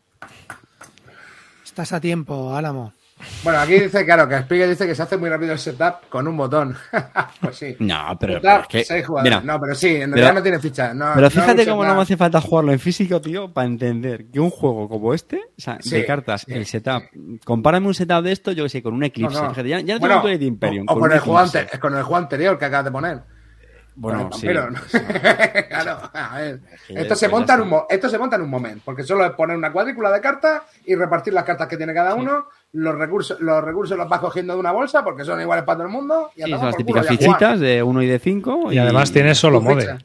Estás a tiempo, Álamo. Bueno, aquí dice, claro, que Spiegel dice que se hace muy rápido el setup con un botón. pues sí. No, pero, Setup, pero es que. seis jugadores. mira, no, pero sí, en pero- realidad no tiene fichas. No, pero fíjate cómo no me hace falta jugarlo en físico, tío, para entender que un juego como este, o sea, Sí, de cartas, sí, el setup, compárame un setup de esto, yo que sé, con un Eclipse. No, ya, ya no Bueno, tengo Twilight Imperium. O, o con el juego Eclipse. ante- con el juego anterior que acabas de poner. Bueno, sí. ¿no? claro, a ver. Esto se, monta en un, esto se monta en un momento, porque solo es poner una cuadrícula de cartas y repartir las cartas que tiene cada uno. Los recursos, los recursos los vas cogiendo de una bolsa porque son iguales para todo el mundo. Y Sí, son las por culo, típicas y jugar. fichitas de 1 y de 5. Y además tienes solo mode. ficha.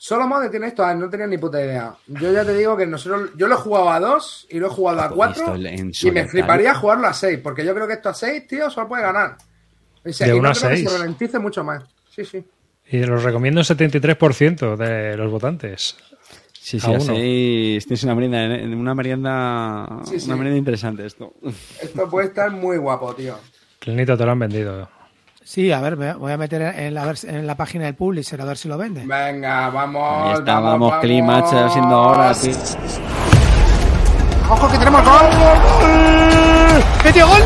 Solo mode tiene esto, ah, no tenía ni puta idea. Yo ya te digo que nosotros, yo lo he jugado a dos y lo he jugado a Pues cuatro. esto en Y me fliparía jugarlo a seis, porque yo creo que esto a seis, tío, solo puede ganar. O sea, De y uno no a creo que seis. se ralentice mucho más. Sí, sí. Y los recomiendo un 73% de los votantes. Sí, sí, así es una merienda, una merienda, Sí, sí. una merienda interesante esto. Esto puede estar muy guapo, tío. Clinito te lo han vendido. Sí, a ver, me voy a meter en la, vers- en la página del Publisher a ver si lo vende. Venga, vamos. Ahí está, vamos, vamos, vamos. Climax, haciendo ahora, tío. ¡Ojo que tenemos gol! ¡Metió gol!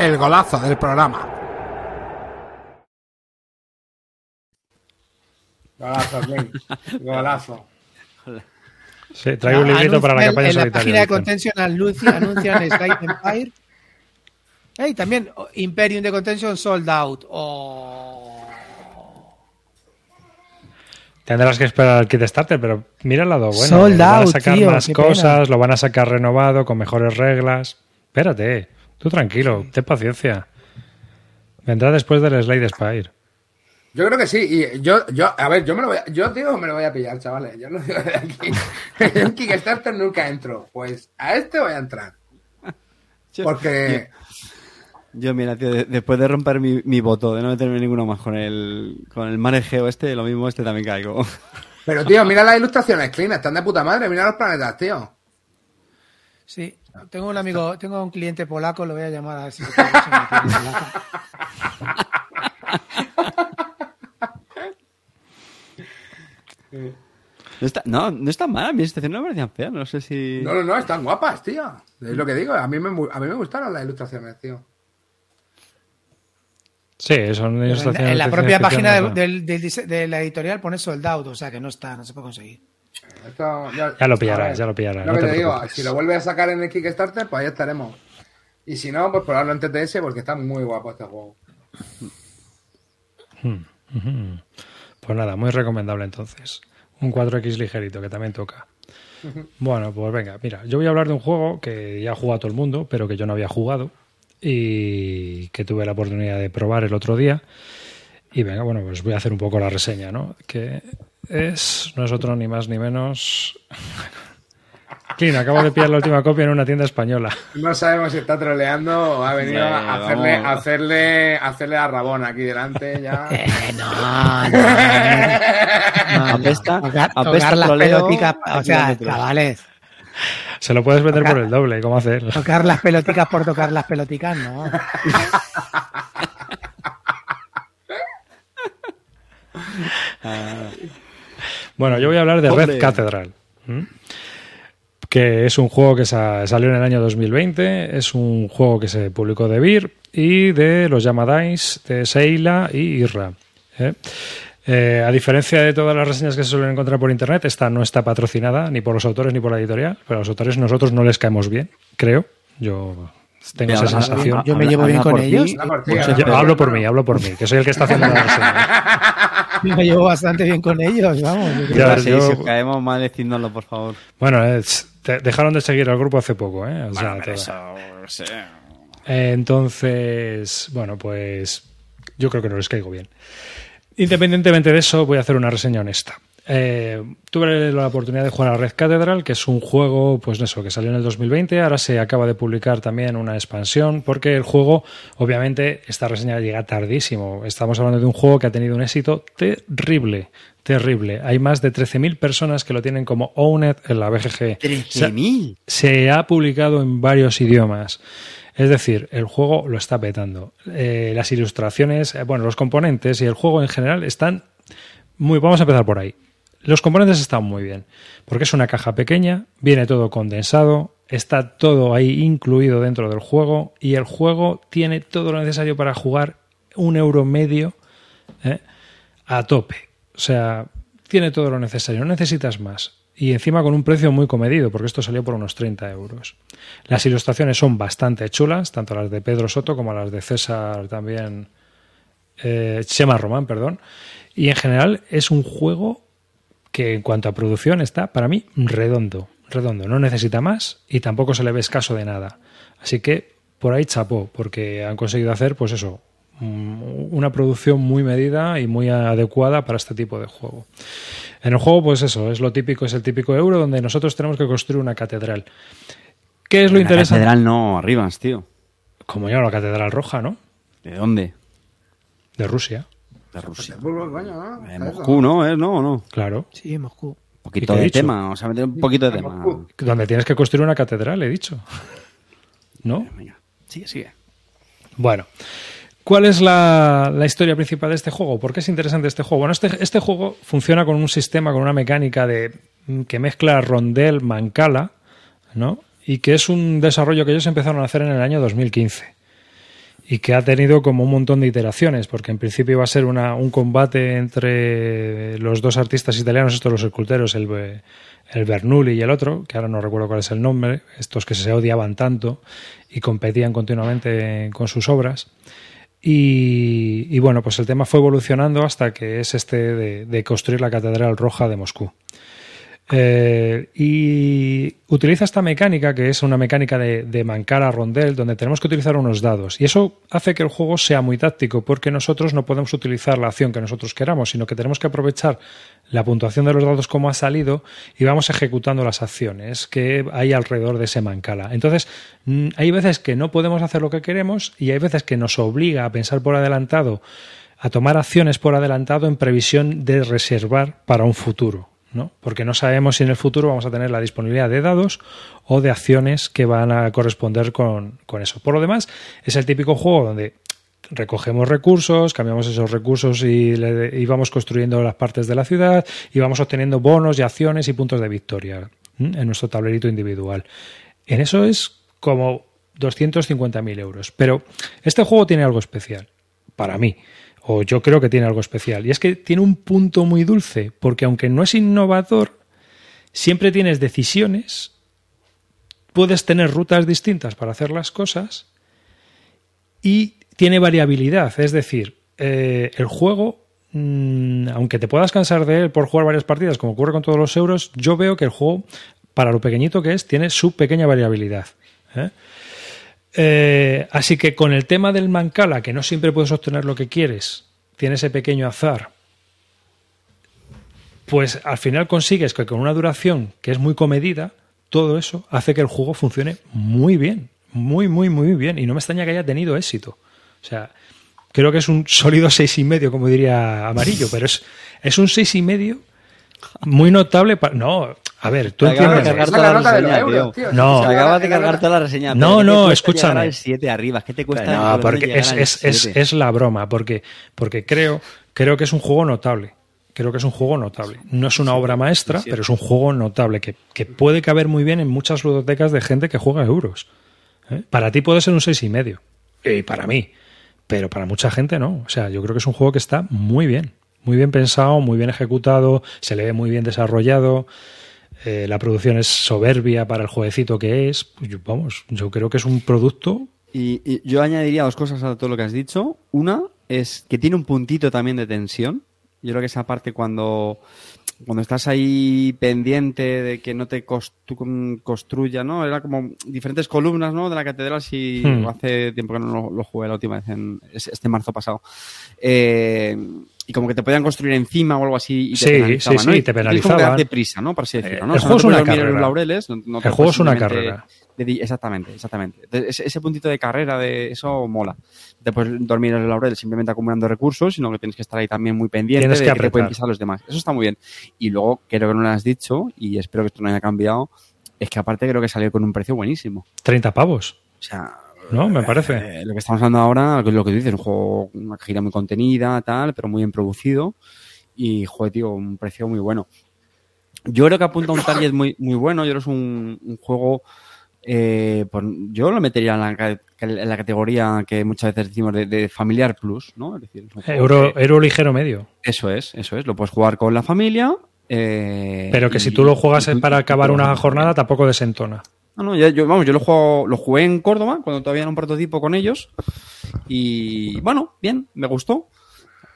El golazo del programa. Golazo, Clint. Golazo. Sí, traigo un librito Anuncia- para la en- campaña En la solitaria. página de. Contention anuncia- anuncian Slide Empire. Hey, también oh, Imperium de Contention sold out. Oh. Tendrás que esperar al kit starter, pero mira el lado bueno. Sold van a out, sacar tío, más cosas, lo van a sacar renovado, con mejores reglas. Espérate, tú tranquilo, ten paciencia. Vendrá después del Slide Spire. Yo creo que sí. Y yo, yo, a ver, yo me lo voy a, yo digo que me lo voy a pillar, chavales. Yo no digo de aquí. En Kickstarter nunca entro. Pues a este voy a entrar. Porque. Yo, mira, tío, de- después de romper mi, mi voto, de no meterme ninguno más con el, con el manejeo este, lo mismo este también caigo. Pero, tío, mira las ilustraciones, Clean, están de puta madre. Mira los planetas, tío. Sí, tengo un amigo, tengo un cliente polaco, lo voy a llamar a ver si me puede hacer una tienda polaca. No está, no, no está mal, mis estaciones no me parecían feas, no sé si... No, no, no, están guapas, tío. Es lo que digo. A mí me, a mí me gustaron las ilustraciones, tío. Sí, son en, ilustraciones en la propia página del- de la editorial pone sold out, o sea que no está, no se puede conseguir. Esto, Ya lo pillarás, a ver, ya lo pillarás, Lo no que te te digo, si lo vuelves a sacar en el Kickstarter, pues ahí estaremos. Y si no, pues probarlo en TTS porque está muy guapo este juego. Ujú. Pues nada, muy recomendable entonces. Un 4X ligerito que también toca. Bueno, pues venga, mira, yo voy a hablar de un juego que ya ha jugado todo el mundo, pero que yo no había jugado y que tuve la oportunidad de probar el otro día. Y venga, bueno, pues voy a hacer un poco la reseña, ¿no? Que es, no es otro ni más ni menos. Clean, acabo de pillar la última copia en una tienda española. No sabemos si está troleando o ha venido a hacerle, a hacerle, a hacerle a Rabón aquí delante ya. Eh, no, no, no. Apesta, Tocar, apesta tocar las peloticas, o sea, chavales. Se lo puedes vender Tocar- por el doble, ¿cómo hacer? Tocar las peloticas por tocar las peloticas, no. Bueno, yo voy a hablar de. Red Cathedral. ¿m? Que es un juego que sa- salió en el año 2020. Es un juego que se publicó de Beer y de los Yamadais, de Seila y Irra. ¿eh? Eh, a diferencia de todas las reseñas que se suelen encontrar por internet, esta no está patrocinada ni por los autores ni por la editorial. Pero a los autores nosotros no les caemos bien, creo. Yo tengo Mira, esa habla- sensación. Yo me llevo bien con ellos. Yo hablo por mí, hablo por mí, que soy el que está haciendo la reseña. Me llevo bastante bien con ellos, vamos. yo. Ya, yo- si os caemos mal, decídnoslo, por favor. Bueno, es- te- dejaron de seguir al grupo hace poco, ¿eh? O sea, todo. Eh, Entonces, bueno, pues yo creo que no les caigo bien. Independientemente de eso, voy a hacer una reseña honesta. Eh, tuve la oportunidad de jugar a Red Cathedral, que es un juego, pues eso, que salió en el 2020. Ahora se acaba de publicar también una expansión, porque el juego, obviamente, esta reseña llega tardísimo. Estamos hablando de un juego que ha tenido un éxito terrible, terrible. Hay más de 13.000 personas que lo tienen como Owned en la BGG. O sea, 13.000. se ha publicado en varios idiomas. Es decir, el juego lo está petando. Eh, las ilustraciones, eh, bueno, los componentes y el juego en general están muy. Vamos a empezar por ahí. Los componentes están muy bien, porque es una caja pequeña, viene todo condensado, está todo ahí incluido dentro del juego y el juego tiene todo lo necesario para jugar un euro medio ¿eh? a tope. O sea, tiene todo lo necesario, no necesitas más. Y encima con un precio muy comedido, porque esto salió por unos 30 euros. Las ilustraciones son bastante chulas, tanto las de Pedro Soto como las de César también, eh, Chema Román, perdón. Y en general es un juego que en cuanto a producción está, para mí, redondo. Redondo, no necesita más y tampoco se le ve escaso de nada. Así que por ahí chapó, porque han conseguido hacer, pues eso, mm, una producción muy medida y muy adecuada para este tipo de juego. En el juego, pues eso, es lo típico, es el típico euro donde nosotros tenemos que construir una catedral. ¿Qué es lo La interesante? catedral no, Arribas, tío. Como ya la catedral roja, ¿no? ¿De dónde? De Rusia, De Rusia. Petersburgo, coño, ¿no? Moscú, ¿no? ¿Eh? ¿No o no? claro. Sí, en Moscú. Un ¿Y poquito de dicho? tema, o sea, meter un poquito de tema. Moscú. Donde tienes que construir una catedral, he dicho. ¿No? Venga, sigue, sigue. Bueno, ¿cuál es la, la historia principal de este juego? ¿Por qué es interesante este juego? Bueno, este, este juego funciona con un sistema, con una mecánica de mm, que mezcla rondel, mancala, ¿no? Y que es un desarrollo que ellos empezaron a hacer en el año 2015 y que ha tenido como un montón de iteraciones, porque en principio iba a ser una, un combate entre los dos artistas italianos, estos los esculteros, el, el Bernoulli y el otro, que ahora no recuerdo cuál es el nombre, estos que se odiaban tanto y competían continuamente con sus obras. Y, y bueno, pues el tema fue evolucionando hasta que es este de, de construir la Catedral Roja de Moscú. Eh, y utiliza esta mecánica que es una mecánica de, de mancar a rondel donde tenemos que utilizar unos dados. Y eso hace que el juego sea muy táctico porque nosotros no podemos utilizar la acción que nosotros queramos sino que tenemos que aprovechar la puntuación de los dados como ha salido y vamos ejecutando las acciones que hay alrededor de ese mancala entonces mm, hay veces que no podemos hacer lo que queremos y hay veces que nos obliga a pensar por adelantado a tomar acciones por adelantado en previsión de reservar para un futuro ¿no? Porque no sabemos si en el futuro vamos a tener la disponibilidad de dados o de acciones que van a corresponder con, con eso. Por lo demás, es el típico juego donde recogemos recursos, cambiamos esos recursos y, le- vamos construyendo las partes de la ciudad y vamos obteniendo bonos y acciones y puntos de victoria en nuestro tablerito individual. En eso es como 250.000 euros. Pero este juego tiene algo especial, para mí o yo creo que tiene algo especial. Y es que tiene un punto muy dulce, porque aunque no es innovador, siempre tienes decisiones, puedes tener rutas distintas para hacer las cosas y tiene variabilidad. Es decir, eh, el juego, mm, aunque te puedas cansar de él por jugar varias partidas, como ocurre con todos los euros, yo veo que el juego, para lo pequeñito que es, tiene su pequeña variabilidad. ¿eh? Eh, así que con el tema del mancala, que no siempre puedes obtener lo que quieres, tiene ese pequeño azar, pues al final consigues que con una duración que es muy comedida, todo eso hace que el juego funcione muy bien, muy, muy, muy bien. Y no me extraña que haya tenido éxito. O sea, creo que es un sólido seis y medio, como diría Amarillo, pero es, es un seis y medio muy notable. pa- no, a ver, tú Te acabas de entiendes. cargar toda la reseña, euros, tío. tío. No. Te acabas de cargar toda la reseña. No, pero ¿qué te no, escúchame. llegar al 7 arriba. ¿Qué te cuesta? No, porque es, llegar al es, es, 7? es la broma, porque, porque creo, creo que es un juego notable. Creo que es un juego notable. No es una obra maestra, pero es un juego notable que, que puede caber muy bien en muchas ludotecas de gente que juega euros. ¿eh? Para ti puede ser un seis y medio. Y para mí. Pero para mucha gente no. O sea, yo creo que es un juego que está muy bien. Muy bien pensado, muy bien ejecutado, se le ve muy bien desarrollado. eh, la producción es soberbia para el jueguecito que es. Pues yo- vamos, yo creo que es un producto Y, y yo añadiría dos cosas a todo lo que has dicho. Una es que tiene un puntito también de tensión. Yo creo que esa parte cuando, cuando estás ahí pendiente de que no te costu- construya, ¿no? Era como diferentes columnas, ¿no? De la catedral, si Hmm. hace tiempo que no lo, lo jugué la última vez, en es- este marzo pasado. Eh, y como que te podían construir encima o algo así y te Sí, penalizaban, sí, ¿no? sí, Y te tienes como que penalizaban. prisa, ¿no? Por así decirlo, ¿no? el O sea, juego no es una los carrera. laureles, no- no El juego es una carrera. exactamente, exactamente. Ese, ese puntito de carrera, de eso mola. Puedes dormir en el laurel simplemente acumulando recursos, sino que tienes que estar ahí también muy pendiente Tienes de que que te pueden pisar los demás. Eso está muy bien. Y luego, creo que no lo has dicho, y espero que esto no haya cambiado, es que aparte creo que salió con un precio buenísimo. 30 pavos. O sea, ¿No? Me parece. eh, lo que estamos hablando ahora, lo que tú dices, un juego, una gira muy contenida, tal, pero muy bien producido. Y, joder, tío, un precio muy bueno. Yo creo que apunta a un target muy, muy bueno. Yo creo que es un, un juego. eh, por- yo lo metería en la, ca- en la categoría que muchas veces decimos de, de familiar plus, ¿no? Es decir, es Euro, que- euro ligero medio. eso es, eso es. Lo puedes jugar con la familia. eh, Pero que si tú lo juegas y para acabar una jornada, tampoco desentona. No, no, yo, yo- vamos, yo lo, juego, lo jugué en Córdoba, cuando todavía era un prototipo con ellos. Y bueno, bien, me gustó.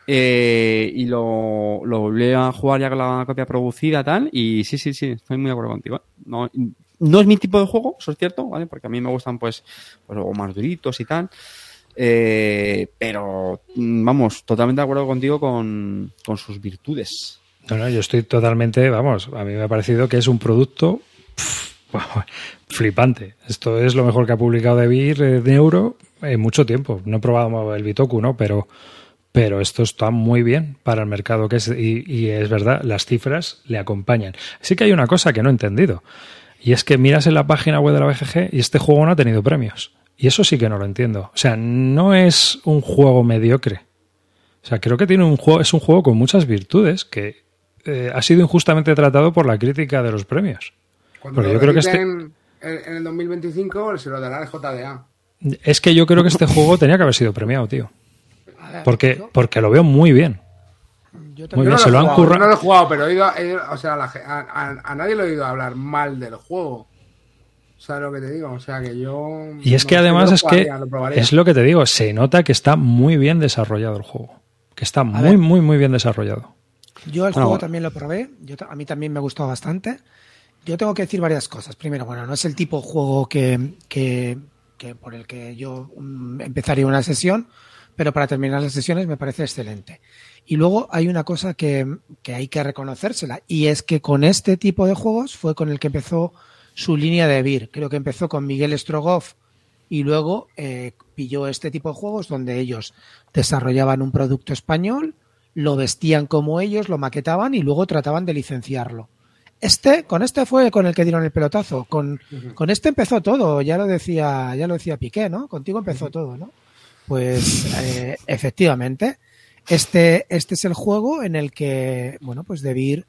Eh, y lo, lo volví a jugar ya con la copia producida tal. Y sí, sí, sí, estoy muy de acuerdo contigo. ¿eh? No, no es mi tipo de juego, eso es cierto, ¿vale? Porque a mí me gustan pues, pues o más duritos y tal. Eh, pero vamos, totalmente de acuerdo contigo con, con sus virtudes. No, no, yo estoy totalmente, vamos, a mí me ha parecido que es un producto flipante. Esto es lo mejor que ha publicado De Beer eh, de Euro en mucho tiempo. No he probado el Bitoku, ¿no? Pero, pero esto está muy bien para el mercado que es. Y, y es verdad, las cifras le acompañan. Sí que hay una cosa que no he entendido. Y es que miras en la página web de la BGG y este juego no ha tenido premios. Y eso sí que no lo entiendo. O sea, no es un juego mediocre. O sea, creo que tiene un juego, es un juego con muchas virtudes que eh, ha sido injustamente tratado por la crítica de los premios. Cuando lo yo creo que este- en, en el 2025 se lo dará el JDA. Es que yo creo que este juego tenía que haber sido premiado, tío. Porque, porque lo veo muy bien. Yo Muy también- bien, no se lo lo he han jugado, currado. no lo he jugado, pero he oído, he- o sea, a, a- a nadie le he oído hablar mal del juego. ¿Sabes lo que te digo? O sea, que yo... Y es no que además lo es que lo es lo que te digo, se nota que está muy bien desarrollado el juego. Que está muy, ver. muy, muy bien desarrollado. Yo el Bueno, juego bueno. también lo probé, yo, a mí también me gustó bastante. Yo tengo que decir varias cosas. Primero, bueno, no es el tipo de juego que, por el que yo mm, empezaría una sesión, pero para terminar las sesiones me parece excelente. Y luego hay una cosa que, que hay que reconocérsela, y es que con este tipo de juegos fue con el que empezó su línea de Vir. Creo que empezó con Miguel Strogoff y luego eh, pilló este tipo de juegos donde ellos desarrollaban un producto español, lo vestían como ellos, lo maquetaban y luego trataban de licenciarlo. Este, con este fue con el que dieron el pelotazo. Con, con este empezó todo, ya lo decía, ya lo decía Piqué, ¿no? Contigo empezó todo, ¿no? Pues eh, efectivamente, este, este es el juego en el que, bueno, pues Debir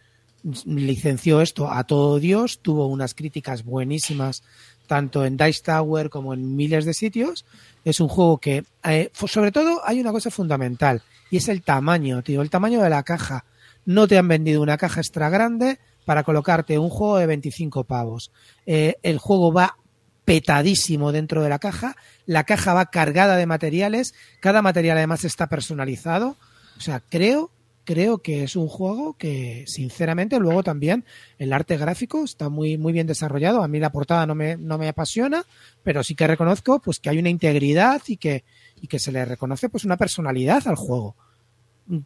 licenció esto a todo Dios, tuvo unas críticas buenísimas tanto en Dice Tower como en miles de sitios. Es un juego que, eh, sobre todo, hay una cosa fundamental y es el tamaño, tío, el tamaño de la caja. No te han vendido una caja extra grande para colocarte un juego de 25 pavos. Eh, el juego va petadísimo dentro de la caja, la caja va cargada de materiales, cada material además está personalizado. O sea, creo, creo que es un juego que, sinceramente, luego también el arte gráfico está muy, muy bien desarrollado. A mí la portada no me, no me apasiona, pero sí que reconozco pues que hay una integridad y que, y que se le reconoce pues una personalidad al juego.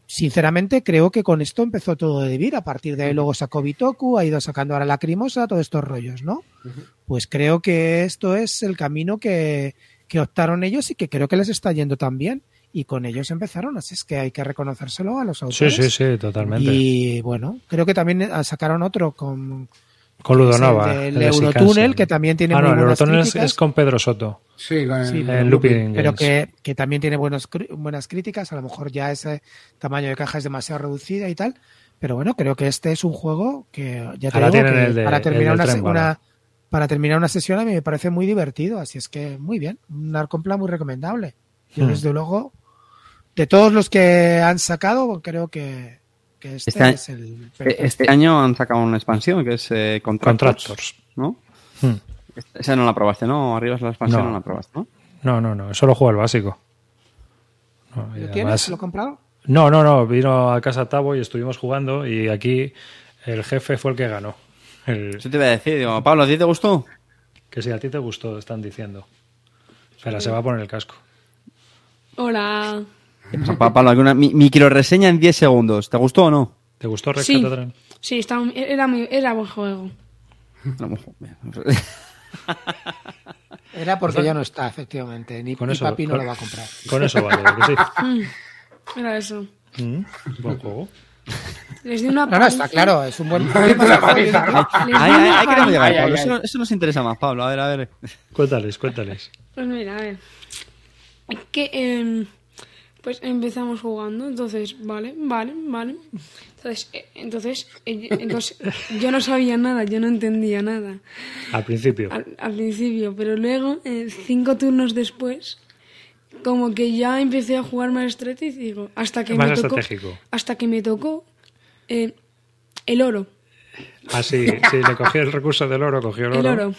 Sinceramente, creo que con esto empezó todo de vivir. A partir de ahí luego sacó Bitoku, ha ido sacando ahora Lacrimosa, todos estos rollos, ¿no? Pues creo que esto es el camino que, que optaron ellos y que creo que les está yendo tan bien. y con ellos empezaron, así es que hay que reconocérselo a los autores. Sí, sí, sí, totalmente. Y bueno, creo que también eh, sacaron otro con con Ludonova. el, el del de Eurotunnel, Shinkansen. que también tiene Ah, muy no, el buenas Eurotunnel es, con Pedro Soto. Sí, con Sí, el, Looping pero que, que también tiene buenos, buenas críticas. A lo mejor ya ese tamaño de caja es demasiado reducida y tal. Pero bueno, creo que este es un juego que ya te Ahora digo que de- para terminar una, tren para terminar una sesión a mí me parece muy divertido. Así es que muy bien, un Arcompla muy recomendable. Yo Hmm. desde luego de todos los que han sacado creo que, que este, Este año- es el Este año han sacado una expansión que es eh, Contractors, Contractors. ¿no? Hmm. Esa no la probaste, ¿no? Arriba es la expansión, No. no, la probaste, ¿no? No, no, no. Solo juego el básico. No, ¿Lo además- tienes? ¿Lo he comprado? no, no, no. Vino a casa Tavo y estuvimos jugando y aquí el jefe fue el que ganó. El- Eso te iba a decir, digo, Pablo, ¿a ti te gustó? que si a ti te gustó, están diciendo. Espera, se va a poner el casco. Hola. Pablo, alguna mi, micro reseña en 10 segundos. ¿Te gustó o no? ¿Te gustó Red Sí. Catedral? Sí, está, era, muy- era buen juego. Era porque ya no está, efectivamente. Ni, Con ni eso- papi no con- lo va a comprar. Con eso vale, ¿verdad que Mm, Era eso. sí? Mm, Buen juego. Les di una No, no, está claro, es un buen. Eso, no- eso nos interesa más, Pablo. A ver, a ver. Cuéntales, cuéntales. Pues mira, a ver. Es que em, pues empezamos jugando, entonces, vale, vale, vale. Entonces, eh, entonces, eh, entonces yo no sabía nada, yo no entendía nada Al principio. al, al principio, pero luego, eh, cinco turnos después, como que ya empecé a jugar más estratégico, digo, hasta que Más me tocó, estratégico. hasta que me tocó el oro. Ah, sí, sí, le cogió el recurso del oro, cogió el oro. El oro.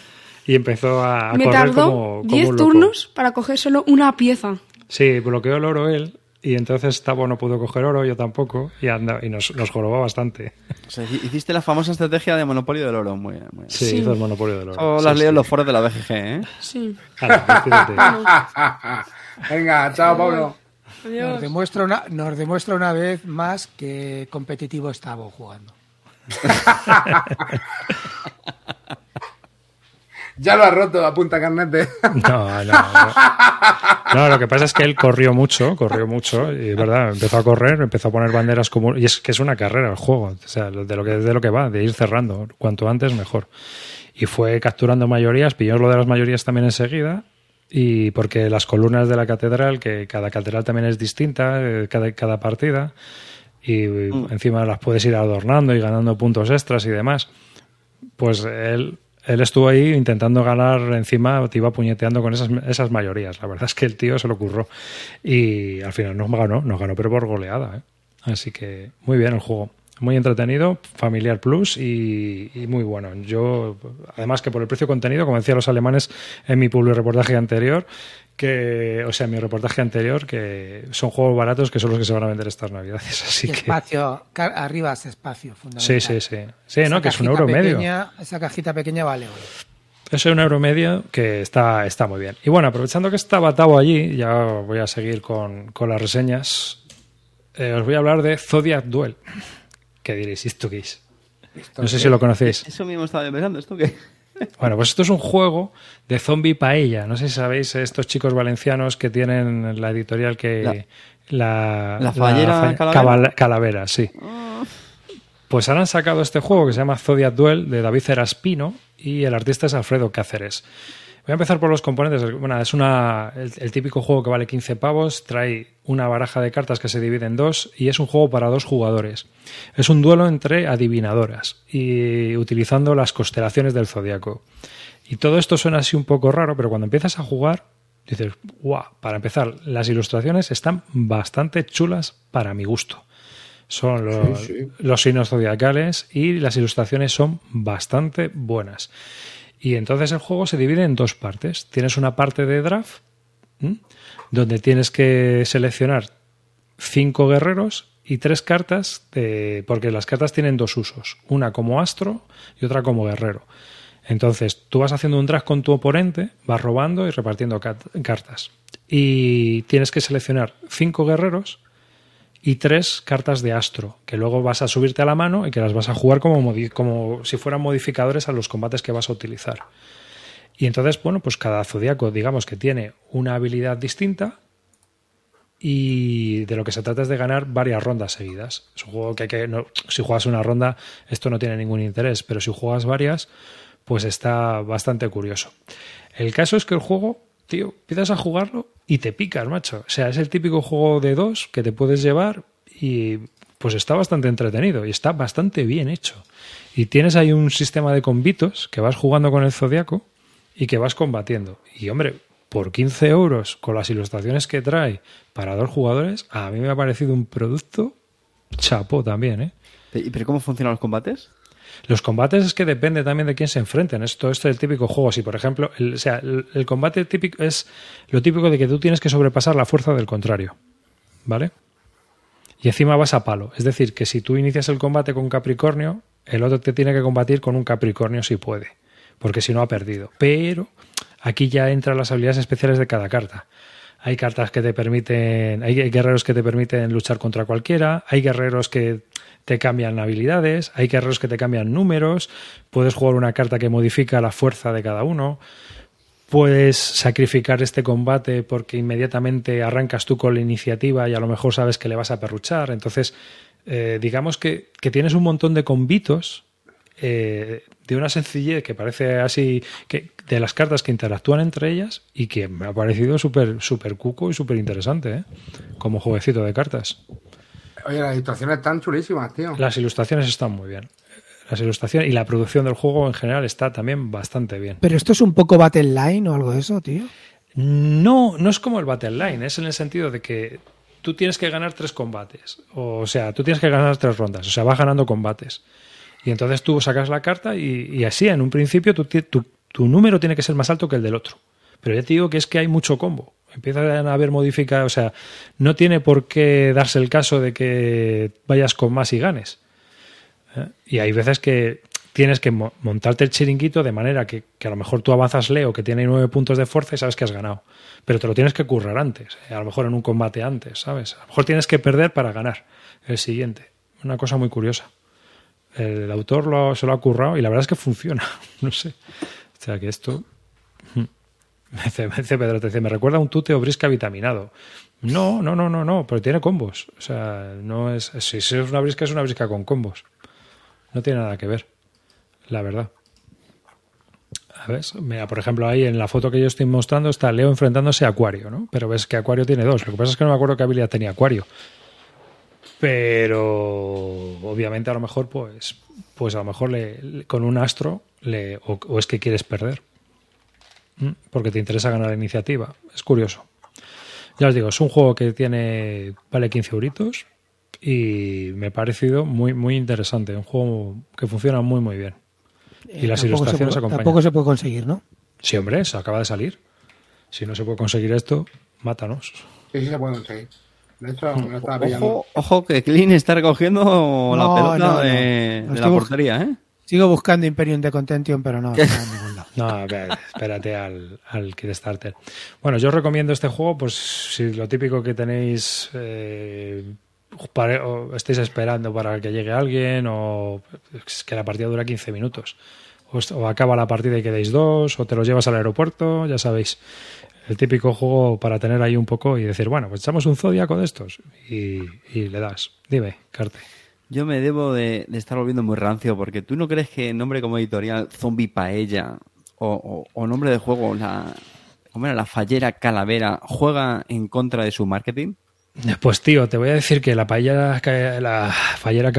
Y empezó a, a me correr tardó como, como 10 un loco. turnos para coger solo una pieza. Sí, bloqueó el oro él. Y entonces Tavo no pudo coger oro, yo tampoco. Y, anda, y nos, nos jorobó bastante. O sea, hi- hiciste la famosa estrategia de monopolio del oro. Muy bien, muy bien. Sí, Sí. hizo el monopolio del oro. Sí, lo has sí. leído en los foros de la BGG, ¿eh? Sí. Fíjate. Venga, chao, Pablo. Nos Adiós. demuestra, una, nos demuestra una vez más que competitivo estaba jugando. Ya lo ha roto, apunta Carnete. No, no, no. No, lo que pasa es que él corrió mucho, corrió mucho, y es verdad, empezó a correr, empezó a poner banderas como. Y es que es una carrera el juego, o sea, de lo que, de lo que va, de ir cerrando, cuanto antes mejor. Y fue capturando mayorías, pilló lo de las mayorías también enseguida, y porque las columnas de la catedral, que cada catedral también es distinta, eh, cada, cada partida, y encima las puedes ir adornando y ganando puntos extras y demás pues él, él estuvo ahí intentando ganar encima, te iba puñeteando con esas, esas mayorías. La verdad es que el tío se lo curró. Y al final nos ganó, nos ganó, pero por goleada. ¿eh? Así que muy bien el juego. Muy entretenido, familiar plus y, y muy bueno. Yo, además que por el precio contenido, como decía los alemanes en mi public reportaje anterior, que, o sea, en mi reportaje anterior, que son juegos baratos que son los que se van a vender estas navidades. Así Y que, espacio, arriba es espacio, sí, fundamental. sí, sí. Sí, Esa ¿no? Que es un euro medio. Esa cajita pequeña vale oro. Eso es un euro medio que está, está muy bien. Y bueno, aprovechando que estaba Tavo allí, ya voy a seguir con, con las reseñas. Eh, os voy a hablar de Zodiac Duel. ¿Qué diréis? ¿Esto qué es? No sé si lo conocéis. Eso mismo estaba pensando. ¿Esto qué? Bueno, pues esto es un juego de zombie paella. No sé si sabéis estos chicos valencianos que tienen la editorial que... La, la fallera fa- Calavera. Cabal- Calavera, sí. Pues ahora han sacado este juego que se llama Zodiac Duel de David Eraspino y el artista es Alfredo Cáceres. Voy a empezar por los componentes. Bueno, es una, el, el típico juego que vale 15 pavos, trae una baraja de cartas que se divide en dos y es un juego para dos jugadores. Es un duelo entre adivinadoras y utilizando las constelaciones del zodiaco. Y todo esto suena así un poco raro, pero cuando empiezas a jugar dices, guau, para empezar, las ilustraciones están bastante chulas para mi gusto. Son los, Sí, sí. los signos zodiacales y las ilustraciones son bastante buenas. Y entonces el juego se divide en dos partes. Tienes una parte de draft. Donde tienes que seleccionar cinco guerreros y tres cartas, de- porque las cartas tienen dos usos, una como astro y otra como guerrero. Entonces tú vas haciendo un draft con tu oponente, vas robando y repartiendo cartas. Y tienes que seleccionar cinco guerreros y tres cartas de astro, que luego vas a subirte a la mano y que las vas a jugar como, como si fueran modificadores a los combates que vas a utilizar. Y entonces, bueno, pues cada zodiaco, digamos que tiene una habilidad distinta y de lo que se trata es de ganar varias rondas seguidas. Es un juego que hay que. si juegas una ronda, esto no tiene ningún interés, pero si juegas varias, pues está bastante curioso. El caso es que el juego, tío, empiezas a jugarlo y te picas, macho. O sea, es el típico juego de dos que te puedes llevar y pues está bastante entretenido y está bastante bien hecho. Y tienes ahí un sistema de convitos que vas jugando con el zodiaco y que vas combatiendo. Y hombre, por 15 euros con las ilustraciones que trae para dos jugadores, a mí me ha parecido un producto chapó también, ¿eh? ¿Y pero cómo funcionan los combates? Los combates es que depende también de quién se enfrenten. Esto, esto es el típico juego. Si, por ejemplo, el, o sea, el, el combate típico es lo típico de que tú tienes que sobrepasar la fuerza del contrario. ¿Vale? Y encima vas a palo. Es decir, que si tú inicias el combate con Capricornio, el otro te tiene que combatir con un Capricornio si puede. Porque si no ha perdido. Pero aquí ya entran las habilidades especiales de cada carta. Hay cartas que te permiten, hay guerreros que te permiten luchar contra cualquiera, hay guerreros que te cambian habilidades, hay guerreros que te cambian números, puedes jugar una carta que modifica la fuerza de cada uno, puedes sacrificar este combate porque inmediatamente arrancas tú con la iniciativa y a lo mejor sabes que le vas a perruchar. Entonces, eh, digamos que, que tienes un montón de convitos eh, de una sencillez que parece así, que de las cartas que interactúan entre ellas y que me ha parecido súper súper cuco y súper interesante, ¿eh? como jueguecito de cartas. Oye, las ilustraciones están chulísimas, tío. Las ilustraciones están muy bien. Las ilustraciones y la producción del juego en general está también bastante bien. Pero esto es un poco Battle Line o algo de eso, tío. No, no es como el Battle Line, es en el sentido de que tú tienes que ganar tres combates. O sea, tú tienes que ganar tres rondas. O sea, vas ganando combates. Y entonces tú sacas la carta y, así, en un principio, tu, número tiene que ser más alto que el del otro. Pero ya te digo que es que hay mucho combo. Empiezan a haber modificados. O sea, no tiene por qué darse el caso de que vayas con más y ganes. ¿eh? Y hay veces que tienes que mo- montarte el chiringuito de manera que, que a lo mejor tú avanzas Leo, que tiene nueve puntos de fuerza y sabes que has ganado. Pero te lo tienes que currar antes, eh, a lo mejor en un combate antes, ¿sabes? A lo mejor tienes que perder para ganar el siguiente. Una cosa muy curiosa. El autor lo, se lo ha currado y la verdad es que funciona. No sé. O sea que esto. Me dice, me dice Pedro, te dice, me recuerda un tute o brisca vitaminado. No, no, no, no, no, pero tiene combos. O sea, no es. Si es una brisca, es una brisca con combos. No tiene nada que ver, la verdad. A ver, mira, por ejemplo, ahí en la foto que yo estoy mostrando está Leo enfrentándose a Acuario, ¿no? Pero ves que Acuario tiene dos. Lo que pasa es que no me acuerdo qué habilidad tenía Acuario. Pero obviamente a lo mejor, pues, pues a lo mejor le, le- con un astro le, o, o es que quieres perder. ¿Mm? Porque te interesa ganar la iniciativa. Es curioso. Ya os digo, es un juego que tiene. vale 15 euritos. Y me ha parecido muy, muy interesante. Un juego que funciona muy, muy bien. Y las Eh, se ilustraciones puede- acompañan. Tampoco se puede conseguir, ¿no? Sí, hombre, se acaba de salir. Si no se puede conseguir esto, mátanos. Sí, sí se puede conseguir. De hecho, me lo estaba pillando. Ojo, ojo que Clean está recogiendo la No, pelota no, no. de, la portería, ¿eh? Sigo buscando Imperium de Contention, pero no, no a ver, espérate al, al Kickstarter. Bueno, yo os recomiendo este juego, pues si lo típico que tenéis, eh, o estáis esperando para que llegue alguien, o es que la partida dura 15 minutos. O acaba la partida y quedáis dos, o te los llevas al aeropuerto, ya sabéis. El típico juego para tener ahí un poco y decir, bueno, pues echamos un zodiaco de estos y, y le das. Dime, Carte. Yo me debo de, de estar volviendo muy rancio porque tú no crees que nombre como editorial Zombie Paella o, o- o nombre de juego la, la fallera calavera juega en contra de su marketing. Pues tío, te voy a decir que la paella, la fallera,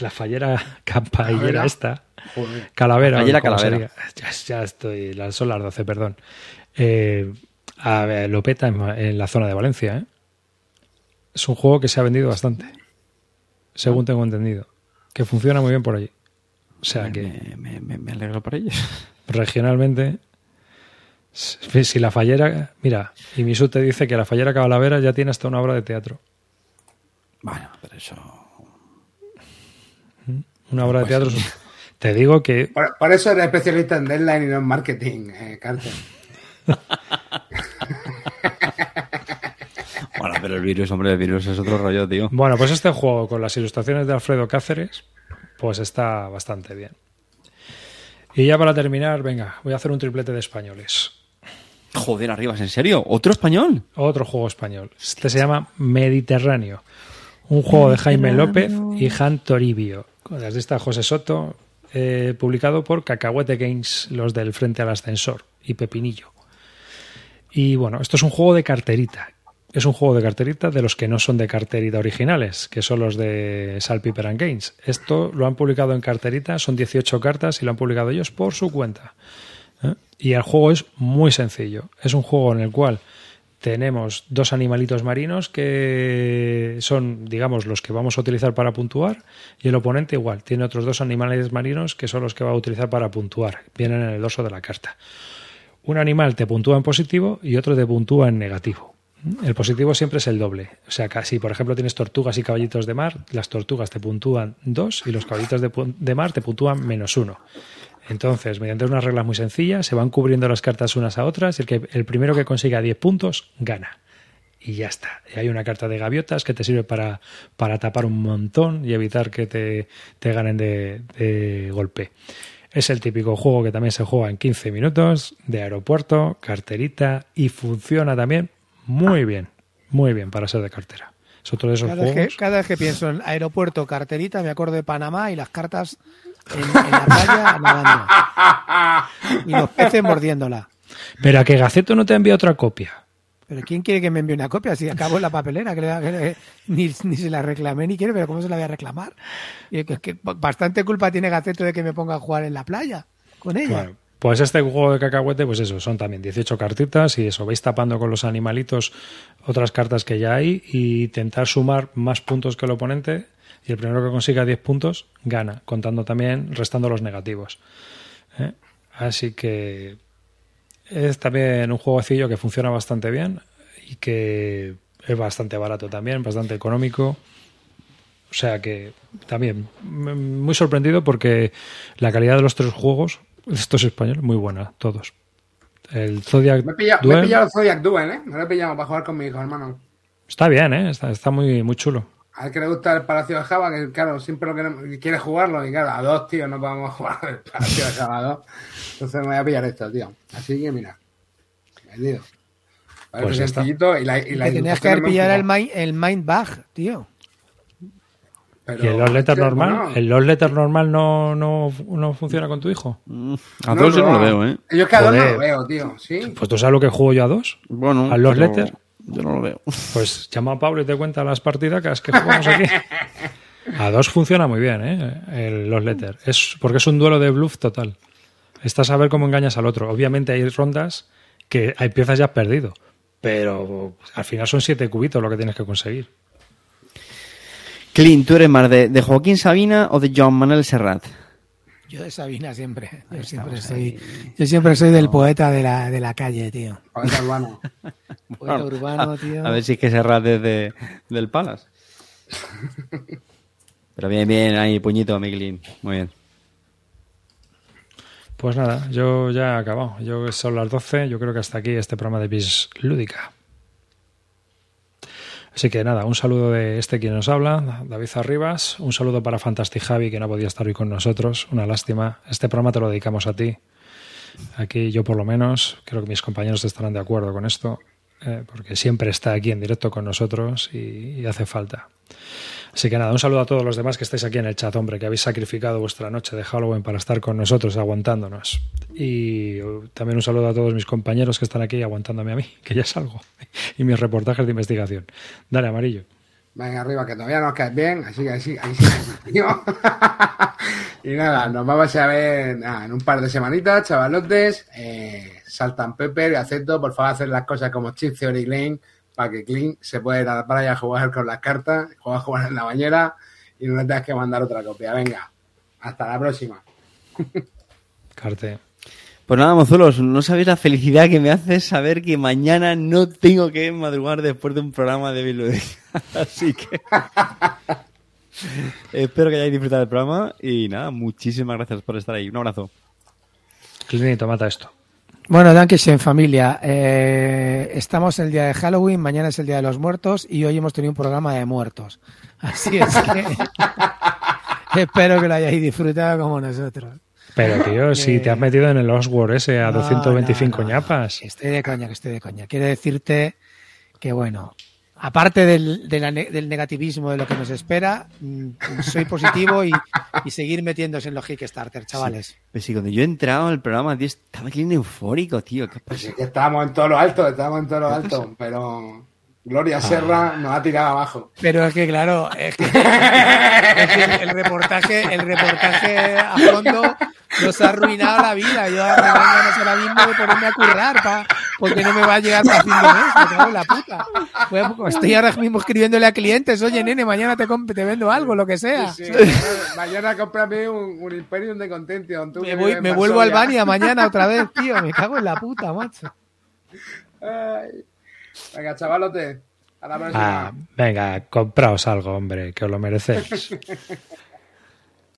la fallera campaillera Calavera. esta, Joder. calavera, Fallera ¿cómo calavera. Ya, ya estoy, las- son las 12, perdón. Eh, a ver, lo peta en, en la zona de Valencia, ¿eh? Es un juego que se ha vendido bastante, según tengo entendido, que funciona muy bien por allí. O sea que Me, me- me- alegro por ellos. regionalmente, si la fallera, mira, y Misu te dice que la fallera calavera ya tiene hasta una obra de teatro. Bueno, pero eso... Una obra de teatro. Te digo que Por, por eso eres especialista en deadline y no en marketing, eh, Carter. Bueno, pero el virus, hombre, el virus es otro rollo, tío. Bueno, pues este juego con las ilustraciones de Alfredo Cáceres, pues está bastante bien. Y ya para terminar, venga, voy a hacer un triplete de españoles. Joder, Arribas, ¿en serio? ¿Otro español? Otro juego español. Este se llama Mediterráneo. Un juego de Jaime López y Jan Toribio. Desde esta José Soto, eh, publicado por Cacahuete Games, los del Frente al Ascensor y Pepinillo. Y bueno, esto es un juego de carterita. Es un juego de carterita de los que no son de carterita originales, que son los de Saltpeter and Games. Esto lo han publicado en carterita, son 18 cartas y lo han publicado ellos por su cuenta. ¿eh? Y el juego es muy sencillo. Es un juego en el cual tenemos dos animalitos marinos que son, digamos, los que vamos a utilizar para puntuar y el oponente igual, tiene otros dos animales marinos que son los que va a utilizar para puntuar. Vienen en el dorso de la carta. Un animal te puntúa en positivo y otro te puntúa en negativo. El positivo siempre es el doble. O sea, si por ejemplo tienes tortugas y caballitos de mar, las tortugas te puntúan dos y los caballitos de, mar te puntúan menos uno. Entonces, mediante unas reglas muy sencillas, se van cubriendo las cartas unas a otras y el, que, el primero que consiga 10 puntos gana. Y ya está. Y hay una carta de gaviotas que te sirve para, para tapar un montón y evitar que te, te ganen de golpe. Es el típico juego que también se juega en 15 minutos, de aeropuerto, carterita y funciona también muy bien, muy bien para ser de cartera. Es otro de esos Cada vez, juegos. que, cada vez que pienso en aeropuerto, carterita, me acuerdo de Panamá y las cartas en, en la playa nadando. Y los peces mordiéndola. Pero a que Gaceto no te envía otra copia. Pero ¿quién quiere que me envíe una copia? Si acabo en la papelera, que, le- que ni, ni se la reclamé ni quiere, pero ¿cómo se la voy a reclamar? Y que, que bastante culpa tiene Gaceto de que me ponga a jugar en la playa con ella. Bueno, pues este juego de cacahuete, pues eso, son también 18 cartitas y eso, vais tapando con los animalitos otras cartas que ya hay y intentar sumar más puntos que el oponente y el primero que consiga 10 puntos gana, contando también, restando los negativos. ¿eh? Así que es también un jueguecillo que funciona bastante bien y que es bastante barato también, bastante económico. O sea que también mm, muy sorprendido porque la calidad de los tres juegos, estos españoles, muy buena, todos. El Zodiac Me he pillado, me he Duel pillado el Zodiac Duel, ¿eh? Me lo he pillado para jugar con mi hijo, hermano. está bien, ¿eh? está, está muy, muy chulo. Al que le gusta el Palacio de Java, que claro, siempre lo queremos, que quiere jugarlo, y claro, a dos, tío, no vamos a jugar el Palacio de Java a dos. Entonces me voy a pillar esto, tío. Así que mira, vendido. Parece Pues sencillito y la, y la tenías que haber pillado el, mind, el Mind Bag, tío. Pero, ¿Y el Lost Letter tío, normal? bueno, ¿El Lost Letter normal no, no, no funciona con tu hijo? A no, dos yo no lo veo, ¿eh? Yo es que a dos no lo veo, tío, sí. Pues tú sabes lo que juego yo a dos. Bueno, ¿Al Lost pero Letter? Yo no lo veo. Pues llama a Pablo y te cuenta las partidacas que jugamos aquí. A dos funciona muy bien, ¿eh? El Los Letter. Es porque es un duelo de bluff total. Estás a ver cómo engañas al otro. Obviamente hay rondas que hay piezas ya has perdido. Pero al final son siete cubitos lo que tienes que conseguir. Clint, ¿tú eres más de, de Joaquín Sabina o de Joan Manuel Serrat? Yo de Sabina siempre. Yo siempre soy, yo siempre soy del poeta de la, de la calle, tío. Poeta urbano. Poeta urbano, tío. A ver si es que Serrat es de, del Palace. Pero bien, bien, ahí, puñito a mi Clint. Muy bien. Pues nada, yo ya he acabado. Yo son las 12. Yo creo que hasta aquí este programa de Bis Lúdica. Así que nada, un saludo de este quien nos habla, David Arribas. Un saludo para Fantastic Javi, que no podía estar hoy con nosotros. Una lástima. Este programa te lo dedicamos a ti. Aquí yo por lo menos, creo que mis compañeros estarán de acuerdo con esto, eh, porque siempre está aquí en directo con nosotros y, y hace falta. Así que nada, un saludo a todos los demás que estáis aquí en el chat, hombre, que habéis sacrificado vuestra noche de Halloween para estar con nosotros aguantándonos. Y también un saludo a todos mis compañeros que están aquí aguantándome a mí, que ya salgo, y mis reportajes de investigación. Dale, amarillo. Venga, arriba, que todavía nos caes bien, así que ahí sí, ahí sí, y nada, nos vamos a ver nada, en un par de semanitas, chavalotes. Eh, Saltan Pepper y Aceto, por favor, hacer las cosas como Chip Theory Clean, para que Clean se pueda ir a la playa a jugar con las cartas, jugar a jugar en la bañera y no le tengas que mandar otra copia. Venga, hasta la próxima. Carte. Pues nada, mozuelos, no sabéis la felicidad que me hace saber que mañana no tengo que madrugar después de un programa de Bill Así que espero que hayáis disfrutado del programa y nada, muchísimas gracias por estar ahí. Un abrazo. Clinito, mata esto. Bueno, Dankeschön, familia. Eh, estamos el día de Halloween, mañana es el día de los muertos y hoy hemos tenido un programa de muertos. Así es que espero que lo hayáis disfrutado como nosotros. Pero tío, si te has metido en el Oswald ese a No, 225 no, no. ñapas. Que estoy de coña, que estoy de coña. Quiero decirte que, bueno, aparte del, de la ne- del negativismo de lo que nos espera, mm, soy positivo y, y seguir metiéndose en los Kickstarter, chavales. Pero si cuando yo he entrado al programa, tío, estaba aquí en eufórico, tío. ¿Qué Pues pasa? es que estábamos en todo lo alto, estábamos en todo lo alto, pero Gloria Serra nos ha tirado abajo. Pero es que, claro, es que, es que el, reportaje, el reportaje a fondo nos ha arruinado la vida. Yo ganas ahora mismo de ponerme a currar pa- porque no me va a llegar para fin de mes. Me cago en la puta. Pues, Estoy ahora mismo escribiéndole a clientes, oye, nene, mañana te, vendo algo, lo que sea. Sí, mañana, mañana cómprame un, un Imperium de Contention. tú Me, voy, me vuelvo a. Albania mañana otra vez, tío. Me cago en la puta, macho. Ay. Venga, chavalote. A la próxima. Ah, venga, compraos algo, hombre, que os lo merecéis.